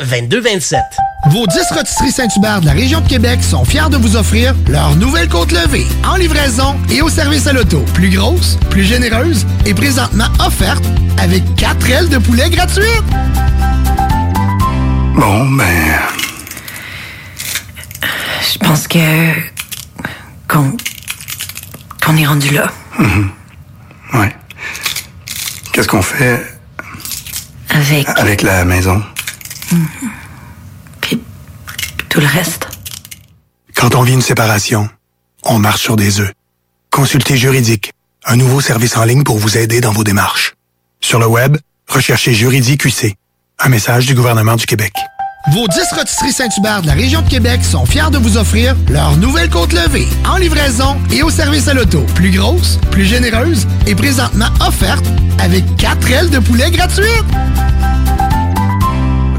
Speaker 37: 2227.
Speaker 38: Vos 10 rôtisseries Saint-Hubert de la région de Québec sont fiers de vous offrir leur nouvelle côte levée en livraison et au service à l'auto. Plus grosse, plus généreuse et présentement offerte avec 4 ailes de poulet gratuites.
Speaker 39: Bon, ben.
Speaker 40: Je pense que. qu'on. qu'on est rendu là.
Speaker 39: mhm. Ouais. Qu'est-ce qu'on fait
Speaker 40: Avec
Speaker 39: avec la maison?
Speaker 40: Tout le reste.
Speaker 39: Quand on vit une séparation, on marche sur des œufs. Consultez Juridique, un nouveau service en ligne pour vous aider dans vos démarches. Sur le web, recherchez Juridique UC. Un message du gouvernement du Québec.
Speaker 41: Vos 10 rotisseries Saint-Hubert de la région de Québec sont fiers de vous offrir leur nouvelle côte levée en livraison et au service à l'auto. Plus grosse, plus généreuse et présentement offerte avec 4 ailes de poulet gratuites.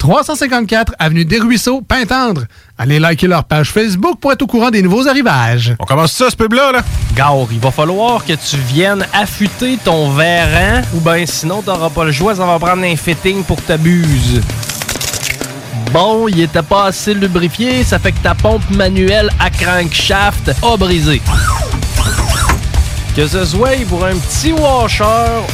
Speaker 42: 354 Avenue des Ruisseaux, Pintendre. Allez liker leur page Facebook pour être au courant des nouveaux arrivages.
Speaker 43: On commence ça, ce pub-là, là?
Speaker 1: Gare, il va falloir que tu viennes affûter ton verre, ou ben sinon t'auras pas le choix, ça va prendre un fitting pour ta buse. Bon, il était pas assez lubrifié, ça fait que ta pompe manuelle à crankshaft a brisé. Que ce soit pour un petit washer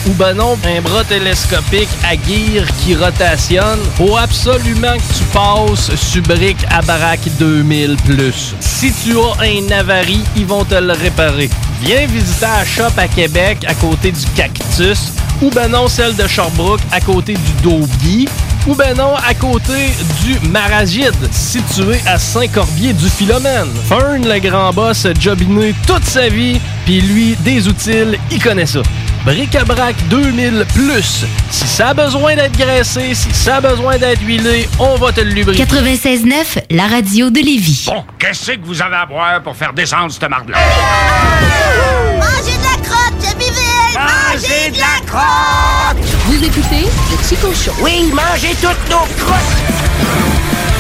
Speaker 1: ou ben non, un bras télescopique à gear qui rotationne, faut absolument que tu passes Subric à baraque 2000 plus. Si tu as un avarie, ils vont te le réparer. Viens visiter la shop à Québec à côté du Cactus ou ben non celle de Sherbrooke à côté du Daubier ou ben non à côté du Maragide situé à Saint-Corbier du Philomène. Fern, le grand boss, a jobiné toute sa vie, puis lui, des outils, il connaît ça. Bric-à-brac 2000 plus. Si ça a besoin d'être graissé, si ça a besoin d'être huilé, on va te le lubrifier.
Speaker 11: 96.9, la radio de Lévis.
Speaker 44: Bon, qu'est-ce que vous avez à boire pour faire descendre cette marde-là?
Speaker 24: Mangez de la crotte!
Speaker 11: Vous écoutez le Chico Show.
Speaker 44: Oui, mangez toutes nos crottes!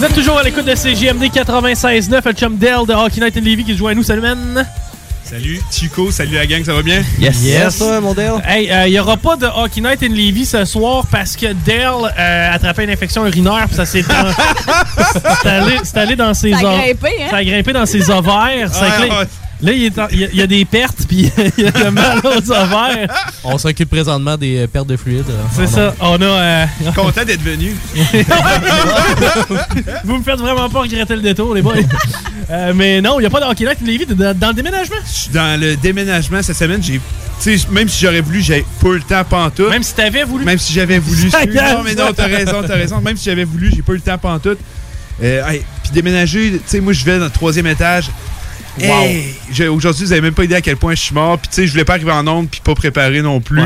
Speaker 1: Vous êtes toujours à l'écoute de CGMD 96.9, le chum Dell de Hockey Night in Levy qui se joint à nous. Salut, man!
Speaker 45: Salut Chico, salut la gang, ça va bien?
Speaker 1: Yes, toi, mon Dell. Hey, il n'y aura pas de Hockey Night in Levy ce soir parce que Dell euh, a attrapé une infection urinaire puis ça s'est [laughs] c'est allé, c'est allé dans ses
Speaker 46: Ça a grimpé, hein?
Speaker 1: Ça a grimpé dans ses ovaires. Ça fait que là, il, est en- il y a- il y a des pertes puis [laughs] il y a le mal aux ovaires.
Speaker 17: On s'occupe présentement des euh, pertes de fluide. euh,
Speaker 1: C'est ça. On a. euh,
Speaker 45: Content d'être venu. [laughs]
Speaker 1: Vous me faites vraiment pas regretter le détour, les boys. Euh, mais non, il n'y a pas de Hockey Night in Levy dans, dans le déménagement?
Speaker 45: Je suis dans le déménagement cette semaine, j'ai. Même si j'aurais voulu, j'ai pas eu le temps pantoute.
Speaker 1: Même si t'avais voulu.
Speaker 45: Même si j'avais voulu. Non, mais non, t'as raison, t'as raison. Même si j'avais voulu, j'ai pas eu le temps pantoute. Euh, hey, puis déménager, tu sais, moi, je vais dans le troisième étage.
Speaker 1: Wow.
Speaker 45: Hey, Aujourd'hui, vous avez même pas idée à quel point je suis mort. Puis, tu sais, je voulais pas arriver en onde puis pas préparer non plus.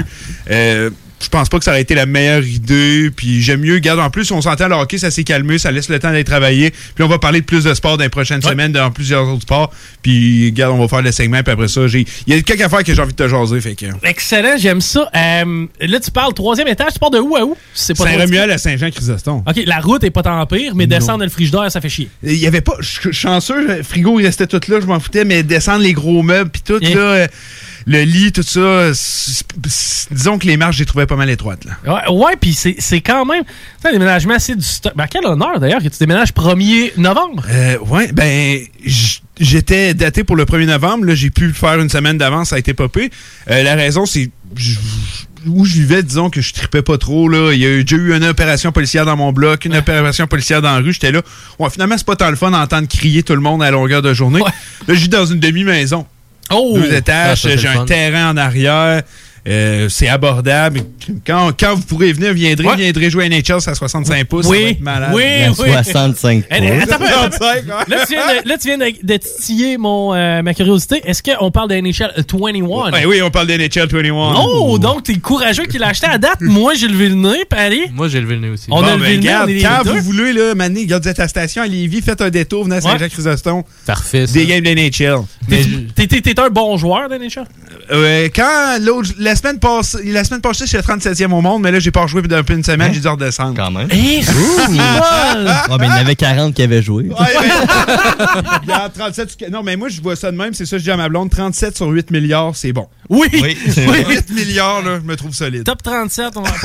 Speaker 45: Euh, je pense pas que ça aurait été la meilleure idée. Puis, j'aime mieux, garde en plus, on s'entend, le hockey, ça s'est calmé, ça laisse le temps d'être travaillé. Puis, on va parler de plus de sport dans les prochaines semaines, dans plusieurs autres sports. Puis, regarde, on va faire le segment. Puis après ça, j'ai. Il y a quelques affaires que j'ai envie de te jaser. Fait que.
Speaker 1: Excellent, j'aime ça. Euh, là, tu parles troisième étage, tu pars de où à où? C'est trop
Speaker 45: Saint-Romuald à Saint-Jean-Chrysostome.
Speaker 1: OK, la route est pas tant pire, mais
Speaker 45: Non.
Speaker 1: descendre dans le frigidaire, ça fait chier.
Speaker 45: Il y avait pas. Je suis chanceux, le frigo il restait tout là, je m'en foutais, mais descendre les gros meubles puis tout, là, euh, le lit, tout ça, disons que les marches, j'ai trouvé pas mal étroites. Là.
Speaker 1: Ouais, ouais puis c'est quand même. Un déménagement, c'est du stock. Ben, quel honneur d'ailleurs que tu déménages 1er novembre.
Speaker 45: Euh, ouais, ben, j'étais daté pour le 1er novembre, là, j'ai pu faire une semaine d'avance, ça a été popé. Euh, la raison, c'est. Où je vivais, disons que je tripais pas trop. Là. Il y a eu- déjà eu une opération policière dans mon bloc, une opération policière dans la rue. J'étais là. Ouais, finalement, c'est pas tant le fun d'entendre crier tout le monde à longueur de journée. Là, je vis dans une demi-maison.
Speaker 1: Oh!
Speaker 45: Deux étages,
Speaker 17: Ah,
Speaker 45: j'ai un terrain en arrière. Euh, c'est abordable. Quand, quand vous pourrez venir, viendrez,
Speaker 1: Ouais.
Speaker 45: viendrez jouer à NHL, c'est à 65 pouces.
Speaker 1: Oui,
Speaker 45: ça va être malade.
Speaker 1: oui, oui.
Speaker 18: 65
Speaker 1: Eh, eh,
Speaker 18: pouces.
Speaker 1: Là, tu viens de, là, tu viens de, de titiller mon, euh, ma curiosité. Est-ce qu'on parle de NHL 21?
Speaker 45: Ouais, oui, on parle d'NHL 21.
Speaker 1: Oh, donc t'es courageux qu'il l'a acheté à date. Moi, j'ai levé le nez, Paris.
Speaker 17: Moi, j'ai levé le nez aussi.
Speaker 1: On a levé
Speaker 45: ben,
Speaker 1: le nez,
Speaker 45: regarde, quand vous voulez, là, Mané, regarde, vous êtes à la station à Lévis, faites un détour, venez à Saint-Jean-Chrysostome.
Speaker 17: Parfait.
Speaker 45: Des games d'NHL.
Speaker 1: T'es- T'es t'es un bon joueur de NHL?
Speaker 45: Euh, quand l'autre, la, semaine passée, la semaine passée, j'étais 37e au monde, mais là, j'ai pas rejoué depuis un peu une semaine, j'ai dû redescendre.
Speaker 18: Quand même.
Speaker 1: Eh, c'est
Speaker 18: Ah, ben, il y en avait 40 qui avaient joué.
Speaker 45: Il y a 37 Non, mais moi, je vois ça de même, c'est ça, je dis à ma blonde, 37 sur 8 milliards, c'est bon.
Speaker 1: Oui!
Speaker 18: Oui.
Speaker 45: 8 milliards, là, je me trouve solide.
Speaker 1: Top 37, on va pas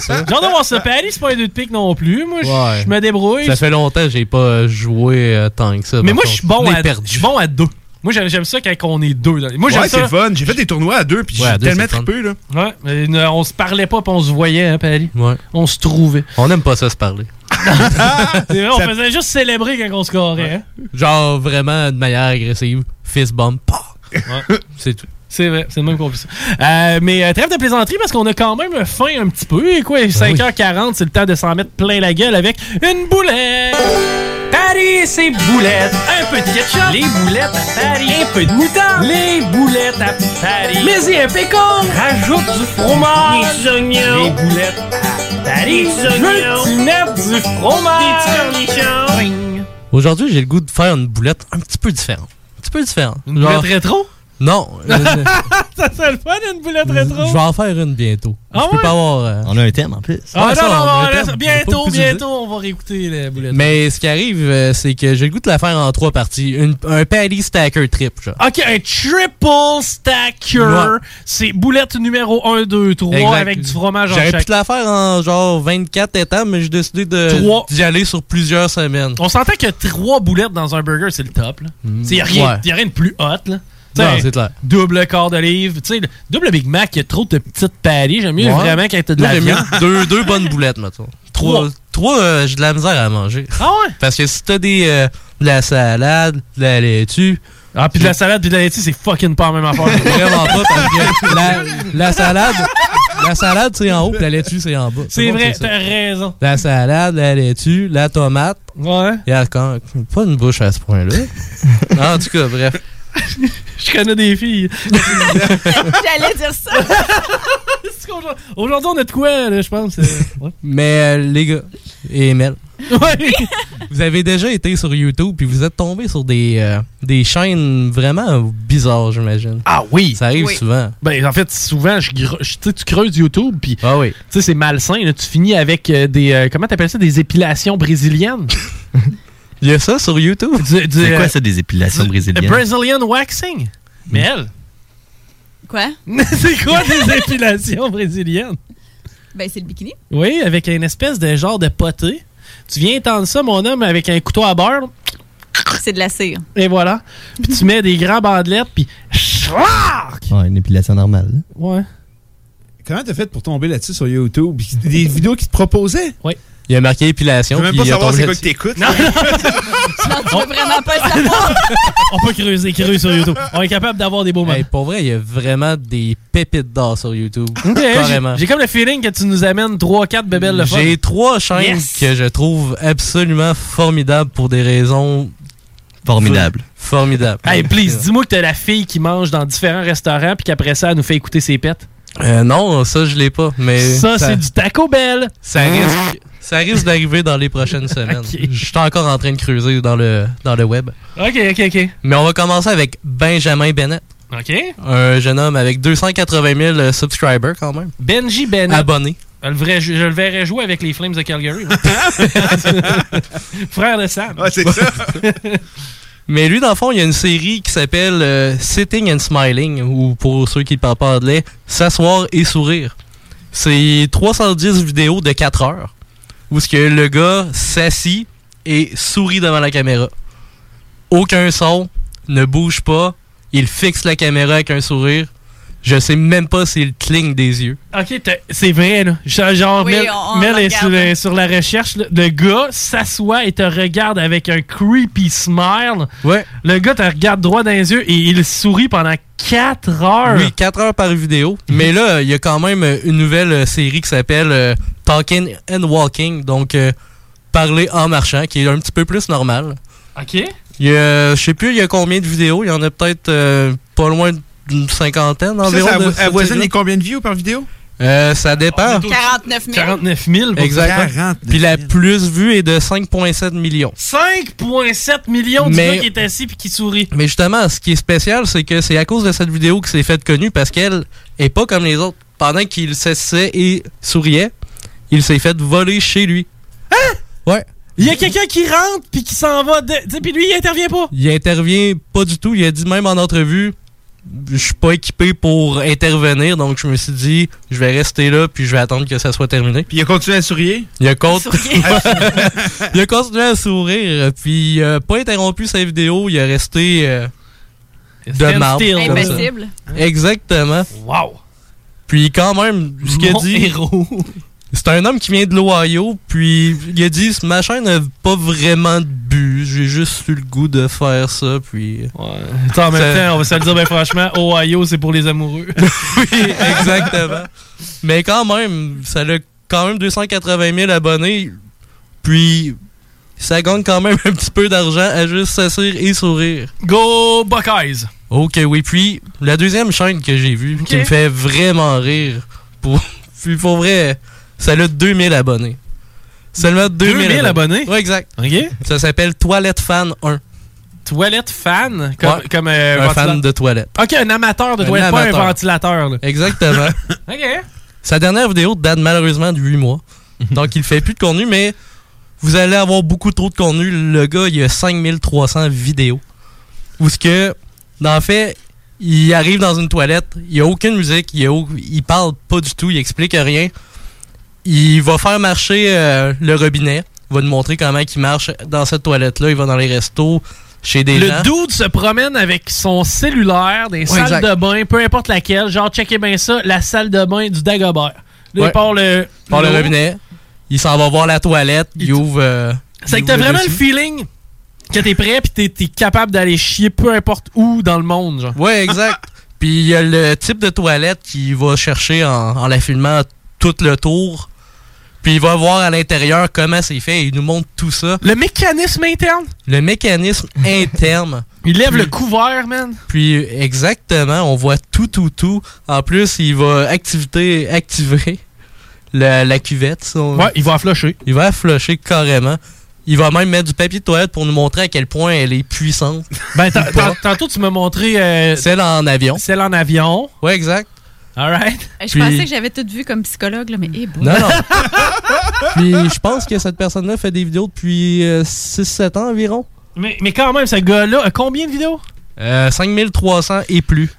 Speaker 17: ça.
Speaker 1: J'ai hâte de voir ça. Paris, c'est pas un deux de pique non plus. Moi, je-
Speaker 17: Ouais.
Speaker 1: je me débrouille.
Speaker 17: Ça fait longtemps que j'ai pas joué euh, tant que ça.
Speaker 1: Mais moi, je suis bon,
Speaker 17: l'ai
Speaker 1: à-
Speaker 17: perdu.
Speaker 1: je suis bon à deux. Moi, j'aime j'aime ça quand on est deux. là. Moi, j'aime
Speaker 45: ouais,
Speaker 1: ça.
Speaker 45: c'est fun. J'ai fait des tournois à deux, puis
Speaker 17: Ouais,
Speaker 45: j'ai
Speaker 17: deux,
Speaker 45: tellement trippé, là.
Speaker 1: Ouais, mais ne- on se parlait pas, puis on se voyait, hein, Paris.
Speaker 17: Ouais.
Speaker 1: On se trouvait.
Speaker 17: On aime pas ça se parler. [laughs]
Speaker 1: C'est vrai, on
Speaker 17: Ça-
Speaker 1: faisait juste célébrer quand on scorait. hein.
Speaker 17: Genre vraiment de manière agressive. Fist bump. [laughs] C'est tout.
Speaker 1: C'est vrai, c'est le même qu'on fait ça. Euh, mais euh, trêve de plaisanterie parce qu'on a quand même faim un petit peu. Et quoi, 5h40, c'est le temps de s'en mettre plein la gueule avec une boulette. Paris, c'est boulettes. Un peu de ketchup. Les boulettes à Paris. Un peu de moutarde. Les boulettes à Paris. Mais y un pécan. Rajoute du fromage. Des oignons. Les boulettes à Paris. Des
Speaker 47: oignons.
Speaker 1: Je veux que tu mettes du fromage. Des cornichons.
Speaker 17: Aujourd'hui, j'ai le goût de faire une boulette un petit peu différente. Un petit peu différente.
Speaker 1: Une boulette rétro?
Speaker 17: Non. [laughs]
Speaker 1: Ça serait le fun, une boulette rétro.
Speaker 17: je vais en faire une bientôt.
Speaker 1: Ah
Speaker 17: je peux pas avoir. euh,
Speaker 18: On a un thème en plus.
Speaker 1: Ah non,
Speaker 17: ça, on
Speaker 1: laisse-
Speaker 17: thème.
Speaker 1: Bientôt, bientôt, on va réécouter la boulette.
Speaker 17: Mais ce qui arrive, euh, c'est que j'ai le goût de la faire en trois parties. Une- un Paddy Stacker Trip, genre.
Speaker 1: Ok, un triple stacker.
Speaker 17: Ouais.
Speaker 1: C'est boulette numéro 1, 2, 3
Speaker 17: Exact.
Speaker 1: avec du fromage en
Speaker 17: J'aurais pu
Speaker 1: chaque.
Speaker 17: te la faire en genre 24 étapes, mais j'ai décidé de
Speaker 1: Trois.
Speaker 17: d'y aller sur plusieurs semaines.
Speaker 1: On s'entend que 3 boulettes dans un burger, c'est le top. Il y, a rien-
Speaker 17: Ouais.
Speaker 1: y a rien de plus hot. Là.
Speaker 17: Non,
Speaker 1: T'sais,
Speaker 17: c'est clair.
Speaker 1: Double quart d'olive. Tu sais, le double Big Mac, il y a trop de petites patties. J'aime mieux
Speaker 17: Ouais.
Speaker 1: vraiment quand t'as de la viande.
Speaker 17: mieux deux, deux bonnes boulettes, mettons. [laughs] Trois. Trois, euh, j'ai de la misère à manger.
Speaker 1: Ah ouais?
Speaker 17: Parce que si t'as des, euh, de la salade, de la laitue.
Speaker 1: Ah, puis de la salade puis de la laitue, c'est fucking pas la même affaire. [laughs]
Speaker 17: Vraiment pas, parce que la, la salade, la salade, c'est en haut, puis la laitue, c'est en bas.
Speaker 1: C'est vrai, t'as raison.
Speaker 17: La salade, la laitue, la tomate.
Speaker 1: Ouais.
Speaker 17: Il y a quand- pas une bouche à ce point-là. [laughs] en tout cas, bref. [laughs]
Speaker 1: Je connais des filles. [laughs]
Speaker 48: J'allais dire ça. [laughs]
Speaker 1: Aujourd'hui, on a de quoi, là, je pense. euh, ouais.
Speaker 17: Mais euh, les gars, et Mel,
Speaker 1: Ouais.
Speaker 17: vous avez déjà été sur YouTube puis vous êtes tombé sur des, euh, des chaînes vraiment bizarres, j'imagine.
Speaker 1: Ah oui.
Speaker 17: Ça arrive
Speaker 1: Oui.
Speaker 17: souvent.
Speaker 1: Ben, en fait, souvent, je, tu creuses YouTube, puis
Speaker 17: ah oui.
Speaker 1: tu sais, c'est malsain. là. tu finis avec euh, des. euh, comment t'appelles ça Des épilations brésiliennes?
Speaker 17: Il y a ça sur YouTube.
Speaker 18: C'est
Speaker 1: euh,
Speaker 18: quoi ça, des épilations
Speaker 1: du-
Speaker 18: brésiliennes?
Speaker 1: Brazilian waxing. Mais elle.
Speaker 48: Quoi? [laughs]
Speaker 1: c'est quoi des [laughs] épilations brésiliennes?
Speaker 48: Ben, c'est le bikini.
Speaker 1: Oui, avec une espèce de genre de poté. Tu viens étendre ça, mon homme, avec un couteau à beurre.
Speaker 48: C'est de la cire.
Speaker 1: Et voilà. Puis tu mets des grands bandelettes, puis.
Speaker 18: Ouais, une épilation normale. là.
Speaker 1: Ouais.
Speaker 45: Comment t'as fait pour tomber là-dessus sur YouTube? Des vidéos qui te proposaient?
Speaker 1: Oui.
Speaker 17: Il y a marqué épilation.
Speaker 45: Je veux même pas savoir c'est quoi que t'écoutes.
Speaker 48: Non, [laughs] tu veux vraiment pas savoir. [laughs]
Speaker 1: On peut creuser, creuser sur YouTube. On est capable d'avoir des beaux moments.
Speaker 17: Hey, pour vrai, il y a vraiment des pépites d'or sur YouTube.
Speaker 1: Ok,
Speaker 17: Carrément.
Speaker 1: j'ai- comme le feeling que tu nous amènes 3-4 bébelles le fun.
Speaker 17: J'ai trois chaînes
Speaker 1: Yes!
Speaker 17: que je trouve absolument formidables pour des raisons
Speaker 18: Formidable.
Speaker 17: formidables.
Speaker 1: Hey, please, dis-moi que t'as la fille qui mange dans différents restaurants puis qu'après ça, elle nous fait écouter ses pets.
Speaker 17: Euh, non, ça je l'ai pas, mais
Speaker 1: Ça, c'est du Taco Bell.
Speaker 17: ça risque ça risque d'arriver dans les prochaines [laughs] semaines. Je suis encore en train de creuser dans le dans le web.
Speaker 1: Ok, ok, ok.
Speaker 17: Mais on va commencer avec Benjamin Bennett,
Speaker 1: Ok.
Speaker 17: un jeune homme avec 280 000 subscribers quand même,
Speaker 1: Benji Bennett.
Speaker 17: abonné.
Speaker 1: Le vrai- je, je le verrais jouer avec les Flames de Calgary. [laughs] Frère de Sam.
Speaker 45: Ouais, c'est ça. [laughs]
Speaker 17: Mais lui, dans le fond, il y a une série qui s'appelle euh, Sitting and Smiling, ou pour ceux qui ne parlent pas anglais, S'asseoir et sourire. C'est 310 vidéos de 4 heures, où ce que le gars s'assit et sourit devant la caméra. Aucun son, ne bouge pas, il fixe la caméra avec un sourire. Je sais même pas s'il cligne des yeux.
Speaker 1: Ok, c'est vrai, là. Genre, genre,
Speaker 48: Oui,
Speaker 1: Mel,
Speaker 48: on- on
Speaker 1: Mel
Speaker 48: le
Speaker 1: est sur,
Speaker 48: regarde.
Speaker 1: le, sur la recherche. là. Le gars s'assoit et te regarde avec un creepy smile.
Speaker 17: Ouais.
Speaker 1: Le gars te regarde droit dans les yeux et il sourit pendant 4 heures.
Speaker 17: Oui, 4 heures par vidéo. Mais là, il y a quand même une nouvelle série qui s'appelle euh, Talking and Walking, donc euh, parler en marchant, qui est un petit peu plus normal.
Speaker 1: Ok.
Speaker 17: Il y a, je sais plus, il y a combien de vidéos? Il y en a peut-être euh, pas loin d'une cinquantaine
Speaker 45: Ça,
Speaker 17: environ.
Speaker 45: ça
Speaker 17: ce
Speaker 45: avoisine les combien de views par vidéo?
Speaker 17: Euh, ça dépend.
Speaker 48: 49 000.
Speaker 1: 49 000. pour
Speaker 17: Exactement.
Speaker 45: 49
Speaker 17: Puis la plus vue est de 5,7 millions.
Speaker 1: 5,7 millions de
Speaker 17: Mais-
Speaker 1: gars qui est assis puis qui sourit.
Speaker 17: Mais justement, ce qui est spécial, c'est que c'est à cause de cette vidéo que c'est fait connu parce qu'elle et pas comme les autres. Pendant qu'il s'essayait et souriait, il s'est fait voler chez lui.
Speaker 1: Hein?
Speaker 17: Ouais.
Speaker 1: Il y a quelqu'un qui rentre puis qui s'en va. De... tu sais, Puis lui, il intervient pas.
Speaker 17: Il intervient pas du tout. Il a dit même en entrevue, je suis pas équipé pour intervenir, donc je me suis dit, je vais rester là puis je vais attendre que ça soit terminé.
Speaker 45: Puis il a continué à sourire?
Speaker 17: Il a, [laughs] il a continué à sourire, puis il a pas interrompu sa vidéo, il a resté euh, de marbre.
Speaker 48: Impassible.
Speaker 17: Exactement.
Speaker 1: Wow.
Speaker 17: Puis quand même, ce qu'il a dit.
Speaker 1: héros.
Speaker 17: C'est un homme qui vient de l'Ohio, puis il a dit ma chaîne n'a pas vraiment de but, j'ai juste eu le goût de faire ça, puis.
Speaker 1: Ouais. [laughs] en même temps, on va se le dire bien franchement, Ohio, c'est pour les amoureux. [laughs]
Speaker 17: oui, exactement. Mais quand même, ça a quand même 280 000 abonnés. Puis, ça gagne quand même un petit peu d'argent à juste s'asseoir et sourire.
Speaker 1: Go Buckeyes!
Speaker 17: Ok, oui. Puis, la deuxième chaîne que j'ai vue, qui me fait vraiment rire, pour, [laughs] puis pour vrai, ça a 2000 abonnés. Seulement 2000,
Speaker 1: 2000 abonnés?
Speaker 17: Oui, exact.
Speaker 1: OK.
Speaker 17: Ça s'appelle Toilette Fan 1.
Speaker 1: Toilette fan? Comme,
Speaker 17: Ouais.
Speaker 1: comme euh,
Speaker 17: un fan de toilette.
Speaker 1: Ok, un amateur de
Speaker 17: Un
Speaker 1: toilette, pas un ventilateur. là.
Speaker 17: Exactement. [laughs]
Speaker 1: Ok.
Speaker 17: Sa dernière vidéo date malheureusement de 8 mois. [laughs] Donc, il fait plus de contenu, mais vous allez avoir beaucoup trop de contenu. Le gars, il a 5300 vidéos. Où ce que, dans le fait, il arrive dans une toilette, il n'y a aucune musique, il, a il parle pas du tout, il explique rien. Il va faire marcher euh, le robinet. Il va nous montrer comment il marche dans cette toilette-là. Il va dans les restos, chez des
Speaker 1: Le
Speaker 17: gens.
Speaker 1: dude se promène avec son cellulaire des
Speaker 17: Ouais,
Speaker 1: salles
Speaker 17: exact.
Speaker 1: de bain, peu importe laquelle. Genre, checkez bien ça, la salle de bain du Dagobert. Là,
Speaker 17: Ouais.
Speaker 1: il part le,
Speaker 17: Par le robinet. Il s'en va voir la toilette, il, ouvre. euh,
Speaker 1: C'est que t'as vraiment le feeling que t'es prêt pis t'es, t'es capable d'aller chier peu importe où dans le monde, genre.
Speaker 17: Ouais, exact. [laughs] Puis il y a le type de toilette qu'il va chercher en, en la filmant tout le tour. Puis il va voir à l'intérieur comment c'est fait. Il nous montre tout ça.
Speaker 1: Le mécanisme interne?
Speaker 17: Le mécanisme [laughs] interne.
Speaker 1: Il lève
Speaker 17: Puis-
Speaker 1: le couvert, man.
Speaker 17: Puis exactement, on voit tout, tout, tout. En plus, il va activité, activer la, la cuvette. si on-
Speaker 1: Ouais, il va flusher.
Speaker 17: Il va flusher carrément. Il va même mettre du papier de toilette pour nous montrer à quel point elle est puissante.
Speaker 1: Ben, tant- tant- tantôt, tu m'as montré. euh,
Speaker 17: Celle en avion.
Speaker 1: Celle en avion.
Speaker 17: Ouais, exact.
Speaker 1: Alright.
Speaker 48: Je
Speaker 17: Puis-
Speaker 48: pensais que j'avais tout vu comme psychologue, là, mais eh, boy.
Speaker 17: Non, non. [laughs] Puis je pense que cette personne-là fait des vidéos depuis 6-7 ans environ.
Speaker 1: Mais, mais quand même, ce gars-là a combien de vidéos?
Speaker 17: Euh, 5300 et plus.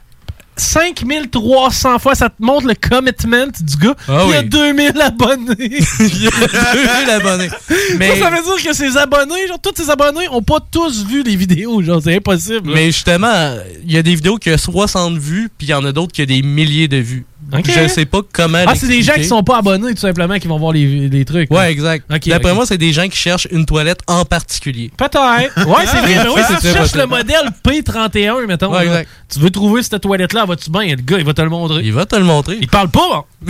Speaker 1: 5300 fois, ça te montre le commitment du gars.
Speaker 17: Ah
Speaker 1: il y a
Speaker 17: oui.
Speaker 1: 2000 abonnés. [laughs]
Speaker 17: il y a 2000 abonnés. Mais,
Speaker 1: Ça, ça veut dire que ses abonnés, genre, tous ses abonnés ont pas tous vu les vidéos. Genre, c'est impossible. là.
Speaker 17: mais justement, il y a des vidéos qui ont 60 vues, puis il y en a d'autres qui ont des milliers de vues.
Speaker 1: Ok.
Speaker 17: Je sais pas comment
Speaker 1: Ah, c'est des gens qui sont pas abonnés, tout simplement, qui vont voir les, les trucs.
Speaker 17: Ouais, exact. D'après moi, c'est des gens qui cherchent une toilette en particulier.
Speaker 1: Peut-être. Ouais, c'est vrai. Mais oui, si tu cherches le modèle P31, mettons.
Speaker 17: Ouais,
Speaker 1: là,
Speaker 17: exact.
Speaker 1: tu veux trouver cette toilette-là, vas-tu bien? Le gars, il va te le montrer.
Speaker 17: Il va te le montrer.
Speaker 1: Il parle pas. [laughs]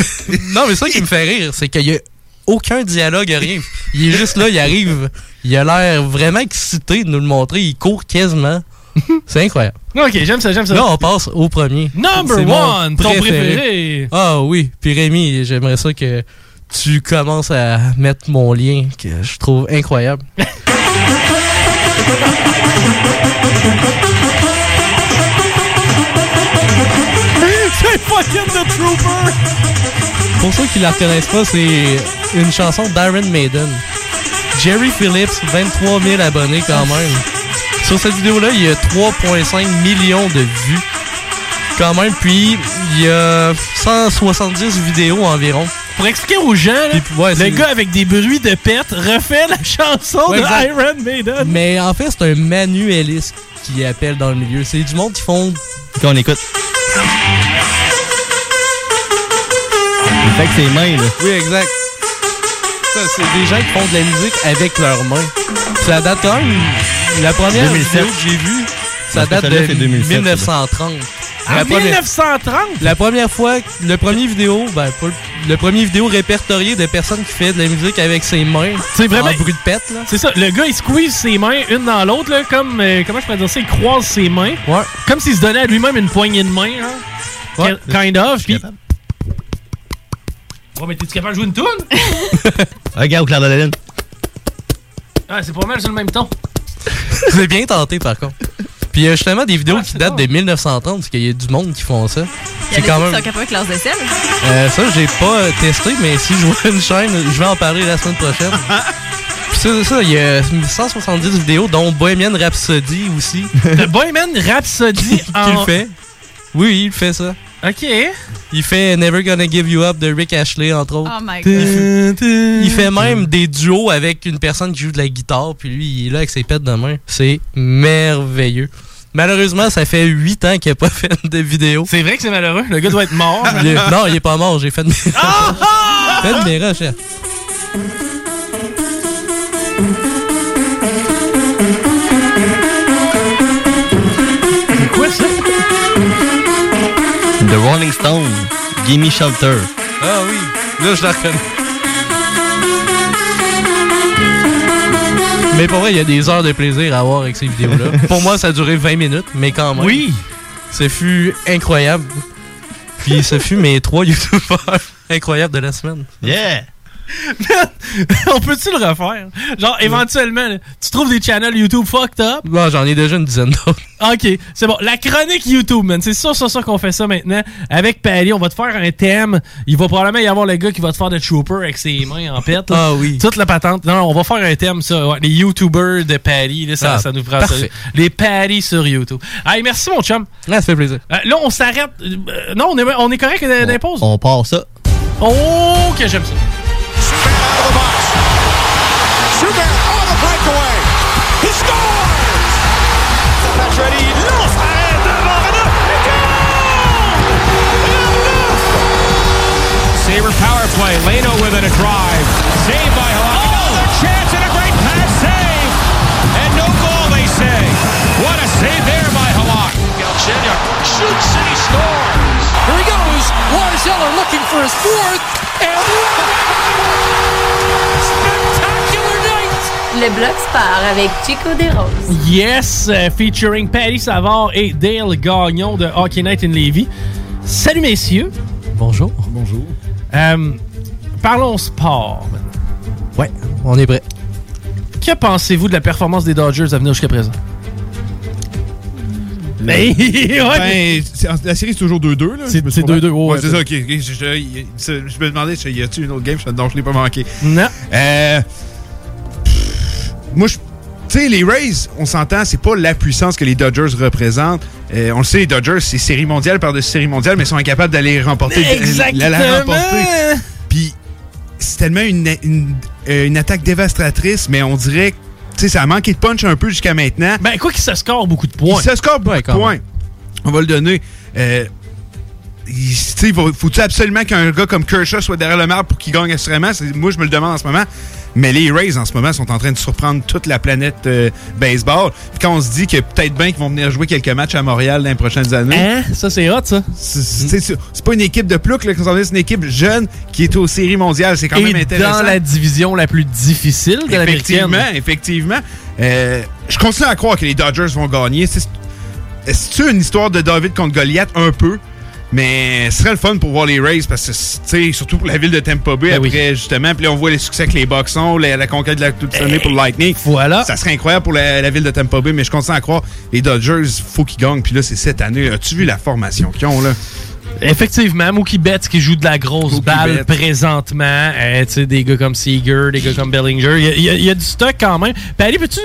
Speaker 17: non, mais ça qui me fait rire, c'est qu'il y a aucun dialogue, rien. Il est juste là, il arrive. Il a l'air vraiment excité de nous le montrer. Il court quasiment. [laughs] C'est incroyable.
Speaker 1: Ok, j'aime ça, j'aime ça.
Speaker 17: Là, on passe au premier.
Speaker 1: Number one, ton préféré.
Speaker 17: Ah oui. Puis Rémi, j'aimerais ça que tu commences à mettre mon lien que je trouve incroyable. [laughs]
Speaker 1: c'est fucking The Trooper.
Speaker 17: Pour ceux qui la reconnaissent pas, c'est une chanson d'Iron Maiden. Jerry Phillips, 23 000 abonnés quand même. Sur cette vidéo-là, il y a 3,5 millions de vues. Quand même, puis il y a 170 vidéos environ.
Speaker 1: Pour expliquer aux gens, là,
Speaker 17: Puis, ouais,
Speaker 1: le gars avec des bruits de pète refait la chanson
Speaker 17: Ouais,
Speaker 1: de
Speaker 17: exact.
Speaker 1: Iron Maiden.
Speaker 17: Mais en fait, c'est un manueliste qui appelle dans le milieu. C'est du monde qui font.
Speaker 18: Qu'on écoute. Il fait que ses mains, là.
Speaker 17: Oui, exact. Ça, c'est des gens qui font de la musique avec leurs mains. Ça date quand même. La première
Speaker 18: 2007.
Speaker 17: vidéo que j'ai vue, ça date de
Speaker 18: c'est 2007,
Speaker 17: 1930.
Speaker 1: En
Speaker 17: La première-
Speaker 1: 1930?
Speaker 17: La première fois, le premier vidéo, ben, pas le, le premier vidéo répertorié de personnes qui fait de la musique avec ses mains.
Speaker 1: C'est vraiment-
Speaker 17: En bruit de pète, là.
Speaker 1: C'est ça, le gars il squeeze ses mains une dans l'autre, là, comme. euh, comment je pourrais dire ça Il croise ses mains.
Speaker 17: Ouais.
Speaker 1: Comme s'il se donnait à lui-même une poignée de main, hein.
Speaker 17: Ouais.
Speaker 1: Kind of. Puis. Ouais, mais t'es-tu capable de jouer une toune? [laughs]
Speaker 18: Regarde au clair de la lune.
Speaker 1: Ah, c'est pas mal sur le même ton. [laughs]
Speaker 17: C'est bien tenté, par contre. Puis il y a justement des vidéos qui datent de 1930, parce qu'il y a du monde qui font ça. C'est quand
Speaker 10: qui
Speaker 17: même.
Speaker 10: sont capables avec leurs aisselles.
Speaker 17: Euh, ça, j'ai pas euh, testé, mais si je vois une chaîne, je vais en parler la semaine prochaine. [laughs] Puis ça, il y a 170 vidéos, dont Bohemian Rhapsody aussi.
Speaker 1: Le [laughs] Bohemian Rhapsody
Speaker 17: Qui
Speaker 1: en...
Speaker 17: le fait. Oui, oui, il fait ça.
Speaker 1: OK.
Speaker 17: Il fait Never Gonna Give You Up de Rick Ashley, entre autres.
Speaker 10: Oh my
Speaker 17: Il
Speaker 10: god.
Speaker 17: fait, il fait même des duos avec une personne qui joue de la guitare, puis lui, il est là avec ses pets de main. C'est merveilleux. Malheureusement, ça fait 8 ans qu'il n'a pas [laughs] fait de vidéo.
Speaker 1: C'est vrai que c'est malheureux. Le gars doit être mort. [laughs]
Speaker 17: Il est- non, il est pas mort. J'ai fait de mes, [laughs] fait de mes recherches.
Speaker 18: The Rolling Stone, Gimme Shelter.
Speaker 17: Ah oui, là, je la reconnais. Mais pour vrai, il y a des heures de plaisir à avoir avec ces vidéos-là. [laughs] pour moi, ça a duré 20 minutes, mais quand même.
Speaker 1: Oui.
Speaker 17: Ce fut incroyable. Puis ce fut mes trois [laughs] youtubeurs incroyables de la semaine.
Speaker 18: Yeah! [laughs]
Speaker 1: On peut-tu le refaire? Genre, éventuellement, là, tu trouves des channels YouTube fucked up?
Speaker 17: Bon, j'en ai déjà une dizaine d'autres. [laughs]
Speaker 1: OK, c'est bon. La chronique YouTube, man. C'est sûr, c'est sûr qu'on fait ça maintenant. Avec Pally, on va te faire un thème. Il va probablement y avoir le gars qui va te faire de trooper avec ses mains en pète. là.
Speaker 17: Ah oui.
Speaker 1: Toute la patente. Non, non, on va faire un thème, ça. Ouais, les YouTubers de Pally, là, ça,
Speaker 17: Ah,
Speaker 1: ça nous fera ça. Les Pally sur YouTube. Hey, merci, mon chum.
Speaker 17: Ah, ça fait plaisir.
Speaker 1: Euh, là, on s'arrête. Euh, non, on est, on est correct dans les pauses?
Speaker 18: On part ça.
Speaker 1: Oh, que j'aime ça.
Speaker 44: On the. He scores! Pacioretty lance arrêt devant Renaud.
Speaker 49: Sabre power play. Leno with it a drive. Saved by Halak. Oh! Another chance and a great pass save. And no goal, they say. What a save there by Halak.
Speaker 44: Galchenyuk shoots and he scores.
Speaker 49: Here he goes. Lars Eller looking for his fourth.
Speaker 11: Spectacular night! Le bloc part avec Chico DeRose.
Speaker 1: Yes, euh, featuring Patty Savard et Dale Gagnon de Hockey Night in Levy. Salut messieurs.
Speaker 17: Bonjour.
Speaker 1: Bonjour. parlons sport. maintenant.
Speaker 17: Ouais, on est prêt.
Speaker 1: Que pensez-vous de la performance des Dodgers à venir jusqu'à présent? Mais, [laughs] ouais.
Speaker 45: Ben, la série, c'est toujours 2-2. là,
Speaker 1: C'est-
Speaker 45: je me
Speaker 1: c'est
Speaker 45: trompe pas.
Speaker 1: 2-2, ouais,
Speaker 45: Ouais, c'est ça, ok. Je, je- je- je me demandais, y a-tu une autre game? Je- Non, je l'ai pas manqué.
Speaker 1: Non.
Speaker 45: Euh, moi, je. Tu sais, les Rays, on s'entend, c'est pas la puissance que les Dodgers représentent. Euh, on le sait, les Dodgers, c'est série mondiale par-dessus série mondiale, mais ils sont incapables d'aller remporter.
Speaker 1: Exactement.
Speaker 45: la- la remporter. Puis, c'est tellement une, une, euh, une attaque dévastatrice, mais on dirait que tu sais, ça a manqué de punch un peu jusqu'à maintenant.
Speaker 1: Ben, quoi qu'il se score beaucoup de points.
Speaker 45: Il se score beaucoup de points.
Speaker 1: même.
Speaker 45: On va le donner. Euh, il- tu sais, faut- faut-tu absolument qu'un gars comme Kershaw soit derrière le marbre pour qu'il gagne assurément? C'est- Moi, je me le demande en ce moment. Mais les Rays, en ce moment, sont en train de surprendre toute la planète euh, baseball. Puis quand on se dit que peut-être bien qu'ils vont venir jouer quelques matchs à Montréal dans les prochaines années.
Speaker 1: Hein? Ça, c'est hot, ça.
Speaker 45: C'est pas une équipe de plouc, c'est une équipe jeune qui est aux séries mondiales. C'est quand
Speaker 1: Et
Speaker 45: même intéressant.
Speaker 1: dans la division la plus difficile de l'américaine.
Speaker 45: Effectivement, effectivement. Euh, je continue à croire que les Dodgers vont gagner. C'est une histoire de David contre Goliath un peu, mais ce serait le fun pour voir les Rays parce que tu sais surtout pour la ville de Tampa Bay
Speaker 1: Ben
Speaker 45: après justement, puis on voit les succès que les ont, la, la conquête de la Coupe Stanley pour le Lightning.
Speaker 1: Voilà.
Speaker 45: Ça serait incroyable pour la, la ville de Tampa Bay, mais je continue à croire les Dodgers, faut qu'ils gagnent. Puis là, c'est cette année. As-tu vu la formation qu'ils ont là?
Speaker 1: Effectivement, Mookie Betts qui joue de la grosse
Speaker 45: Mookie
Speaker 1: balle
Speaker 45: Betts.
Speaker 1: présentement. Euh, tu sais, des gars comme Seager, des gars comme Bellinger. Il y a- y, y du stock quand même. Allez, peux-tu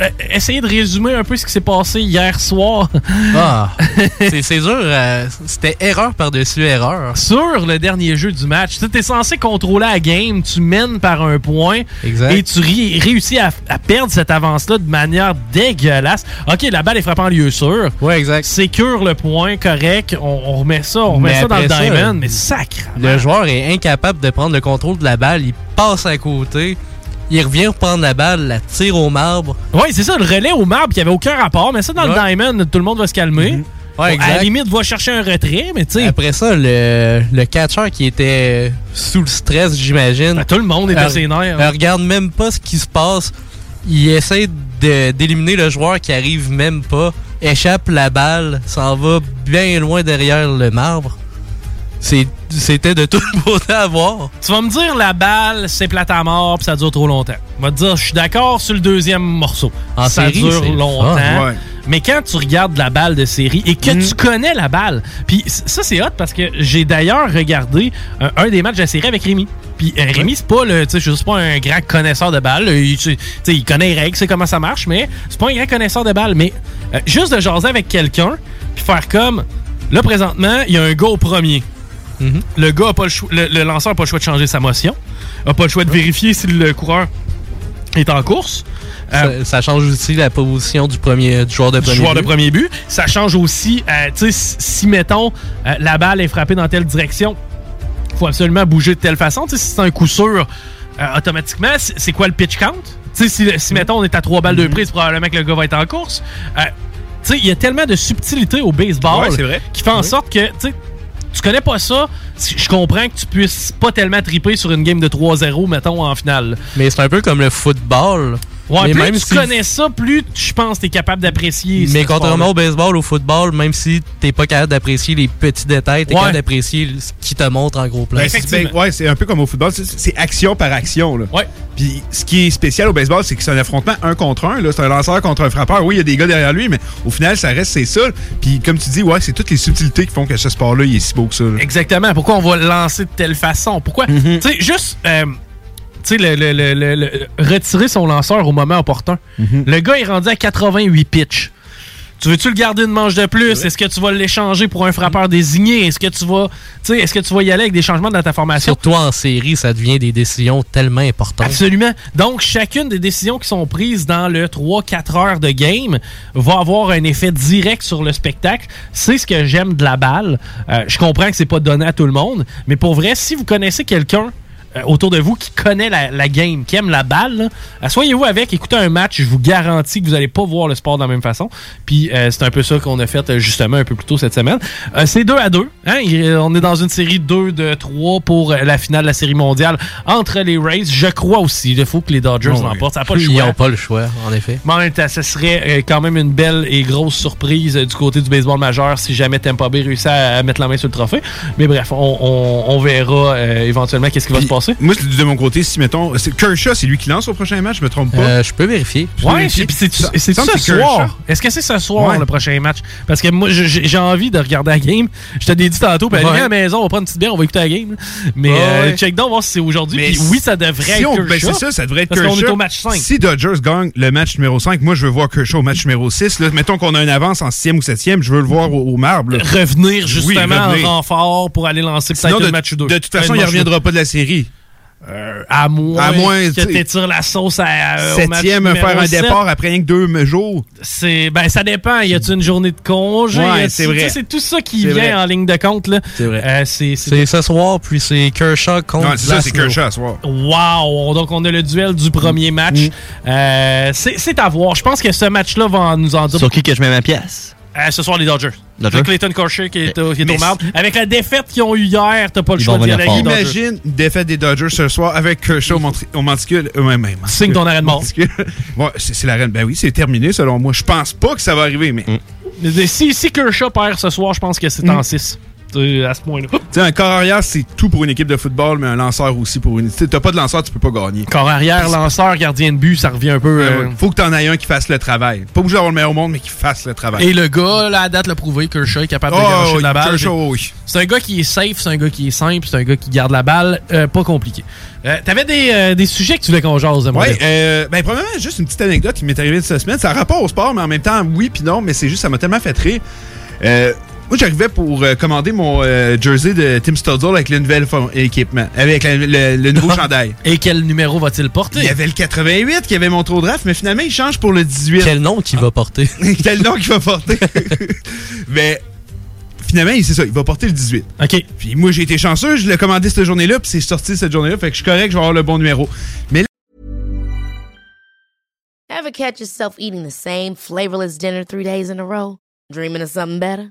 Speaker 1: euh, essayer de résumer un peu ce qui s'est passé hier soir?
Speaker 17: Ah, [laughs] c'est dur. euh, C'était erreur par-dessus erreur.
Speaker 1: Sur le dernier jeu du match. Tu es censé contrôler la game, tu mènes par un point
Speaker 17: Exact.
Speaker 1: et tu réussis à, à perdre cette avance-là de manière dégueulasse. OK, la balle est frappée en lieu sûr.
Speaker 17: Ouais, exact.
Speaker 1: Sécure le point, correct. On, on remet ça, on remet ça dans le
Speaker 17: après ça,
Speaker 1: diamond, mais sacre.
Speaker 17: Le joueur est incapable de prendre le contrôle de la balle. Il passe à côté. Il revient reprendre la balle, la tire au marbre.
Speaker 1: Oui, c'est ça, le relais au marbre qui avait aucun rapport, mais ça dans le diamond, tout le monde va se calmer.
Speaker 17: Ouais,
Speaker 1: Bon, à la
Speaker 17: exact.
Speaker 1: limite, va chercher un retrait, mais tu sais.
Speaker 17: Après ça, le, le catcher qui était sous le stress, j'imagine.
Speaker 1: Ben, tout le monde était
Speaker 17: euh,
Speaker 1: ses nerfs.
Speaker 17: euh, regarde même pas ce qui se passe. Il essaie d'éliminer le joueur qui arrive même pas. Échappe la balle, s'en va bien loin derrière le marbre. C'était de tout [laughs] beauté à voir.
Speaker 1: Tu vas me dire la balle, c'est plate à mort, puis ça dure trop longtemps. On va te dire, je suis d'accord sur le deuxième morceau.
Speaker 17: En
Speaker 1: ça
Speaker 17: série,
Speaker 1: dure longtemps.
Speaker 45: ouais.
Speaker 1: Mais quand tu regardes la balle de série et que tu connais la balle, puis ça c'est hot parce que j'ai d'ailleurs regardé un, un des matchs de la série avec Rémi. Puis euh, Rémi, c'est pas le, je suis pas un grand connaisseur de balle. Il, il connaît les règles, c'est comment ça marche, mais c'est pas un grand connaisseur de balle. Mais euh, juste de jaser avec quelqu'un, puis faire comme, là présentement, il y a un gars au premier. Le gars a pas le, choix, le, le lanceur a pas le choix de changer sa motion, a pas le choix de vérifier si le coureur est en course. Euh,
Speaker 17: Ça, ça change aussi la position du premier du joueur de premier
Speaker 1: joueur de
Speaker 17: but.
Speaker 1: premier but. Ça change aussi, euh, tu sais, si, mettons, euh, la balle est frappée dans telle direction, faut absolument bouger de telle façon. Tu sais, si c'est un coup sûr, automatiquement, c'est quoi le pitch count? Tu sais, si, si, mettons, on est à trois balles de prise, probablement que le gars va être en course. Tu sais, il y a tellement de subtilité au baseball
Speaker 45: Ouais, c'est vrai.
Speaker 1: qui fait en sorte que, tu sais, tu connais pas ça, je comprends que tu puisses pas tellement triper sur une game de 3-0, mettons, en finale.
Speaker 17: Mais c'est un peu comme le football.
Speaker 1: Ouais,
Speaker 17: mais
Speaker 1: plus
Speaker 17: même
Speaker 1: tu
Speaker 17: si-
Speaker 1: connais ça, plus je pense que tu es capable d'apprécier
Speaker 17: Mais contrairement au baseball, au football, même si t'es pas capable d'apprécier les petits détails, t'es
Speaker 1: Ouais.
Speaker 17: capable d'apprécier ce qui te montre en gros plan.
Speaker 45: Ben, c'est- ben, ouais, c'est un peu comme au football, c'est- action par action. Là.
Speaker 1: Ouais.
Speaker 45: Puis ce qui est spécial au baseball, c'est que c'est un affrontement un contre un. là. C'est un lanceur contre un frappeur. Oui, il y a des gars derrière lui, mais au final, ça reste c'est ça. Puis comme tu dis, ouais, c'est toutes les subtilités qui font que ce sport-là, il est si beau que ça. là.
Speaker 1: Exactement. Pourquoi on va le lancer de telle façon? Pourquoi?
Speaker 45: Mm-hmm.
Speaker 1: Tu sais, juste. euh, tu sais, le, le- le- le- le- retirer son lanceur au moment opportun.
Speaker 45: Mm-hmm.
Speaker 1: Le gars est rendu à 88 pitch. Tu veux-tu le garder une manche de plus? Est-ce que tu vas l'échanger pour un frappeur désigné? Est-ce que tu vas. Est-ce que tu vas y aller avec des changements dans ta formation?
Speaker 17: Surtout en série, ça devient des décisions tellement importantes.
Speaker 1: Absolument. Donc, chacune des décisions qui sont prises dans le 3-4 heures de game va avoir un effet direct sur le spectacle. C'est ce que j'aime de la balle. Euh, je comprends que c'est pas donné à tout le monde, mais pour vrai, si vous connaissez quelqu'un autour de vous qui connaît la, la game, qui aime la balle, là, asseyez-vous avec, écoutez un match, je vous garantis que vous n'allez pas voir le sport de la même façon. Puis euh, c'est un peu ça qu'on a fait euh, justement un peu plus tôt cette semaine. Euh, c'est 2 à 2. Hein? On est dans une série 2 de 3 pour euh, la finale de la série mondiale entre les Rays. Je crois aussi. Il faut que les Dodgers
Speaker 17: Oh,
Speaker 1: l'emportent. Ça n'a pas le
Speaker 17: Ils n'ont pas le choix, en effet.
Speaker 1: Mais en même temps, ce serait euh, quand même une belle et grosse surprise euh, du côté du baseball majeur si jamais Tampa Bay réussit à, à mettre la main sur le trophée. Mais bref, on, on- on verra euh, éventuellement qu'est-ce qui va se passer.
Speaker 45: Moi, de mon côté, si mettons. Kershaw, c'est lui qui lance au prochain match, je me trompe pas?
Speaker 17: Euh, je peux vérifier.
Speaker 1: Ouais, puis c'est ce soir?
Speaker 45: Kershaw.
Speaker 1: Est-ce que c'est ce soir
Speaker 45: Ouais.
Speaker 1: le prochain match? Parce que moi, j'ai envie de regarder la game. Je te l'ai dit tantôt, puis
Speaker 45: Ouais.
Speaker 1: à la maison, on va prendre une petite bière, on va écouter la game. Mais
Speaker 45: Ouais,
Speaker 1: euh, check donc voir si c'est aujourd'hui. Puis oui, ça devrait
Speaker 45: si
Speaker 1: être
Speaker 45: on- ben,
Speaker 1: Kershaw,
Speaker 45: c'est ça, ça devrait être
Speaker 1: Parce qu'on est
Speaker 45: Kershaw.
Speaker 1: au match 5.
Speaker 45: Si Dodgers gagne le match numéro 5, moi, je veux voir Kershaw au match numéro 6. Là, mettons qu'on a une avance en 6e ou 7e, je veux le voir au, au marbre. là.
Speaker 1: revenir
Speaker 45: Oui,
Speaker 1: justement
Speaker 45: revenir.
Speaker 1: en renfort pour aller lancer peut-être un match ou deux.
Speaker 45: de toute façon, il
Speaker 1: ou
Speaker 45: reviendra pas de la série.
Speaker 1: À moins,
Speaker 45: À moins,
Speaker 1: que
Speaker 45: tu
Speaker 1: t'étires la sauce à, euh, au match
Speaker 45: Septième, faire un départ après rien que deux jours.
Speaker 1: C'est ben ça dépend. Y a-tu une journée de congé?
Speaker 45: Ouais, c'est vrai.
Speaker 1: tout ça qui vient
Speaker 45: vrai.
Speaker 1: en ligne de compte là.
Speaker 45: C'est vrai.
Speaker 1: Euh, c'est
Speaker 17: ce soir, puis c'est Kershaw contre
Speaker 45: Non, c'est ça, c'est. Kershaw à soir.
Speaker 1: Wow! Donc, on a le duel du premier match. Euh, c'est c'est à voir. Je pense que ce match-là va nous en dire.
Speaker 18: Sur qui que je mets ma pièce?
Speaker 1: Euh, ce soir, les Dodgers.
Speaker 18: Dodgers?
Speaker 1: Clayton Kershaw qui est, au- qui est
Speaker 45: Mais
Speaker 1: au marbre. Avec la défaite qu'ils ont eu hier, t'as pas le
Speaker 18: Ils
Speaker 1: choix d'y aller
Speaker 18: venir
Speaker 1: avec les
Speaker 18: fort.
Speaker 1: Dodgers.
Speaker 45: Imagine une défaite des Dodgers ce soir avec Kershaw au, monti- au monticule. Euh, même.
Speaker 1: Signe ton arrêt de mort. [laughs]
Speaker 45: C'est c'est l'arène. Ben oui, c'est terminé selon moi. Je pense pas que ça va arriver, mais.
Speaker 1: Mais Si, si Kershaw perd ce soir, je pense que c'est en 6. À ce point-là.
Speaker 45: Tu sais, un corps arrière, c'est tout pour une équipe de football, mais un lanceur aussi pour une. T'as pas de lanceur, tu peux pas gagner.
Speaker 1: Corps arrière, lanceur, gardien de but, ça revient un peu. Euh.
Speaker 45: Faut que t'en aies un qui fasse le travail. Pas obligé d'avoir le meilleur au monde, mais qui fasse le travail.
Speaker 1: Et le gars, là, à date, l'a prouvé, Kershaw est capable de
Speaker 45: Oh,
Speaker 1: garocher de
Speaker 45: oui,
Speaker 1: la balle.
Speaker 45: Kershaw, oui.
Speaker 1: C'est un gars qui est safe, c'est un gars qui est simple, c'est un gars qui garde la balle. euh, pas compliqué. Euh, T'avais des, euh, des sujets que tu voulais qu'on jase, moi.
Speaker 45: Ouais, euh, ben, premièrement, juste une petite anecdote qui m'est arrivée cette semaine. Ça a rapport au sport, mais en même temps, oui puis non, mais c'est juste, ça m'a tellement fait rire. Euh, moi, j'arrivais pour euh, commander mon euh, jersey de Tim Studzle avec le nouvel équipement, avec la- le, le nouveau [laughs] chandail.
Speaker 1: Et quel numéro va-t-il porter?
Speaker 45: Il y avait le 88 qui avait mon trop draft, mais finalement, il change pour le 18.
Speaker 17: Quel nom qu'il va porter? [laughs]
Speaker 45: Quel nom qu'il va porter? [laughs] mais finalement, il- c'est ça, il va porter le 18.
Speaker 1: OK.
Speaker 45: Puis moi, j'ai été chanceux, je l'ai commandé cette journée-là, puis c'est sorti cette journée-là, fait que je suis correct, je vais avoir le bon numéro. Mais
Speaker 50: Ever catch yourself eating the same flavorless dinner three days in a row? Dreaming of something better?